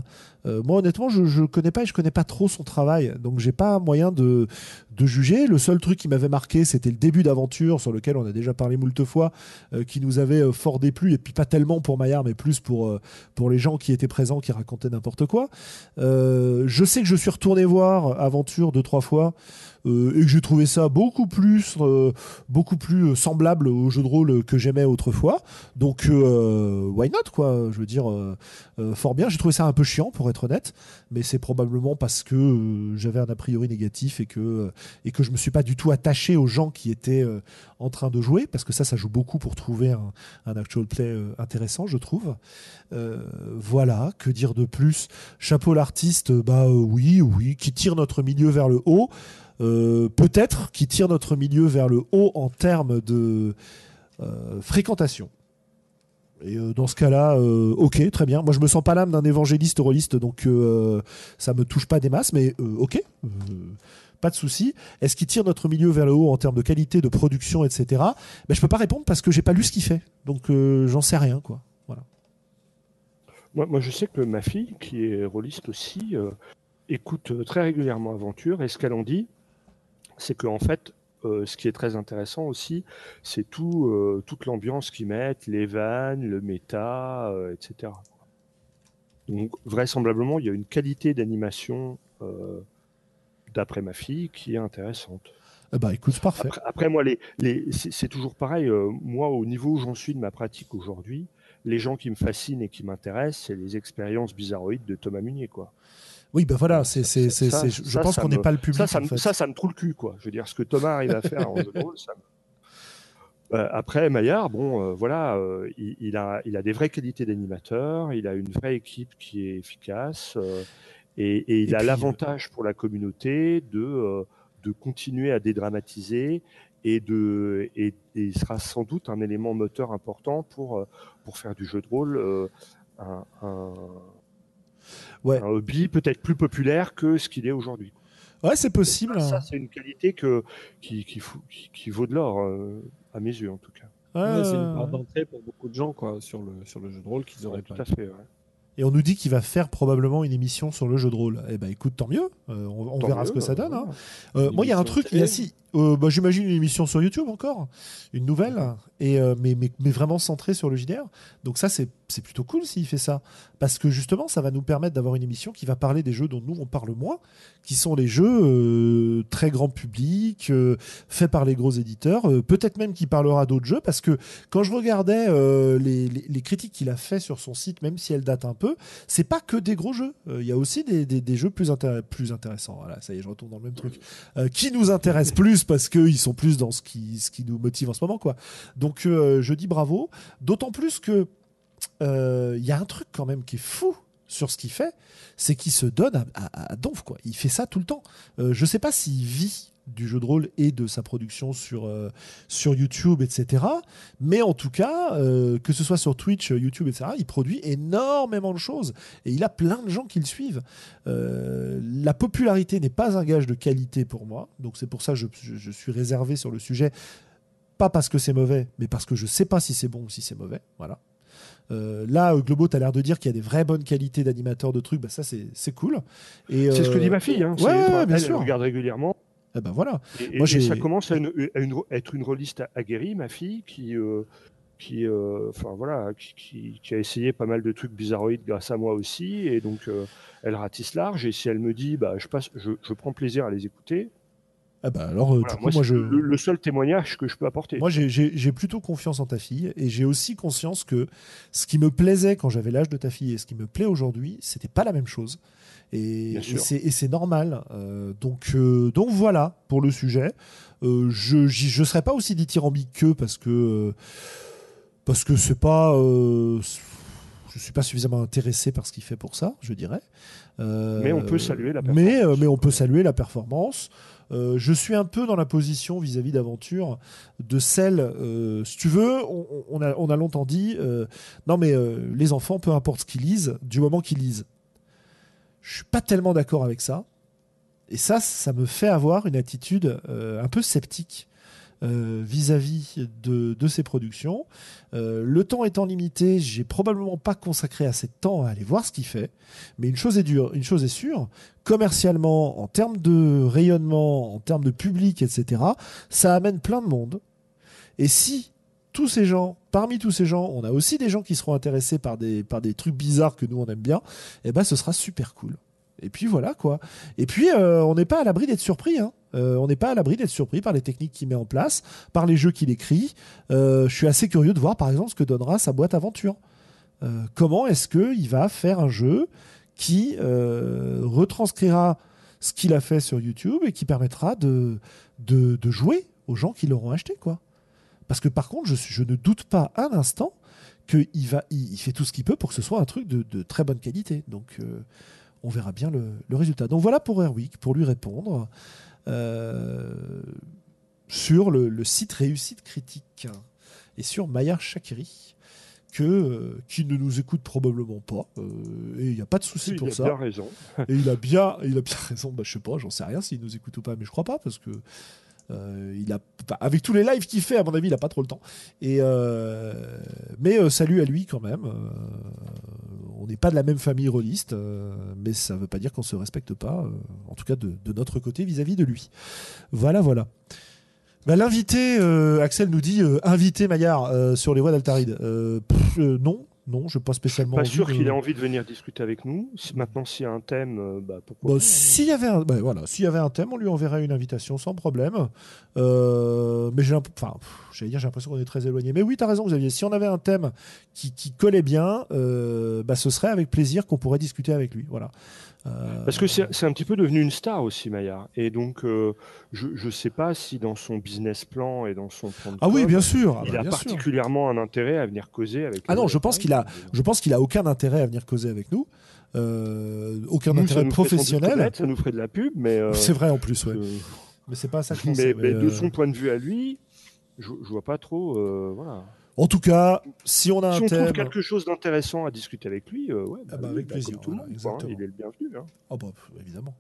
Euh, moi, honnêtement, je ne connais pas et je connais pas trop son travail, donc j'ai pas moyen de, de juger. Le seul truc qui m'avait marqué, c'était le début d'aventure sur lequel on a déjà parlé moult fois, euh, qui nous avait euh, fort déplu, et puis pas tellement pour Maillard, mais plus pour, euh, pour les gens qui étaient présents, qui racontaient n'importe quoi. Je sais que je suis retourné voir Aventure deux, trois fois, euh, et que j'ai trouvé ça beaucoup plus, euh, beaucoup plus semblable au jeu de rôle que j'aimais autrefois. Donc, euh, why not, quoi? Je veux dire, euh, euh, fort bien. J'ai trouvé ça un peu chiant, pour être honnête, mais c'est probablement parce que euh, j'avais un a priori négatif et que, euh, et que je me suis pas du tout attaché aux gens qui étaient euh, en train de jouer, parce que ça, ça joue beaucoup pour trouver un, un actual play euh, intéressant, je trouve. Euh, voilà, que dire de plus? Chapeau l'artiste, bah euh, oui, oui, qui tire notre milieu vers le haut. Euh, Peut-être qui tire notre milieu vers le haut en termes de euh, fréquentation. Et euh, dans ce cas-là, ok, très bien. Moi, je me sens pas l'âme d'un évangéliste rôliste, donc ça me touche pas des masses, mais ok, pas de souci. Est-ce qu'il tire notre milieu vers le haut en termes de qualité, de production, etc. ben, Je peux pas répondre parce que j'ai pas lu ce qu'il fait, donc j'en sais rien, quoi. Voilà. Moi, je sais que ma fille, qui est rôliste aussi, écoute très régulièrement Aventure, et ce qu'elle en dit, c'est qu'en fait, euh, ce qui est très intéressant aussi, c'est tout, euh, toute l'ambiance qu'ils mettent, les vannes, le méta, euh, etc. Donc, vraisemblablement, il y a une qualité d'animation, d'après ma fille, qui est intéressante. Eh ben, écoute, parfait. Après, après, moi, les, les, c'est toujours pareil. moi, au niveau où j'en suis de ma pratique aujourd'hui, les gens qui me fascinent et qui m'intéressent, c'est les expériences bizarroïdes de Thomas Munier, quoi. Oui, ben voilà, c'est, c'est, c'est, Ça, je ça, pense qu'on n'est pas le public. Ça, ça, en me, fait. ça, ça me trouve le cul, quoi. Je veux dire, ce que Thomas arrive à faire en jeu de rôle, ça me- Euh, après, Maillard, bon, euh, voilà, euh, il, il a, il a des vraies qualités d'animateur, il a une vraie équipe qui est efficace, et, et il Et a puis, l'avantage pour la communauté de, de continuer à dédramatiser et, de, et, et il sera sans doute un élément moteur important pour, pour faire du jeu de rôle euh, un, un, Ouais. un hobby peut-être plus populaire que ce qu'il est aujourd'hui. Ouais, c'est possible. Ça, c'est une qualité que, qui, qui, fou- qui, qui vaut de l'or, euh, à mes yeux en tout cas. Ouais, Ouais, c'est une porte d'entrée pour beaucoup de gens quoi, sur, le, sur le jeu de rôle qu'ils auraient tout pas. à fait. ouais. Et on nous dit qu'il va faire probablement une émission sur le jeu de rôle. Eh ben écoute, tant mieux. Euh, on on Tant verra mieux, ce que ça euh, donne. hein. Euh, moi, il y a un truc, il y a télé. si. Euh, bah, J'imagine une émission sur YouTube encore, une nouvelle, euh, mais, vraiment centrée sur le JDR. Donc ça, c'est plutôt cool s'il fait ça, parce que justement, ça va nous permettre d'avoir une émission qui va parler des jeux dont nous on parle moins, qui sont les jeux euh, très grand public, faits par les gros éditeurs, peut-être même qui parlera d'autres jeux, parce que quand je regardais les, critiques qu'il a fait sur son site, même si elles datent un peu, c'est pas que des gros jeux. Il y a aussi des, jeux plus, plus intéressants. Voilà, ça y est, je retourne dans le même truc. Qui nous intéressent plus parce qu'ils sont plus dans ce qui, nous motive en ce moment. quoi. Donc euh, je dis bravo. D'autant plus que euh, il y a un truc quand même qui est fou sur ce qu'il fait, c'est qu'il se donne à, à, à donf, quoi. Il fait ça tout le temps. Euh, je sais pas s'il vit du jeu de rôle et de sa production sur, euh, sur YouTube, etc. Mais en tout cas, euh, que ce soit sur Twitch, YouTube, etc., il produit énormément de choses. Et il a plein de gens qui le suivent. Euh, la popularité n'est pas un gage de qualité pour moi. Donc c'est pour ça que je, je- je suis réservé sur le sujet. Pas parce que c'est mauvais, mais parce que je sais pas si c'est bon ou si c'est mauvais. Voilà. Euh, là, euh, Globo, tu as l'air de dire qu'il y a des vraies bonnes qualités d'animateur de trucs. Bah, ça, c'est cool. Et, C'est ce que euh, dit ma fille. Hein. ouais, bien elle, sûr. Elle regarde régulièrement. Eh ben voilà. Et, Moi, et j'ai- ça commence à, une- à une- à être une rôliste aguerrie, ma fille, qui, euh, qui, euh, voilà, qui, qui- qui a essayé pas mal de trucs bizarroïdes grâce à moi aussi, et donc euh, elle ratisse large. Et si elle me dit, bah, je passe, je, je prends plaisir à les écouter. Ah bah alors, voilà, coup, moi, moi, c'est je. le, le seul témoignage que je peux apporter. Moi, j'ai plutôt confiance en ta fille et j'ai aussi conscience que ce qui me plaisait quand j'avais l'âge de ta fille et ce qui me plaît aujourd'hui, c'était pas la même chose. Et, c'est normal. Euh, donc, euh, donc voilà pour le sujet. Euh, je je serais pas aussi dithyrambique qu'eux parce que parce que c'est pas. je suis pas suffisamment intéressé par ce qu'il fait pour ça, je dirais. Mais on peut saluer la Mais, performance. mais on peut saluer la performance. Euh, je suis un peu dans la position vis-à-vis d'Aventure de celle, euh, si tu veux, on, on a, on a longtemps dit, euh, non mais les enfants, peu importe ce qu'ils lisent, du moment qu'ils lisent. Je suis pas tellement d'accord avec ça. Et ça, ça me fait avoir une attitude euh, un peu sceptique euh, vis-à-vis de, ces productions. Euh, le temps étant limité, j'ai probablement pas consacré assez de temps à aller voir ce qu'il fait. Mais une chose est dure, une chose est sûre, commercialement, en termes de rayonnement, en termes de public, etc., ça amène plein de monde. Et si tous ces gens, parmi tous ces gens, on a aussi des gens qui seront intéressés par des, trucs bizarres que nous on aime bien, eh ben ce sera super cool. Et puis voilà quoi. Et puis euh, on n'est pas à l'abri d'être surpris. Hein. Euh, on n'est pas à l'abri d'être surpris par les techniques qu'il met en place, par les jeux qu'il écrit. Euh, je suis assez curieux de voir par exemple ce que donnera sa boîte aventure. Comment est-ce qu'il va faire un jeu qui retranscrira ce qu'il a fait sur YouTube et qui permettra de jouer aux gens qui l'auront acheté quoi. Parce que par contre, je, ne doute pas un instant qu'il va, il, il fait tout ce qu'il peut pour que ce soit un truc de, de très bonne qualité. Donc, euh, on verra bien le, le résultat. Donc voilà pour Airwick, pour lui répondre euh, sur le, le site Réussite Critique et sur Maillard Shakiri, que, euh, qui ne nous écoute probablement pas. euh, et il n'y a pas de souci il pour a ça. bien raison. Et il a bien, il a bien raison. Bah, je sais pas, j'en sais rien s'il nous écoute ou pas, mais je crois pas parce que euh, il a, avec tous les lives qu'il fait, à mon avis, il a pas trop le temps. Et euh, mais euh, salut à lui quand même. On n'est pas de la même famille rôliste, mais ça veut pas dire qu'on se respecte pas, en tout cas de, notre côté vis-à-vis de lui. Voilà, voilà. Bah, L'invité, Axel nous dit invité Maillard sur les voies d'Altaride. Non, non, je pas spécialement. Pas envie sûr de- qu'il ait envie de venir discuter avec nous. Maintenant, s'il y a un thème, euh, bah, pourquoi pas, s'il y avait un, bah, voilà, s'il y avait un thème, on lui enverrait une invitation sans problème. Euh, mais j'ai, enfin, j'allais dire, j'ai l'impression qu'on est très éloigné. Mais oui, tu as raison, Xavier. Si on avait un thème qui, qui collait bien, euh, bah, ce serait avec plaisir qu'on pourrait discuter avec lui. Voilà. Euh, Parce que c'est un petit peu devenu une star aussi, Maillard. Et donc, euh, je ne sais pas si dans son business plan et dans son plan de ah oui, bien sûr. ah il bah, a bien sûr. particulièrement un intérêt à venir causer avec Ah non, je pense qu'il a-. Je pense qu'il a aucun intérêt à venir causer avec nous. Euh, aucun Nous, intérêt professionnel. connaître, ça nous ferait de la pub, mais, euh, C'est vrai en plus, ouais. Mais c'est pas ça que je pensais. mais, mais mais, de son point de vue à lui, je, je vois pas trop. voilà. En tout cas, si on a Si un on thème. trouve quelque chose d'intéressant à discuter avec lui, euh, ouais, Ah bah, avec bah, plaisir, comme tout le voilà, monde, quoi, hein, il est le bienvenu. hein. Ah bah, évidemment.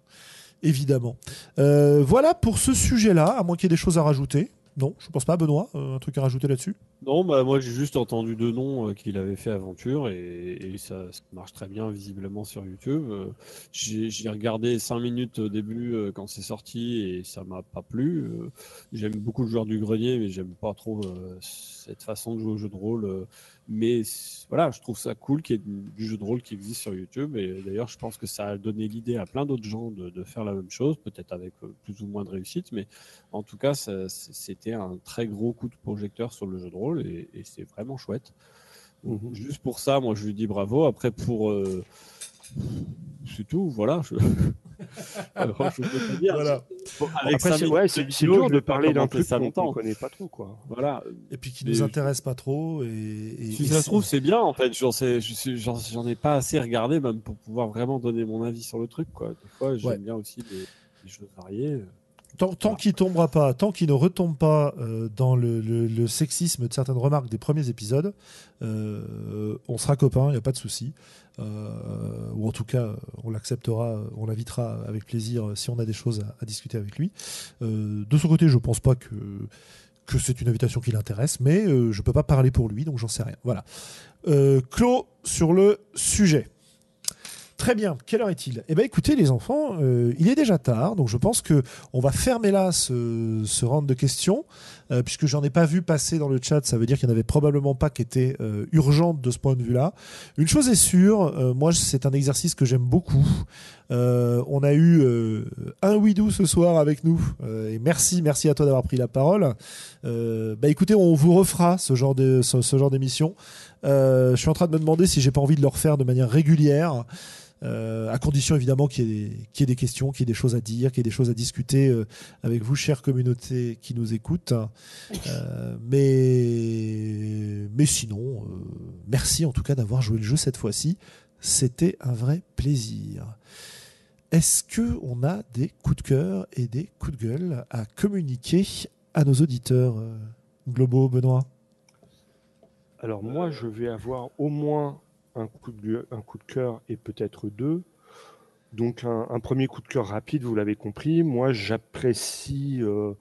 Évidemment. Euh, voilà pour ce sujet-là, à moins qu'il y ait des choses à rajouter. Non, je pense pas, Benoît, euh, un truc à rajouter là-dessus? Non, bah moi j'ai juste entendu deux noms euh, qu'il avait fait Aventure et, ça, marche très bien visiblement sur YouTube. Euh, j'ai regardé 5 minutes au début quand c'est sorti et ça m'a pas plu. J'aime beaucoup le joueur du grenier, mais j'aime pas trop cette façon de jouer au jeu de rôle. Mais voilà, je trouve ça cool qu'il y ait du jeu de rôle qui existe sur YouTube et d'ailleurs je pense que ça a donné l'idée à plein d'autres gens de, de faire la même chose, peut-être avec euh, plus ou moins de réussite, mais en tout cas, c'était un très gros coup de projecteur sur le jeu de rôle et, et c'est vraiment chouette. Donc, Mhm. Juste pour ça, moi, je lui dis bravo. Après, pour. euh, c'est tout, voilà. Je... Alors, je peux pas dire. Voilà. Bon, Après, c'est ouais, dur de parler d'un truc ça qu'on longtemps. ne connaît pas trop. Quoi. Voilà. Et puis qui Mais nous intéresse pas trop. Et, et- Si et ça se c'est- trouve, c'est bien en fait. J'en sais- je suis- j'en j'en ai pas assez regardé même pour pouvoir vraiment donner mon avis sur le truc. Quoi. Des fois, j'aime Ouais. bien aussi des, des choses variées. Tant, qu'il tombera pas, tant qu'il ne retombe pas euh, dans le, sexisme de certaines remarques des premiers épisodes, euh, on sera copains, il n'y a pas de souci. Euh, ou en tout cas, on l'acceptera, on l'invitera avec plaisir si on a des choses à, discuter avec lui. De son côté, je pense pas que que c'est une invitation qui l'intéresse, mais je peux pas parler pour lui, donc j'en sais rien. Voilà. Clos sur le sujet. Très bien. Quelle heure est-il? Eh bien, écoutez, les enfants, euh, il est déjà tard, donc je pense que on va fermer là ce, ce round de questions, euh, puisque j'en ai pas vu passer dans le chat. Ça veut dire qu'il n'y en avait probablement pas qui étaient euh, urgentes de ce point de vue-là. Une chose est sûre, euh, moi, c'est un exercice que j'aime beaucoup. Euh, on a eu euh, un Widou ce soir avec nous, et merci, merci à toi d'avoir pris la parole. Bah, écoutez, on vous refera ce genre ce, genre d'émission. Je suis en train de me demander si j'ai pas envie de le refaire de manière régulière. Euh, à condition évidemment qu'il y, ait des- questions, qu'il y ait des choses à dire, qu'il y ait des choses à discuter euh, avec vous, chère communauté qui nous écoute. Euh, mais, mais sinon, merci en tout cas d'avoir joué le jeu cette fois-ci. C'était un vrai plaisir. Est-ce que on a des coups de cœur et des coups de gueule à communiquer à nos auditeurs globaux, Benoît? Alors moi, je vais avoir au moins un coup de, un coup de cœur et peut-être deux. Donc un, un premier coup de cœur rapide, vous l'avez compris. Moi, j'apprécie euh,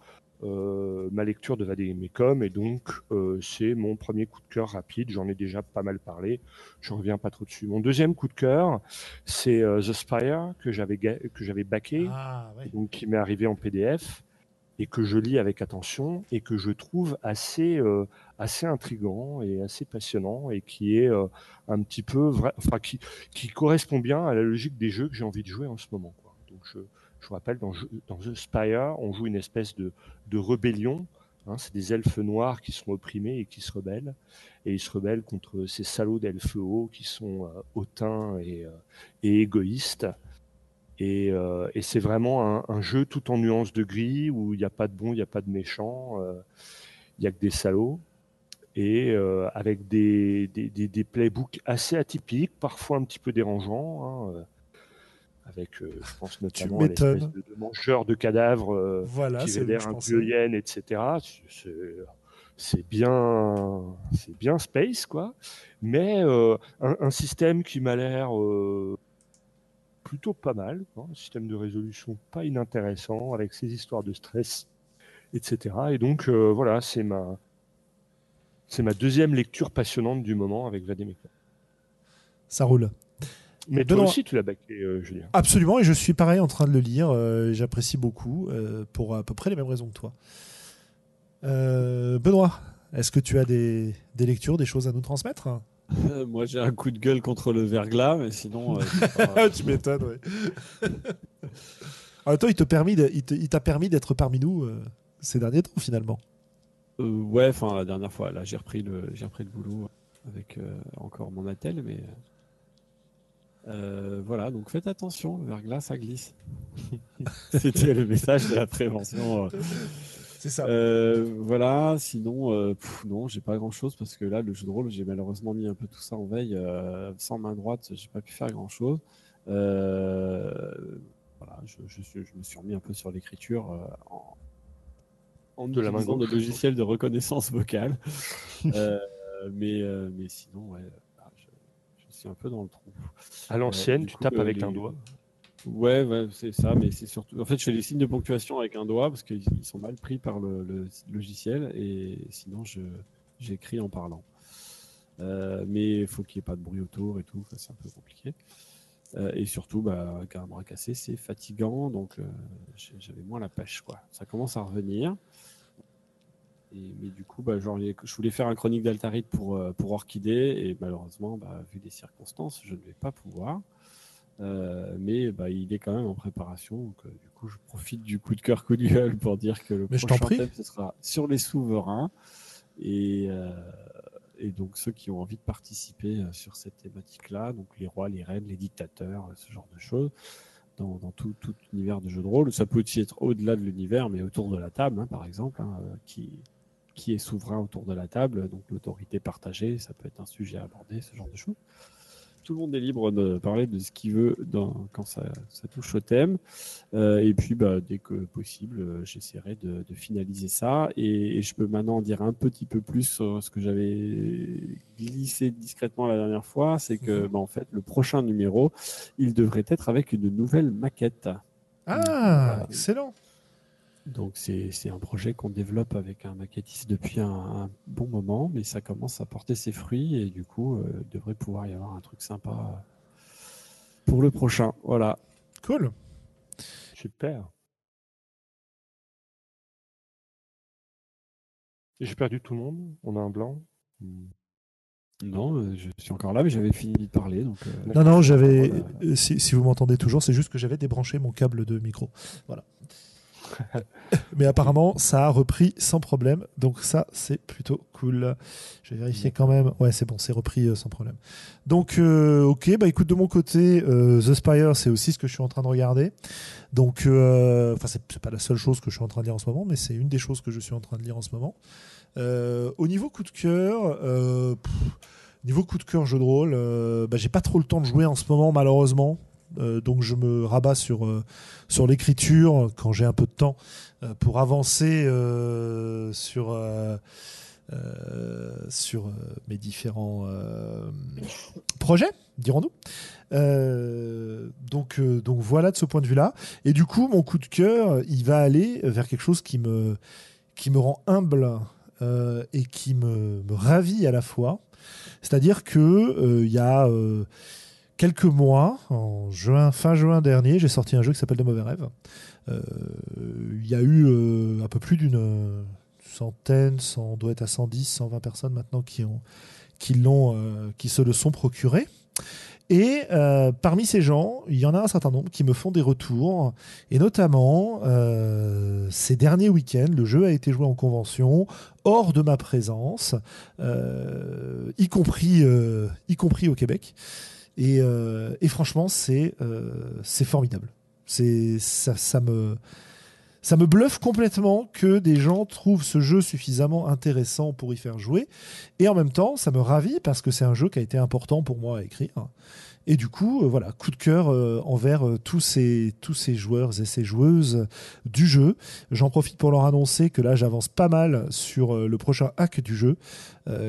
euh, ma lecture de Vademecum et donc euh, c'est mon premier coup de cœur rapide. J'en ai déjà pas mal parlé. Je reviens pas trop dessus. Mon deuxième coup de cœur, c'est The Spire que j'avais que j'avais backé Ah, ouais. donc qui m'est arrivé en PDF et que je lis avec attention et que je trouve assez euh, assez intrigant et assez passionnant et qui est euh, un petit peu qui qui correspond bien à la logique des jeux que j'ai envie de jouer en ce moment. Donc je je vous rappelle dans, dans The Spire, on joue une espèce de de rébellion Hein, c'est des elfes noirs qui sont opprimés et qui se rebellent. Et ils se rebellent contre ces salauds d'elfes hauts qui sont euh, hautains et, euh, et égoïstes. Et, euh, et c'est vraiment un, un jeu tout en nuances de gris où il n'y a pas de bon, il n'y a pas de méchant, euh, il n'y a que des salauds. Et euh, avec des, des, des, des playbooks assez atypiques, parfois un petit peu dérangeants. hein, avec, euh, je pense notamment l'espèce de, de mangeur de cadavres euh, Voilà, qui vénère un vieux hyène, etc. C'est- bien, c'est bien space, quoi. Mais euh, un, un système qui m'a l'air plutôt pas mal, un système de résolution pas inintéressant, avec ses histoires de stress, etc. Et donc, euh, voilà, c'est ma, c'est ma deuxième lecture passionnante du moment avec Vademecum. Ça roule. Mais toi Benoît. aussi, tu l'as baqué, euh, Julien. Absolument, et je suis pareil en train de le lire. euh, J'apprécie beaucoup, euh, pour à peu près les mêmes raisons que toi. Benoît, est-ce que tu as des, des lectures, des choses à nous transmettre? Moi, j'ai un coup de gueule contre le verglas, mais sinon. tu m'étonnes, oui. en même temps, il t'a permis, permis d'être parmi nous ces derniers temps, finalement. ouais, enfin, la dernière fois, là, j'ai repris, le, repris le boulot avec encore mon attel, mais. voilà, donc faites attention, le verglas, ça glisse. C'était le message de la prévention. C'est ça. Euh, voilà, sinon, euh, non, j'ai pas grand chose parce que là, le jeu de rôle, j'ai malheureusement mis un peu tout ça en veille. Euh, sans main droite, j'ai pas pu faire grand chose. voilà, je, me suis remis un peu sur l'écriture en, en de utilisant des logiciels de reconnaissance vocale. mais, mais sinon, ouais, bah, je, suis un peu dans le trou. À l'ancienne, tu tapes avec un doigt. Ouais, c'est ça, mais c'est surtout. En fait, je fais les signes de ponctuation avec un doigt parce qu'ils sont mal pris par le, logiciel et sinon, j'écris en parlant. Euh, mais il faut qu'il n'y ait pas de bruit autour et tout, c'est un peu compliqué. Euh, et surtout, bah, un bras cassé, c'est fatigant, donc euh, j'avais moins la pêche, quoi. Ça commence à revenir. Et, mais du coup, bah, je voulais faire un chronique d'Altarite pour, pour Orchidée, et malheureusement, bah, vu les circonstances, je ne vais pas pouvoir. Euh, mais bah, il est quand même en préparation. Donc, euh, du coup, je profite du coup de cœur, coup de gueule pour dire que le prochain thème ce sera sur les souverains. Et, euh, et donc ceux qui ont envie de participer sur cette thématique-là, donc les rois, les reines, les dictateurs, ce genre de choses, dans, dans tout, tout, univers de jeux de rôle. Ça peut aussi être au-delà de l'univers, mais autour de la table, hein, par exemple, hein, qui, qui est souverain autour de la table, donc l'autorité partagée, ça peut être un sujet à aborder, ce genre de choses tout le monde est libre de parler de ce qu'il veut dans, quand ça, touche au thème. Euh, et puis, bah, dès que possible, euh, j'essaierai de, finaliser ça. Et, je peux maintenant dire un petit peu plus sur ce que j'avais glissé discrètement la dernière fois. C'est que, mhm. bah, en fait, le prochain numéro, il devrait être avec une nouvelle maquette. Ah, excellent. Donc c'est un projet qu'on développe avec un maquettiste depuis un, bon moment, mais ça commence à porter ses fruits et du coup, euh, il devrait pouvoir y avoir un truc sympa pour le prochain. Voilà. Cool. Super. J'ai perdu tout le monde. On a un blanc. Non, euh, je suis encore là, mais j'avais fini de parler. Donc, euh, non, non, j'avais. Si, si, vous m'entendez toujours, c'est juste que j'avais débranché mon câble de micro. Voilà. Mais apparemment, ça a repris sans problème. Donc ça, c'est plutôt cool. Je vais vérifier quand même. Ouais, c'est bon, c'est repris euh, sans problème. Donc, euh, ok, bah écoute, de mon côté, euh, The Spire, c'est aussi ce que je suis en train de regarder. Donc, enfin, c'est pas la seule chose que je suis en train de lire en ce moment, mais c'est une des choses que je suis en train de lire en ce moment. au niveau coup de cœur, niveau coup de cœur jeu de rôle, bah, j'ai pas trop le temps de jouer en ce moment, malheureusement. Euh, donc je me rabats sur, euh, sur l'écriture quand j'ai un peu de temps euh, pour avancer sur, sur mes différents projets, dirons-nous. donc, donc voilà de ce point de vue-là. Et du coup, mon coup de cœur, il va aller vers quelque chose qui me, qui me rend humble et qui me, me, ravit à la fois. C'est-à-dire que il y a quelques mois, en juin, fin juin dernier, j'ai sorti un jeu qui s'appelle De mauvais rêves. Euh, il y a eu euh, un peu plus d'une centaine, ça doit être à 110, 120 personnes maintenant qui, ont, qui, euh, qui se le sont procurés. Et parmi ces gens, il y en a un certain nombre qui me font des retours, et notamment ces derniers week-ends, le jeu a été joué en convention, hors de ma présence, y compris, y compris au Québec. Euh, et, franchement, c'est euh, formidable. Ça, ça me ça me bluffe complètement que des gens trouvent ce jeu suffisamment intéressant pour y faire jouer. Et en même temps, ça me ravit parce que c'est un jeu qui a été important pour moi à écrire. Et du coup, euh, voilà, coup de cœur euh, envers euh, tous ces, tous ces joueurs et ces joueuses du jeu. J'en profite pour leur annoncer que là, j'avance pas mal sur le prochain hack du jeu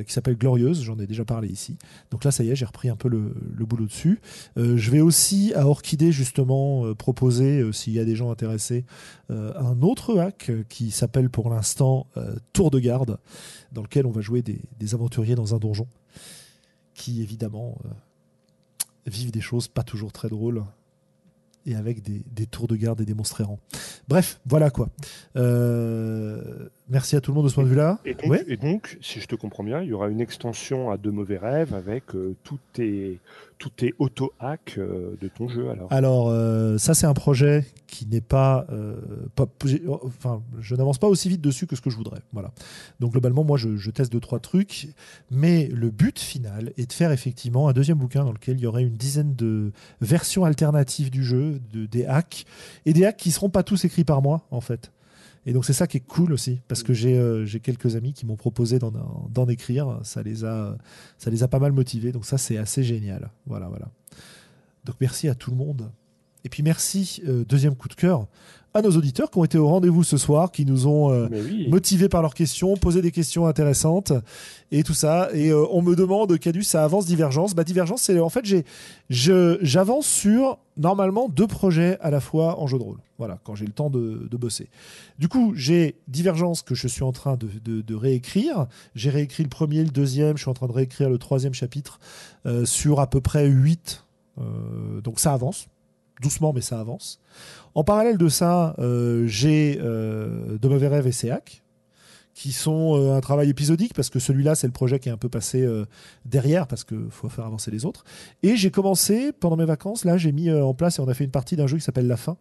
qui s'appelle Glorieuse. J'en ai déjà parlé ici. Donc là, ça y est, j'ai repris un peu le, boulot dessus. je vais aussi à Orchidée, justement, proposer, s'il y a des gens intéressés, un autre hack qui s'appelle pour l'instant Tour de garde, dans lequel on va jouer des, des aventuriers dans un donjon qui évidemment vivent des choses pas toujours très drôles et avec des, tours de garde et des monstres errants. Bref, voilà quoi. Euh, merci à tout le monde de ce point de vue-là. Et donc, Ouais. et donc, si je te comprends bien, il y aura une extension à De Mauvais Rêves avec euh, tous tes, tous tes auto-hacks euh, de ton jeu. Alors. Alors, euh, ça, c'est un projet qui n'est pas. euh, pas enfin, je n'avance pas aussi vite dessus que ce que je voudrais. Voilà. Donc, globalement, moi, je, je teste deux, trois trucs. Mais le but final est de faire effectivement un deuxième bouquin dans lequel il y aurait une dizaine de versions alternatives du jeu, de, des hacks. Et des hacks qui ne seront pas tous écrits par moi, en fait. Et donc, c'est ça qui est cool aussi. Parce que j'ai euh, j'ai quelques amis qui m'ont proposé d'en- d'en écrire. Ça les, a, ça les a pas mal motivés. Donc, ça, c'est assez génial. Voilà, voilà. Donc merci à tout le monde. Et puis merci, euh, deuxième coup de cœur, à nos auditeurs qui ont été au rendez-vous ce soir, qui nous ont euh, oui. motivés par leurs questions, posé des questions intéressantes et tout ça. Et euh, on me demande, Cadus, ça avance Divergence? Bah Divergence, c'est en fait, j'avance sur normalement deux projets à la fois en jeu de rôle. Voilà, quand j'ai le temps de, de bosser. Du coup, j'ai Divergence que je suis en train de, de- de réécrire. J'ai réécrit le premier, le deuxième, je suis en train de réécrire le troisième chapitre euh, sur à peu près 8 euh, donc ça avance, doucement mais ça avance. En parallèle de ça, euh, j'ai euh, De Mauvais Rêves et SEAC, qui sont euh, un travail épisodique, parce que celui-là, c'est le projet qui est un peu passé derrière, parce qu'il faut faire avancer les autres. Et j'ai commencé, pendant mes vacances, là, j'ai mis en place, et on a fait une partie d'un jeu qui s'appelle La Fin.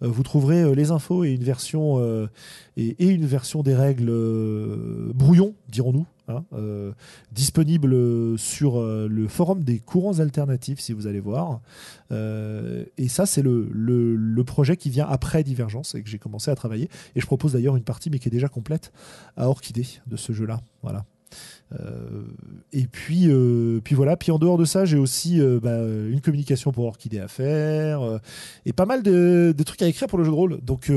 Vous trouverez les infos et une version, et, une version des règles brouillon, dirons-nous, hein, euh, disponible sur euh, le forum des courants alternatifs, si vous allez voir. Euh, et ça, c'est le projet qui vient après Divergence et que j'ai commencé à travailler. Et je propose d'ailleurs une partie, mais qui est déjà complète, à Orchidée de ce jeu-là. Voilà. Euh, et puis, euh, puis voilà. Puis en dehors de ça, j'ai aussi euh, bah, une communication pour Orchidée à faire et pas mal de, trucs à écrire pour le jeu de rôle. Donc,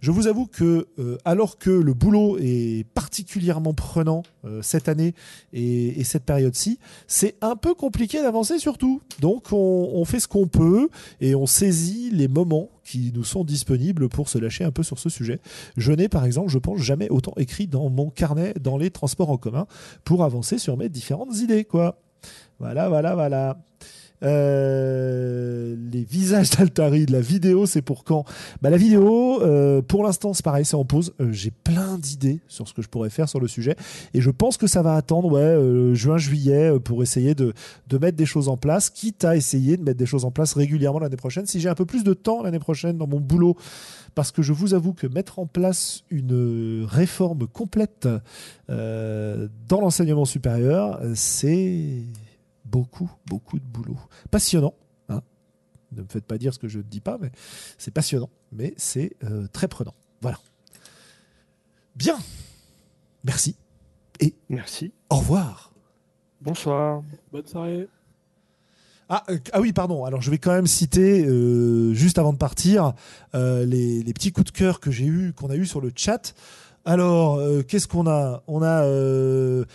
je vous avoue que alors que le boulot est particulièrement prenant cette année et, et cette période-ci, c'est un peu compliqué d'avancer sur tout. Donc, on, on fait ce qu'on peut et on saisit les moments qui nous sont disponibles pour se lâcher un peu sur ce sujet. Je n'ai par exemple, je pense, jamais autant écrit dans mon carnet dans les transports en commun pour avancer sur mes différentes idées, quoi. Voilà, voilà, voilà. Euh, les visages d'Altari, la vidéo, c'est pour quand? Bah, La vidéo, euh, pour l'instant, c'est pareil, c'est en pause. Euh, J'ai plein d'idées sur ce que je pourrais faire sur le sujet. Et je pense que ça va attendre ouais, juin, juillet pour essayer de, de mettre des choses en place, quitte à essayer de mettre des choses en place régulièrement l'année prochaine. Si j'ai un peu plus de temps l'année prochaine dans mon boulot, parce que je vous avoue que mettre en place une réforme complète dans l'enseignement supérieur, c'est beaucoup, beaucoup de boulot. Passionnant. hein. ne me faites pas dire ce que je ne dis pas, mais c'est passionnant, mais c'est euh, très prenant. Voilà. Bien. Merci. Merci. Au revoir. Bonsoir. Bonne soirée. Ah, euh, ah oui, pardon. Alors je vais quand même citer, euh, juste avant de partir, euh, les, les petits coups de cœur que j'ai eu, qu'on a eu sur le chat. Alors, euh, qu'est-ce qu'on a? On a euh,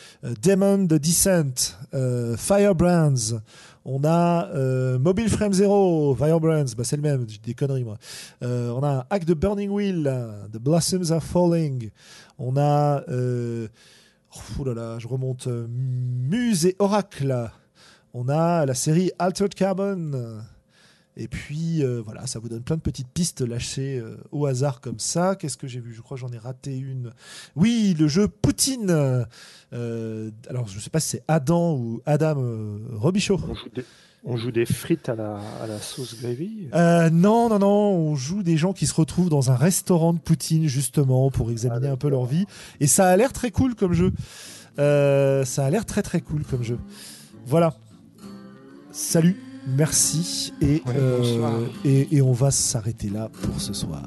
Demon the Descent, euh, Firebrands. On a Mobile Frame Zero, Firebrands. Bah, c'est le même, j'ai des conneries moi. On a Hack the Burning Wheel, The Blossoms Are Falling. On a. Oh là là, je remonte. Muse et Oracle. On a la série Altered Carbon. Et puis euh, voilà, ça vous donne plein de petites pistes lâchées euh, au hasard comme ça. Qu'est-ce que j'ai vu? Je crois que j'en ai raté une. Oui, le jeu Poutine. Euh, alors je sais pas si c'est Adam ou Adam Robichaud. On joue des, on joue des frites à la, à la sauce gravy? Non, non, non, on joue des gens qui se retrouvent dans un restaurant de Poutine justement pour examiner un peu leur vie. Et ça a l'air très cool comme jeu. Ça a l'air très très cool comme jeu. Voilà. Salut, merci et, Ouais, euh, et, et on va s'arrêter là pour ce soir.